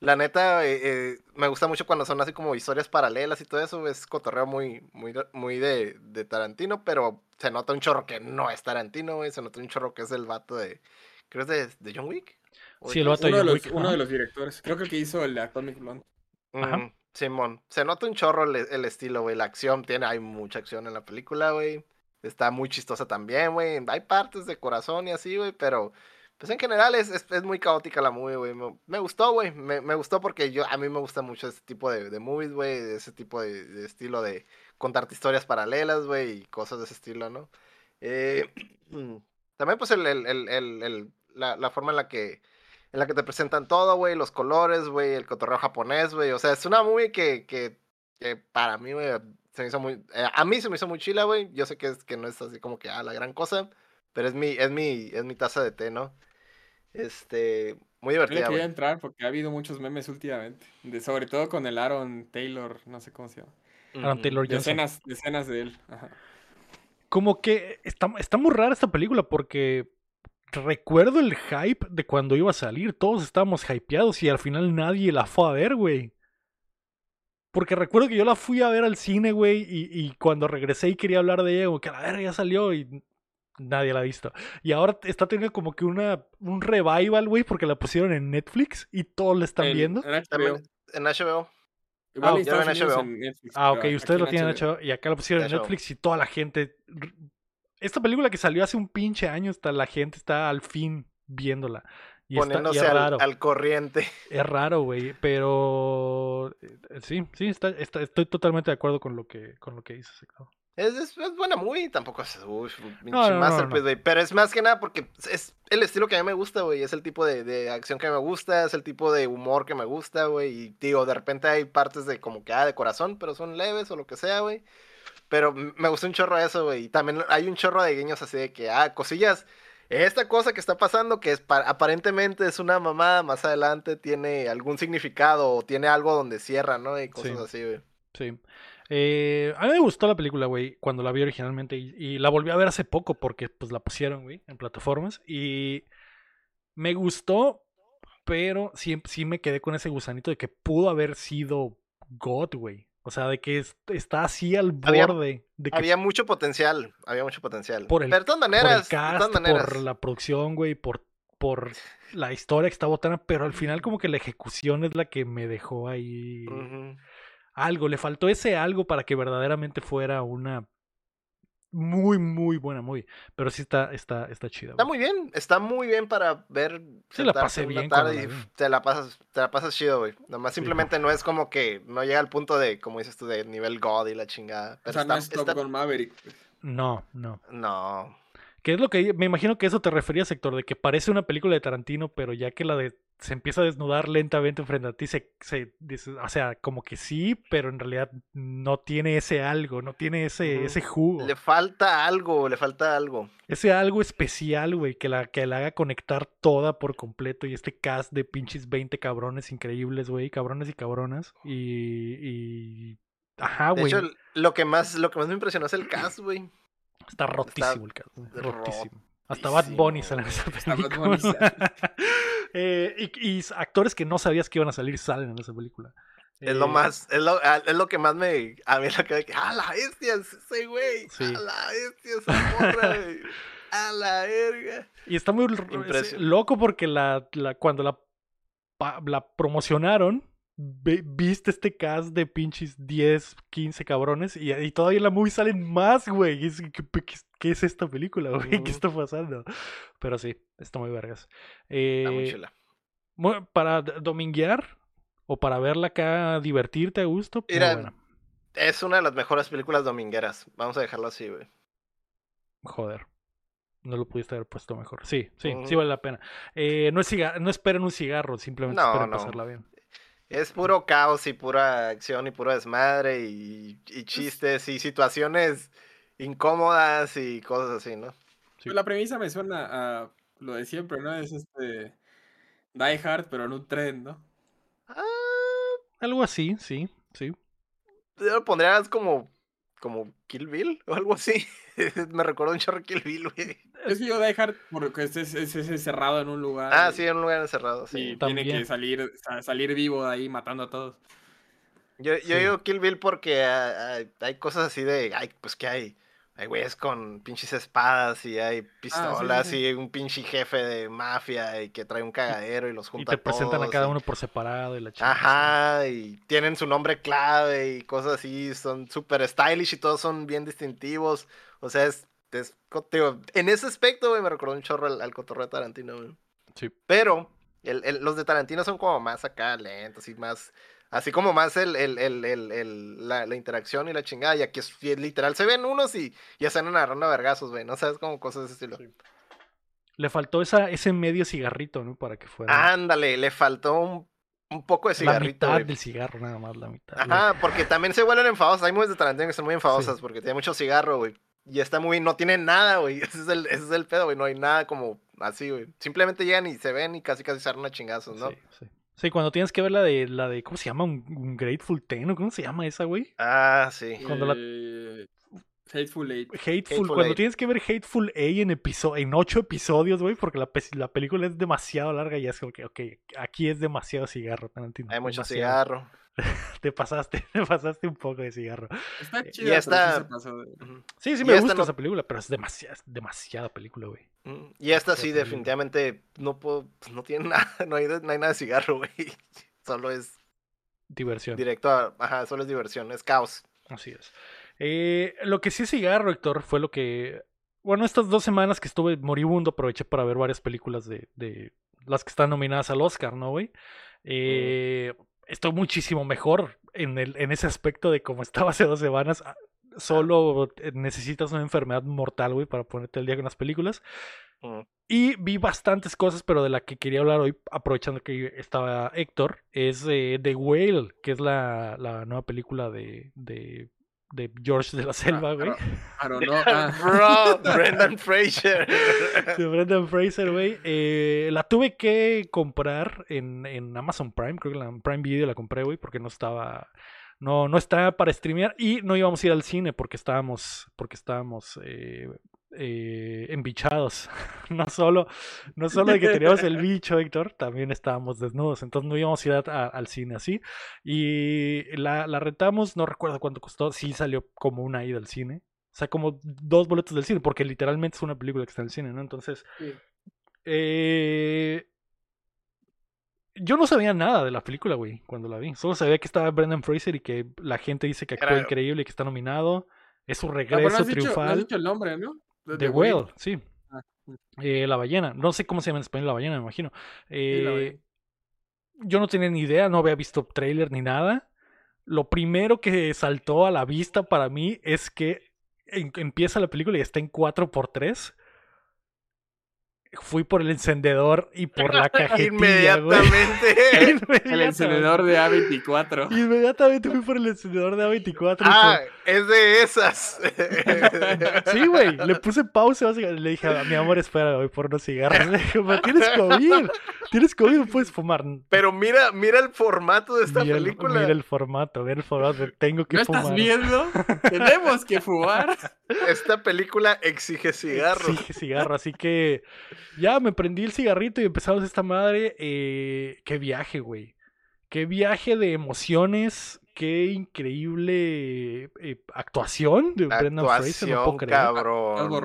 La neta, eh, eh, me gusta mucho cuando son así como historias paralelas y todo eso. Es cotorreo muy, muy, muy de, de Tarantino, pero se nota un chorro que no es Tarantino, güey. Se nota un chorro que es el vato de. Creo que es de, de John Wick. ¿O de Sí, el vato Uno de, los, uno de los directores. Creo que el que hizo el de Atomic Blonde. Ajá. Mm, Simón, se nota un chorro el, el estilo, güey. La acción tiene, hay mucha acción en la película, güey. Está muy chistosa también, güey. Hay partes de corazón y así, güey, pero pues en general es, es, es muy caótica la movie, güey. Me, me gustó, güey. Me, me gustó porque yo a mí me gusta mucho este tipo de, de movies, güey. Ese tipo de, de estilo de contarte historias paralelas, güey, y cosas de ese estilo, ¿no? Eh, <clears throat> también, pues, el, el, el, el- el- la, la forma en la que en la que te presentan todo, güey, los colores, güey, el cotorreo japonés, güey. O sea, es una movie que, que, que para mí, güey, se me hizo muy... eh, a mí se me hizo muy chila, güey. Yo sé que, es, que no es así como que, ah, la gran cosa, pero es mi, es mi, es mi taza de té, ¿no? Este, muy Yo le divertida, quería entrar porque ha habido muchos memes últimamente. De, sobre todo con el Aaron Taylor, no sé cómo se llama. Aaron. Taylor Johnson. escenas, de escenas de él. Ajá. Como que está, está muy rara esta película porque recuerdo el hype de cuando iba a salir. Todos estábamos hypeados y al final nadie la fue a ver, güey. Porque recuerdo que yo la fui a ver al cine, güey, y, y cuando regresé y quería hablar de ella, como que a la verga ya salió y nadie la ha visto. Y ahora está teniendo como que una, un revival, güey, porque la pusieron en Netflix y todos la están En- viendo. En HBO. En HBO. Igual Ah, en HBO. en Netflix, Ah, ok, ustedes lo tienen hecho y acá lo pusieron en HBO. Netflix y toda la gente. Esta película que salió hace un pinche año, está, la gente está al fin viéndola. Y, está, y Poniéndose es al, al corriente. es raro, güey, pero eh, sí, sí, está, está- estoy totalmente de acuerdo con lo que, con lo que dices. Héctor. Es, es, es buena movie, tampoco es pinche No, no, no, masterpiece, no. güey. Pero es más que nada porque es el estilo que a mí me gusta, güey. Es el tipo de, de acción que me gusta, es el tipo de humor que me gusta, güey. Y digo, de repente hay partes de como que, ah, de corazón, pero son leves o lo que sea, güey. Pero me gustó un chorro eso, güey. Y también hay un chorro de guiños así de que, ah, cosillas. Esta cosa que está pasando, que es aparentemente es una mamada, más adelante tiene algún significado o tiene algo donde cierra, ¿no? Y cosas Sí. así, güey. Sí. Eh, a mí me gustó la película, güey, cuando la vi originalmente y, y la volví a ver hace poco porque pues la pusieron, güey, en plataformas y me gustó, pero sí, sí me quedé con ese gusanito de que pudo haber sido God, güey. O sea, de que es- está así al Había- borde de que Había mucho potencial, había mucho potencial. Por el- Pero de todas por el de cast, todas maneras. por la producción, güey, por, por <laughs> la historia que está botana, pero al final como que la ejecución es la que me dejó ahí algo, le faltó ese algo para que verdaderamente fuera una muy, muy buena movie. Pero sí está, está, está chida. Está muy bien, está muy bien para ver. Sí, la pasé bien tarde la y te la pasas, te la pasas chido, güey. Nomás Sí. simplemente no es como que no llega al punto de, como dices tú, de nivel God y la chingada. O Pero sea, está, no es Top está- Gun Maverick. No, no. No. Que es lo que me imagino que eso te refería, sector, de que parece una película de Tarantino, pero ya que la de se empieza a desnudar lentamente frente a ti, se, se dice- o sea, como que sí, pero en realidad no tiene ese algo, no tiene ese, ese jugo, Le falta algo, le falta algo. ese algo especial, güey, que la, que la haga conectar toda por completo y este cast de pinches 20 cabrones increíbles, güey, cabrones y cabronas, y, y... Ajá, De güey, hecho, lo que más, lo que más me impresionó es el cast, güey. está rotísimo el cast, rotísimo. Hasta Bad Bunny sale en esa Hasta Bad película. Bunny sale. <laughs> Eh, y, y actores que no sabías que iban a salir salen en esa película. Es lo Eh, más, es lo, ah, es lo que más me. A mí lo que. ¡A la bestia! es Ese güey. Sí. ¡A la bestia! Esa morra! <laughs> ¡A la verga! Y está muy es, loco porque la, la- cuando la, la promocionaron, viste este cast de pinches 10, 15 cabrones y, y todavía en la movie salen más, güey. ¿Qué, qué- qué es esta película, güey? ¿Qué está pasando? Pero sí, está muy vergas. Está muy Eh, chula. para dominguear o para verla acá, divertirte a gusto, Mira. Es una de las mejores películas domingueras. Vamos a dejarlo así, güey. Joder. No lo pudiste haber puesto mejor. Sí, sí, sí vale la pena. Eh, no, es no esperen un cigarro, simplemente No, esperen no. pasarla bien. Es puro caos y pura acción y puro desmadre y, y chistes y situaciones incómodas y cosas así, ¿no? Sí. Pues La premisa me suena a lo de siempre, ¿no? Es este. Die Hard, pero en un tren, ¿no? Ah, Algo así, sí, sí. yo lo pondrías como, como Kill Bill o algo así. <laughs> Me recuerda un chorro Kill Bill, güey. Es que yo Die Hard porque es, es, es- es encerrado en un lugar. Ah, y- sí, en un lugar encerrado, Y sí. tiene También. que salir, sa- salir vivo de ahí matando a todos. Yo, yo Sí. digo Kill Bill porque ah, ah, hay cosas así de, ay, pues que hay, hay güeyes con pinches espadas y hay pistolas Ah, sí. y un pinche jefe de mafia y que trae un cagadero y los Y junta te presentan a cada y- uno por separado y la chingada. Ajá, y tienen su nombre clave y cosas así, son súper stylish y todos son bien distintivos. O sea, es, es digo, en ese aspecto, güey, me recordó un chorro al, al cotorreo de Tarantino, güey. Sí. Pero el- el- los de Tarantino son como más acá lentos y más, así como más el, el- el- el- el- la, la interacción y la chingada. Y aquí es, y literal, se ven unos y ya están agarrando a vergazos, güey, ¿no? sabes como cosas de ese estilo. Sí. Le faltó esa, ese medio cigarrito, ¿no? Para que fuera Ándale, le faltó un, un poco de la cigarrito, mitad güey. del cigarro, nada más la mitad. Ajá, porque también se vuelven enfadosos. Hay movies de Tarantino que son muy enfadosas porque tiene mucho cigarro, güey. Y esta movie no tiene nada, güey. <laughs> Ese es el, ese es el pedo, güey. No hay nada como así, güey. Simplemente llegan y se ven y casi casi se arman a chingazos, ¿no? Sí, sí. Sí, cuando tienes que ver la de, la de ¿cómo se llama? Un, un Grateful Ten, ¿o cómo se llama esa, güey? Ah, sí. Cuando la- Eh, Hateful Eight. Hateful, Hateful cuando Eight. tienes que ver Hateful A en, episo- en ocho episodios, güey, porque la, pe- la película es demasiado larga y es como que, ok, aquí es demasiado cigarro, Tarantino, Hay mucho demasiado. cigarro. <laughs> Te pasaste, <laughs> te pasaste un poco de cigarro. Está Y chida, pero esta- sí. Sí, sí Y me gusta no- esa película, pero es demasiada, película, güey. Mm, Y esta sí, definitivamente no puedo, pues, no tiene <laughs> nada, no hay, no hay nada de cigarro, güey. Solo es Diversión. directo a, ajá, solo es diversión, es caos. Así es. Eh, lo que sí es cigarro, Héctor, fue lo que. Bueno, estas dos semanas que estuve moribundo, aproveché para ver varias películas de, de las que están nominadas al Oscar, ¿no, güey? Eh, Estoy muchísimo mejor en, el, en ese aspecto de como estaba hace dos semanas. Ah, Solo eh, necesitas una enfermedad mortal, güey, para ponerte al día con las películas. Mm. Y vi bastantes cosas, pero de la que quería hablar hoy, aprovechando que estaba Héctor, es eh, The Whale, que es la, la nueva película de, de, de George de la Selva, güey. Aro- Aro- no, <laughs> ah. Bro, Brendan Fraser. <laughs> De Brendan Fraser, güey. Eh, la tuve que comprar en, en Amazon Prime, creo que en la Prime Video la compré, güey, porque no estaba... No, no estaba para streamear y no íbamos a ir al cine porque estábamos, porque estábamos eh, eh, embichados. <laughs> No solo, no solo de que teníamos el <laughs> bicho, Héctor, también estábamos desnudos. Entonces no íbamos a ir a- a- al cine así. Y la, la rentamos, no recuerdo cuánto costó. Sí salió como una ida al cine. O sea, como dos boletos del cine, porque literalmente es una película que está en el cine, ¿no? Entonces, Sí. eh, yo no sabía nada de la película, güey, cuando la vi. Solo sabía que estaba Brendan Fraser y que la gente dice que Era- increíble y que está nominado. Es su Ah, pero no regreso has dicho- no has triunfal. dicho el nombre, ¿no? De The The Whale, sí. Ah. Eh, la ballena. No sé cómo se llama en español la ballena, me imagino. Eh, ballena. yo no tenía ni idea, no había visto trailer ni nada. Lo primero que saltó a la vista para mí es que en- empieza la película y está en 4x3. Fui por el encendedor y por la <laughs> cajetilla. Inmediatamente. <laughs> El encendedor de A24. Inmediatamente fui por el encendedor de A24. y ah, es de esas. <laughs> Sí, güey. Le puse pausa. Le dije, mi amor, espera, voy por unos cigarros. Le dije, "Pero tienes COVID. Tienes COVID, no puedes fumar. Pero mira, mira el formato de esta mira, el- película. mira el formato, mira el formato. Tengo que ¿No fumar. estás viendo? Tenemos que fumar. Esta película exige cigarro. Exige cigarro, así que ya me prendí el cigarrito y empezamos esta madre. eh, qué viaje, güey. qué viaje de emociones, qué increíble eh, actuación de Brendan Fraser, no puedo Actuación, creer. Cabrón.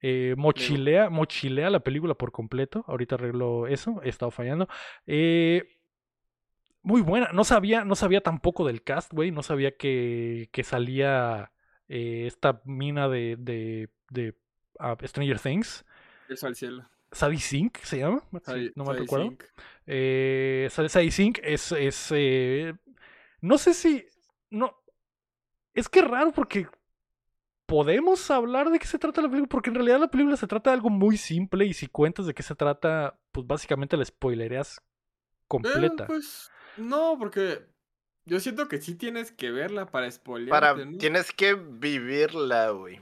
Eh, mochilea, mochilea la película por completo. Ahorita arreglo eso, he estado fallando. Eh, muy buena. No sabía, no sabía tampoco del cast, güey. No sabía que, que salía eh, esta mina de, de, de ah, Stranger Things. Eso al cielo. Se llama. No me recuerdo. Eh, es, es eh, no sé si, no, es que raro porque podemos hablar de qué se trata la película, porque en realidad la película se trata de algo muy simple y si cuentas de qué se trata, pues básicamente la spoilereas Eh, completa. pues no, porque yo siento que sí tienes que verla para ¿no? tienes que vivirla, güey.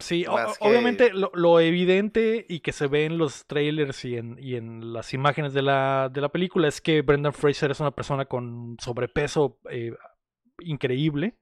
Sí, o- obviamente lo, lo evidente y que se ve en los trailers y en, y en las imágenes de la, de la película es que Brendan Fraser es una persona con sobrepeso eh, increíble.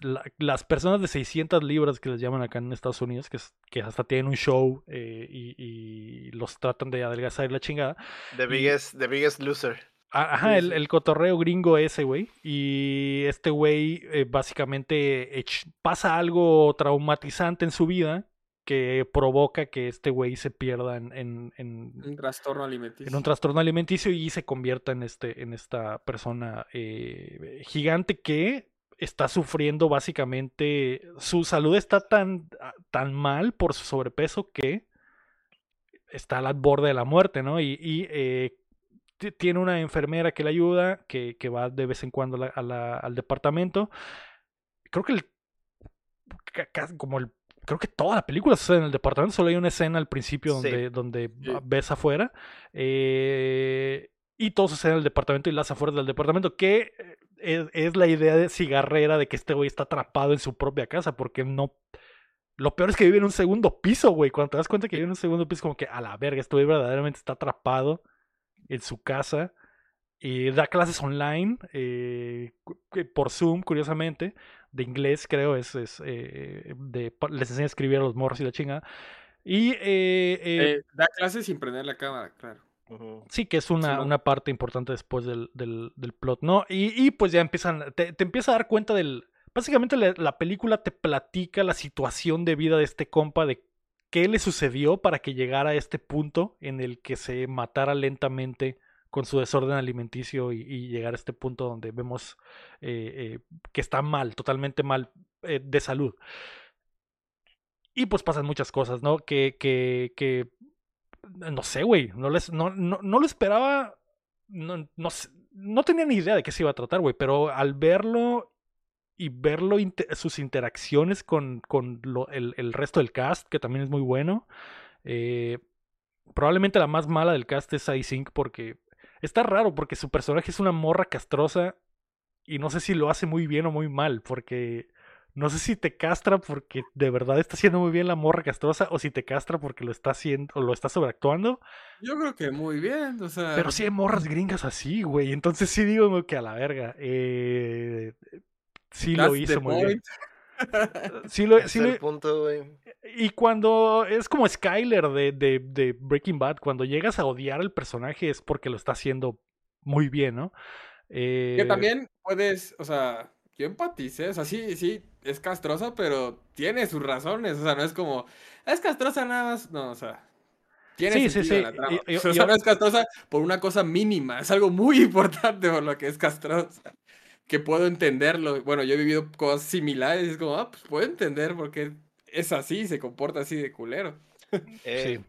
La- las personas de 600 libras que les llaman acá en Estados Unidos, que, que hasta tienen un show eh, y, y los tratan de adelgazar y la chingada. The Y- biggest, the biggest loser. A- Ajá, el, el cotorreo gringo ese, güey. Y este güey eh, básicamente ech- pasa algo traumatizante en su vida que provoca que este güey se pierda en, en- en- Un trastorno alimenticio. en un trastorno alimenticio y se convierta en, este, en esta persona eh, gigante que está sufriendo básicamente, su salud está tan, tan mal por su sobrepeso que está al borde de la muerte, ¿no? Y, y, eh, tiene una enfermera que le ayuda, que, que va de vez en cuando la- a la- al departamento. Creo que el, como el, creo que toda la película sucede en el departamento, solo hay una escena al principio Sí. donde, donde Sí. ves afuera. eh, y todo sucede en el departamento y las afueras del departamento, que eh, es, es la idea de cigarrera de que este güey está atrapado en su propia casa, porque no... Lo peor es que vive en un segundo piso, güey. Cuando te das cuenta que vive en un segundo piso, como que a la verga, este güey verdaderamente está atrapado en su casa. Y da clases online eh, que por Zoom, curiosamente, de inglés, creo, es, es eh, de, les enseña a escribir a los morros y la chingada. Y eh, eh, Eh, da clases sin prender la cámara, claro. Sí, que es una, no. una parte importante después del, del, del plot, ¿no? Y, y pues ya empiezan, te, te empieza a dar cuenta del... Básicamente la, la película te platica la situación de vida de este compa, de qué le sucedió para que llegara a este punto en el que se matara lentamente con su desorden alimenticio y, y llegar a este punto donde vemos eh, eh, que está mal, totalmente mal eh, de salud. Y pues pasan muchas cosas, ¿no? Que, que, que no sé, güey, no, les, no, no, no lo esperaba, no, no, no tenía ni idea de qué se iba a tratar, güey, pero al verlo y verlo, sus interacciones con, con lo- el, el resto del cast, que también es muy bueno, eh, probablemente la más mala del cast es Sink porque está raro, porque su personaje es una morra castrosa y no sé si lo hace muy bien o muy mal, porque no sé si te castra porque de verdad está haciendo muy bien la morra castrosa o si te castra porque lo está haciendo o lo está sobreactuando. Yo creo que muy bien, o sea. Pero sí hay morras gringas así, güey. Entonces sí digo que a la verga. Eh, sí lo that's hizo muy bien. point. Sí lo, <laughs> sí lo- punto, y cuando es como Skyler de, de, de Breaking Bad, cuando llegas a odiar al personaje es porque lo está haciendo muy bien, ¿no? Que Eh, también puedes, o sea, yo empaticé, o sea, sí, sí, es castrosa, pero tiene sus razones, o sea, no es como, es castrosa nada más, no, o sea, tiene Sí, sí, sí, la trama. y- y- <laughs> o sea, y- no es castrosa por una cosa mínima, es algo muy <laughs> importante por lo que es castrosa, que puedo entenderlo, bueno, yo he vivido cosas similares, y es como, ah, pues puedo entender por qué es así, se comporta así de culero. <laughs> Eh, Sí.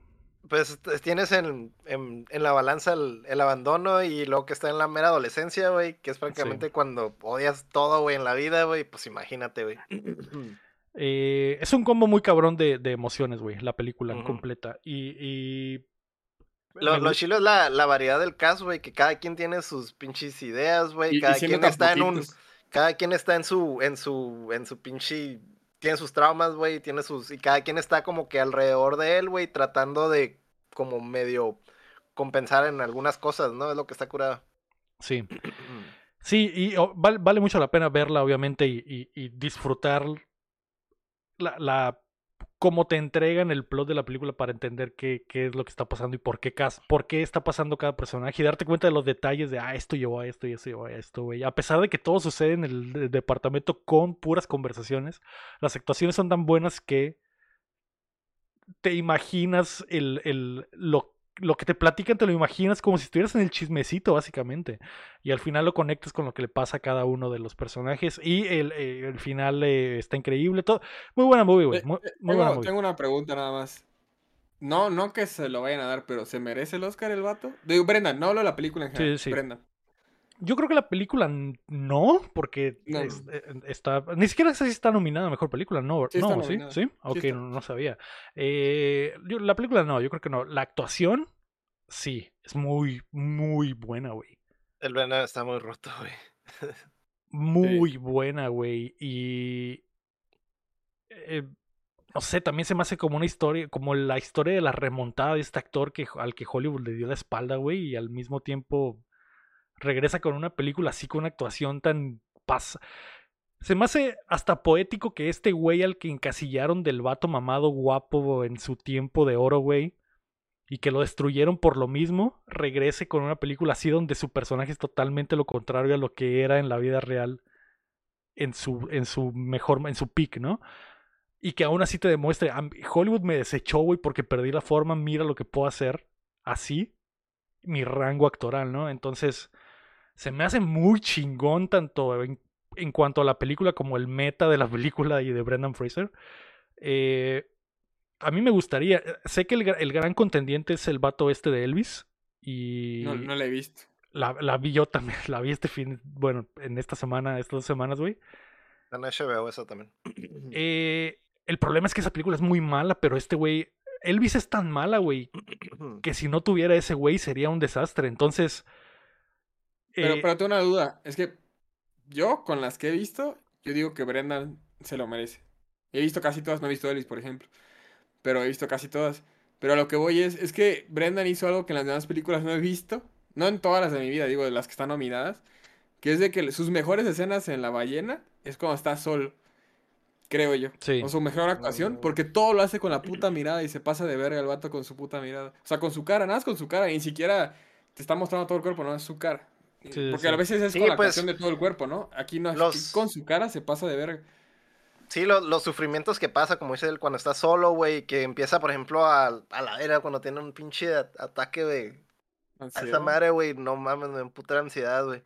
Pues tienes en, en, en la balanza el, el abandono y luego que está en la mera adolescencia, güey, que es prácticamente cuando odias todo, güey, en la vida, güey, pues imagínate, güey. <clears throat> eh, es un combo muy cabrón de, de emociones, güey, la película completa. Y, y Lo, lo chilo es la, la variedad del caso, güey, que cada quien tiene sus pinches ideas, güey, y cada quien está en un, cada quien está en su, en su, en su pinche, tiene sus traumas, güey, tiene sus, y cada quien está como que alrededor de él, güey, tratando de como medio compensar en algunas cosas, ¿no? Es lo que está curado. sí. <clears throat> Sí, y oh, val- vale mucho la pena verla, obviamente, y, y- y disfrutar la, la cómo te entregan el plot de la película para entender qué, qué es lo que está pasando y por qué, por qué está pasando cada personaje y darte cuenta de los detalles de, ah, esto llevó a esto y esto llevó a esto, güey. A pesar de que todo sucede en el de- departamento con puras conversaciones, las actuaciones son tan buenas que te imaginas el, el, lo, lo que te platican, te lo imaginas como si estuvieras en el chismecito, básicamente. Y al final lo conectas con lo que le pasa a cada uno de los personajes. Y el, eh, el final eh, está increíble. Todo. Muy buena movie, güey. Eh, Muy, muy buena tengo, movie. tengo una pregunta nada más. No, no que se lo vayan a dar, pero ¿se merece el Oscar el vato? Digo, Brendan, no hablo de la película en Sí, general. sí. Brendan. Yo creo que la película no, porque No. es- eh, está. Ni siquiera sé si está nominada a mejor película, no. Sí no, ¿sí? ¿Sí? Ok, no, no sabía. Eh, yo- la película no, yo creo que no. La actuación, sí, es muy, muy buena, güey. El Venom está muy roto, güey. Muy buena, güey. Y. eh, no sé, también se me hace como una historia, como la historia de la remontada de este actor que, al que Hollywood le dio la espalda, güey, y al mismo tiempo regresa con una película así, con una actuación tan pasa. Se me hace hasta poético que este güey al que encasillaron del vato mamado guapo en su tiempo de oro, güey, y que lo destruyeron por lo mismo, regrese con una película así donde su personaje es totalmente lo contrario a lo que era en la vida real en su, en su mejor, en su peak, ¿no? Y que aún así te demuestre, "Am- Hollywood me desechó, güey, porque perdí la forma, mira lo que puedo hacer así, mi rango actoral, ¿no? Entonces, se me hace muy chingón tanto en, en cuanto a la película como el meta de la <laughs> película y de Brendan Fraser. Eh, a mí me gustaría, eh, sé que el gran contendiente es el vato este de Elvis y No, no la he visto. la, la vi yo también, <laughs> la vi este fin, bueno, en esta semana, estas dos semanas, güey. En HBO eso también. Eh, el problema es que esa película es muy mala, pero este güey, Elvis es tan mala, güey, <clears throat> que si no tuviera ese güey sería un desastre. Entonces, Pero, eh, pero tengo una duda. Es que yo, con las que he visto, yo digo que Brendan se lo merece. He visto casi todas, no he visto Elvis, por ejemplo. Pero he visto casi todas. Pero a lo que voy es, es que Brendan hizo algo que en las demás películas no he visto. No en todas las de mi vida, digo, de las que están nominadas. Que es de que sus mejores escenas en La Ballena es cuando está solo. Creo yo. Sí. O su mejor actuación. Mm. Porque todo lo hace con la puta mirada y se pasa de verga el vato con su puta mirada. O sea, con su cara, nada más con su cara. Y ni siquiera te está mostrando todo el cuerpo, no es su cara. Sí, Porque sí. a veces es Sí, con la pues, de todo el cuerpo, ¿no? Aquí no, aquí los- con su cara se pasa de verga. Sí, lo- los sufrimientos que pasa, como dice él, cuando está solo, güey, que empieza, por ejemplo, a, a la era cuando tiene un pinche ataque de... A esa madre, güey, no mames, me emputa la ansiedad, güey.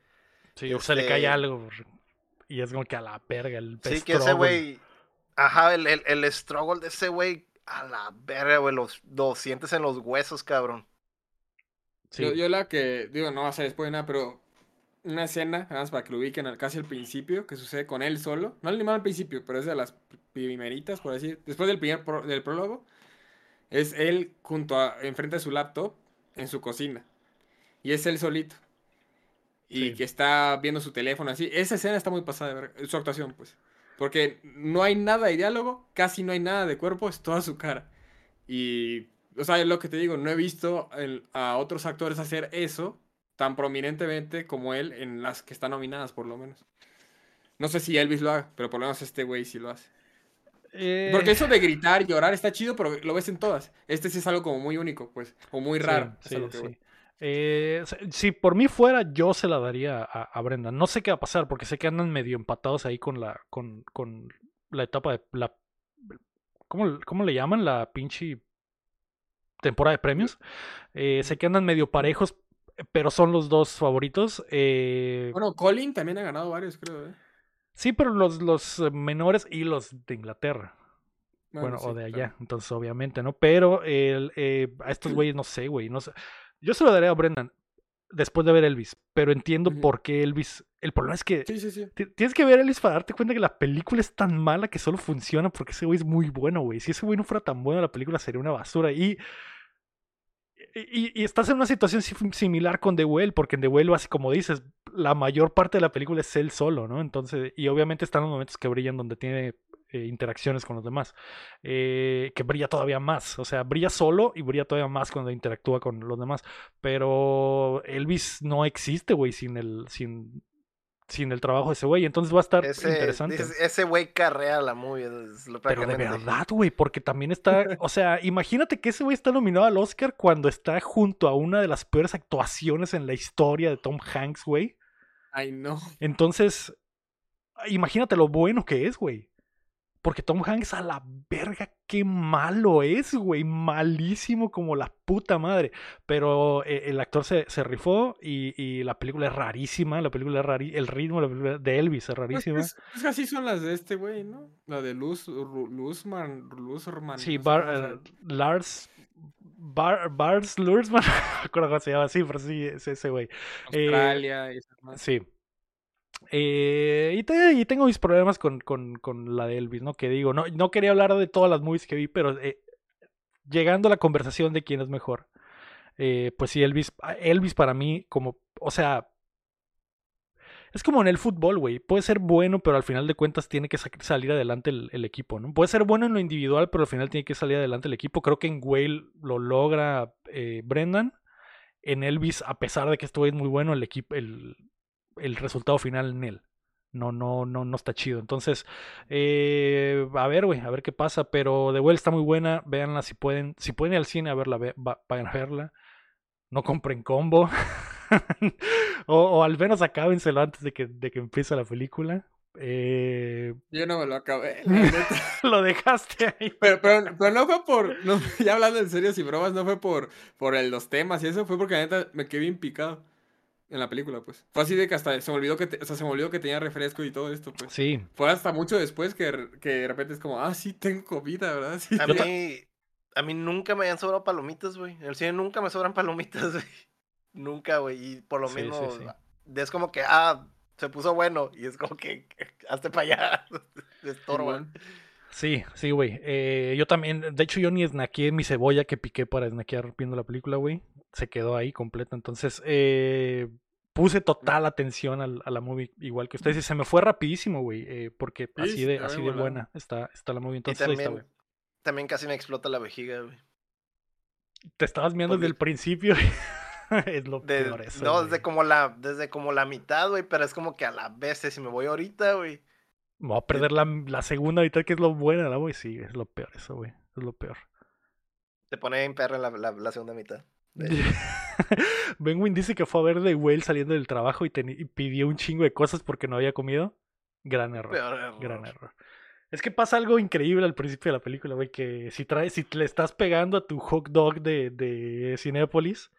sí, o se le este- cae algo y es como que a la verga el Sí, que ese güey... Ajá, el, el, el struggle de ese güey, a la verga, güey, los, lo sientes en los huesos, cabrón. Sí. Yo, yo la que, digo, no va a ser después de nada, pero una escena, nada más para que lo ubiquen al, casi al principio, que sucede con él solo. No al al principio, pero es de las primeritas, por decir. Después del primer pro- del prólogo, es él junto a, enfrente de su laptop, en su cocina. Y es él solito. Y Sí. que está viendo su teléfono así. Esa escena está muy pasada de ver, su actuación, pues. Porque no hay nada de diálogo, casi no hay nada de cuerpo, es toda su cara. Y, o sea, es lo que te digo, no he visto el- a otros actores hacer eso tan prominentemente como él en las que están nominadas, por lo menos. No sé si Elvis lo haga, pero por lo menos este güey sí lo hace. Eh, Porque eso de gritar, llorar está chido, pero lo ves en todas. Este sí es algo como muy único, pues, o muy raro. sí, sí. Eh, si- si por mí fuera, yo se la daría a, a Brenda. No sé qué va a pasar, porque sé que andan medio empatados ahí con la, con, con la etapa de la. ¿cómo, cómo le llaman? La pinche temporada de premios. Eh, sé que andan medio parejos, pero son los dos favoritos. Eh, Bueno, Colin también ha ganado varios, creo. ¿eh? sí, pero los, los eh, menores y los de Inglaterra. Bueno, sí, o de claro. allá, entonces obviamente, ¿no? Pero el, eh, a estos <clears throat> güeyes no sé, güey, no sé. Yo se lo daré a Brendan después de ver Elvis, pero entiendo por qué Elvis. El problema es que Sí, sí, sí. ti- tienes que ver Elvis para darte cuenta que la película es tan mala que solo funciona porque ese güey es muy bueno, güey. Si ese güey no fuera tan bueno, la película sería una basura. Y, y, estás en una situación si- similar con The Well, porque en The Well, así como dices, la mayor parte de la película es él solo, ¿no? Entonces, y obviamente están los momentos que brillan donde tiene eh, interacciones con los demás, eh, que brilla todavía más, o sea, brilla solo y brilla todavía más cuando interactúa con los demás, pero Elvis no existe, güey, sin el, sin, sin el trabajo de ese güey. Entonces va a estar Ese, interesante. ese güey carrea la movie. es lo Pero de verdad, güey, porque también está, <laughs> o sea, imagínate que ese güey está nominado al Oscar cuando está junto a una de las peores actuaciones en la historia de Tom Hanks, güey. Ay, no. Entonces, imagínate lo bueno que es, güey. Porque Tom Hanks a la verga, qué malo es, güey. Malísimo como la puta madre. Pero eh, el actor se, se rifó y, y la película es rarísima. La película es rarísima. El ritmo de la película de Elvis es Pues, rarísima. pues, pues así son las de este güey, ¿no? La de Luz, Luzman, Luzerman. Sí, Bar- eh, Lars. Bar, Bars Lursman, <laughs> no me acuerdo cómo se llama, sí, pero sí, es ese güey. eh, Australia y esas más. Sí. Eh, y, te- y tengo mis problemas con, con, con la de Elvis, ¿no? Que digo, no, no quería hablar de todas las movies que vi, pero eh, llegando a la conversación de quién es mejor, eh, pues sí, Elvis, Elvis para mí, como, o sea, es como en el fútbol, güey. Puede ser bueno, pero al final de cuentas tiene que sa- salir adelante el, el equipo, ¿no? Puede ser bueno en lo individual, pero al final tiene que salir adelante el equipo. Creo que en Whale lo logra Brendan. En Elvis, a pesar de que estuvo muy bueno, el equipo, el, el resultado final en él. No, no, no, no está chido. Entonces, eh, a ver, güey, a ver qué pasa. Pero The Well está muy buena. Véanla si pueden. Si pueden ir al cine a verla, ve- va- vayan a verla. No compren combo. <laughs> o, o al menos acábenselo antes de que, de que empiece la película. Eh, Yo no me lo acabé, <laughs> lo dejaste ahí. Pero, pero, pero no fue por, no, <laughs> ya hablando en serio, y bromas, no fue por, por el- los temas y eso, fue porque la neta me quedé bien picado en la película, pues. Fue así de que hasta se me olvidó que, te- o sea, se me olvidó que tenía refresco y todo esto, pues. Sí, Fue hasta mucho después que, que de repente es como, ah, sí, tengo comida, ¿verdad? Sí. A mí, a mí nunca me habían sobrado palomitas, güey. En el cine nunca me sobran palomitas, <laughs> güey. Nunca, güey. Y por lo Sí, menos sí. es como que, ah, se puso bueno. Y es como que, <laughs> hazte para allá. <laughs> Estorba. Simón. Sí, sí, güey. Eh, yo también, de hecho, yo ni snaqueé mi cebolla que piqué para snackear viendo la película, güey. Se quedó ahí completa. Entonces, eh, puse total atención al- a la movie, igual que ustedes. Y se me fue rapidísimo, güey. eh, porque Sí, así de, así de volada. buena está, está la movie. Y Entonces, ahí está, también, güey. también casi me explota la vejiga, güey. Te estabas viendo desde el principio. <laughs> es lo De- peor eso. no, desde como la, desde como la mitad, güey. Pero es como que a la vez, si me voy ahorita, güey. Me voy a perder la, la segunda mitad, que es lo buena, la güey. Sí, es lo peor eso, güey. Es lo peor. Te pone en perra la, la, la segunda mitad. <laughs> Benwin dice que fue a ver The Whale saliendo del trabajo y, pidió un chingo de cosas porque no había comido. Gran error. Peor error. Gran error. Es que pasa algo increíble al principio de la película, güey, que si traes, si le estás pegando a tu hot dog de, de Cinépolis,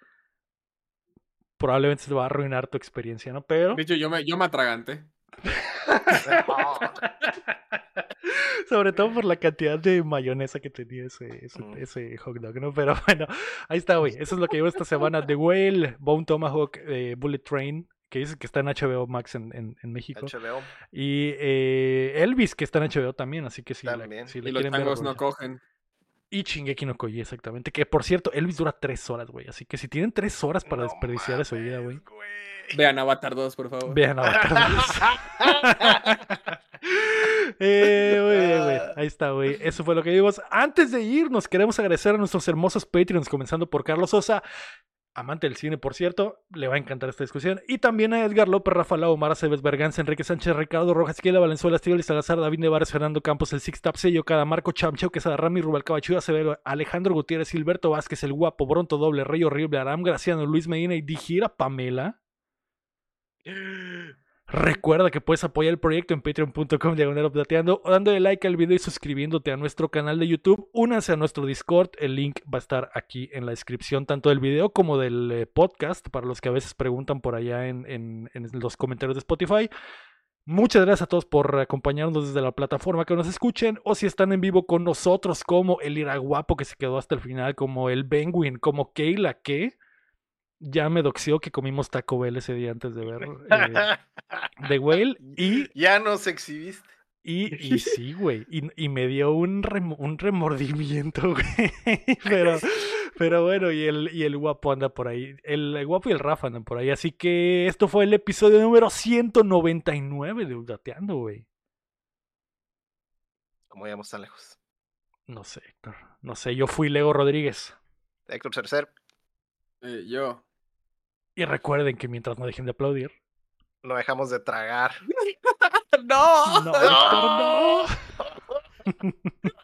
probablemente se te va a arruinar tu experiencia, ¿no? Pero, De hecho, yo me, yo me atraganté. <laughs> <laughs> sobre todo por la cantidad de mayonesa que tenía ese, ese, Mm. ese hot dog, ¿no? Pero bueno, ahí está, güey. Eso es lo que llevo esta semana. The Whale, Bone Tomahawk, eh, Bullet Train, que dice que está en HBO Max en, en, en México. HBO. Y eh, Elvis, que está en HBO también, así que si, la- También. si le Y los quieren ver, no cogen. Y Shingeki no Koji, exactamente. Que por cierto, Elvis dura tres horas, güey. Así que si tienen tres horas para No desperdiciar de su vida, güey. mames, güey. Vean Avatar 2, por favor. Vean Avatar 2. <laughs> eh, muy bien, güey. Ahí está, güey. Eso fue lo que vimos. Antes de irnos, queremos agradecer a nuestros hermosos Patreons, comenzando por Carlos Sosa. Amante del cine, por cierto, le va a encantar esta discusión. Y también a Edgar López, Rafa Lau, Mara Cebes, Berganza, Enrique Sánchez, Ricardo Rojas, Kiela, Valenzuela, Estíbal, Salazar, David Nevares, Fernando Campos, el Six Tap, Sello, Cada, Marco Chamcheo, Quesada, Rami, Rubal Cabachuda, Acevedo, Alejandro Gutiérrez, Gilberto Vázquez, El Guapo, Bronto Doble, Rey Horrible, Aram Graciano, Luis Medina y Dijira Pamela. <gasps> <gasps> <gasps> Recuerda que puedes apoyar el proyecto en patreon.com diagonal o dándole like al video y suscribiéndote a nuestro canal de YouTube. Únanse a nuestro Discord, el link va a estar aquí en la descripción tanto del video como del eh, podcast para los que a veces preguntan por allá en los comentarios de Spotify. Muchas gracias a todos por acompañarnos desde la plataforma que nos escuchen o si están en vivo con nosotros como el Iraguapo que se quedó hasta el final, como el Benguin, como Keila que ya me doxió que comimos Taco Bell ese día antes de ver eh, <laughs> The Whale y, Ya nos exhibiste. y, y <laughs> sí, güey, y, y me dio un, rem- un remordimiento, <laughs> güey, pero, pero bueno, y el, y el guapo anda por ahí, el, el guapo y el Rafa andan por ahí, así que esto fue el episodio número 199 de Updateando, güey. Como llegamos tan lejos. No sé, Héctor, no sé, yo fui Lego Rodríguez. Héctor Cercer. Eh, yo. Y recuerden que mientras no dejen de aplaudir, No dejamos de tragar. <laughs> ¡No! No, no. <laughs>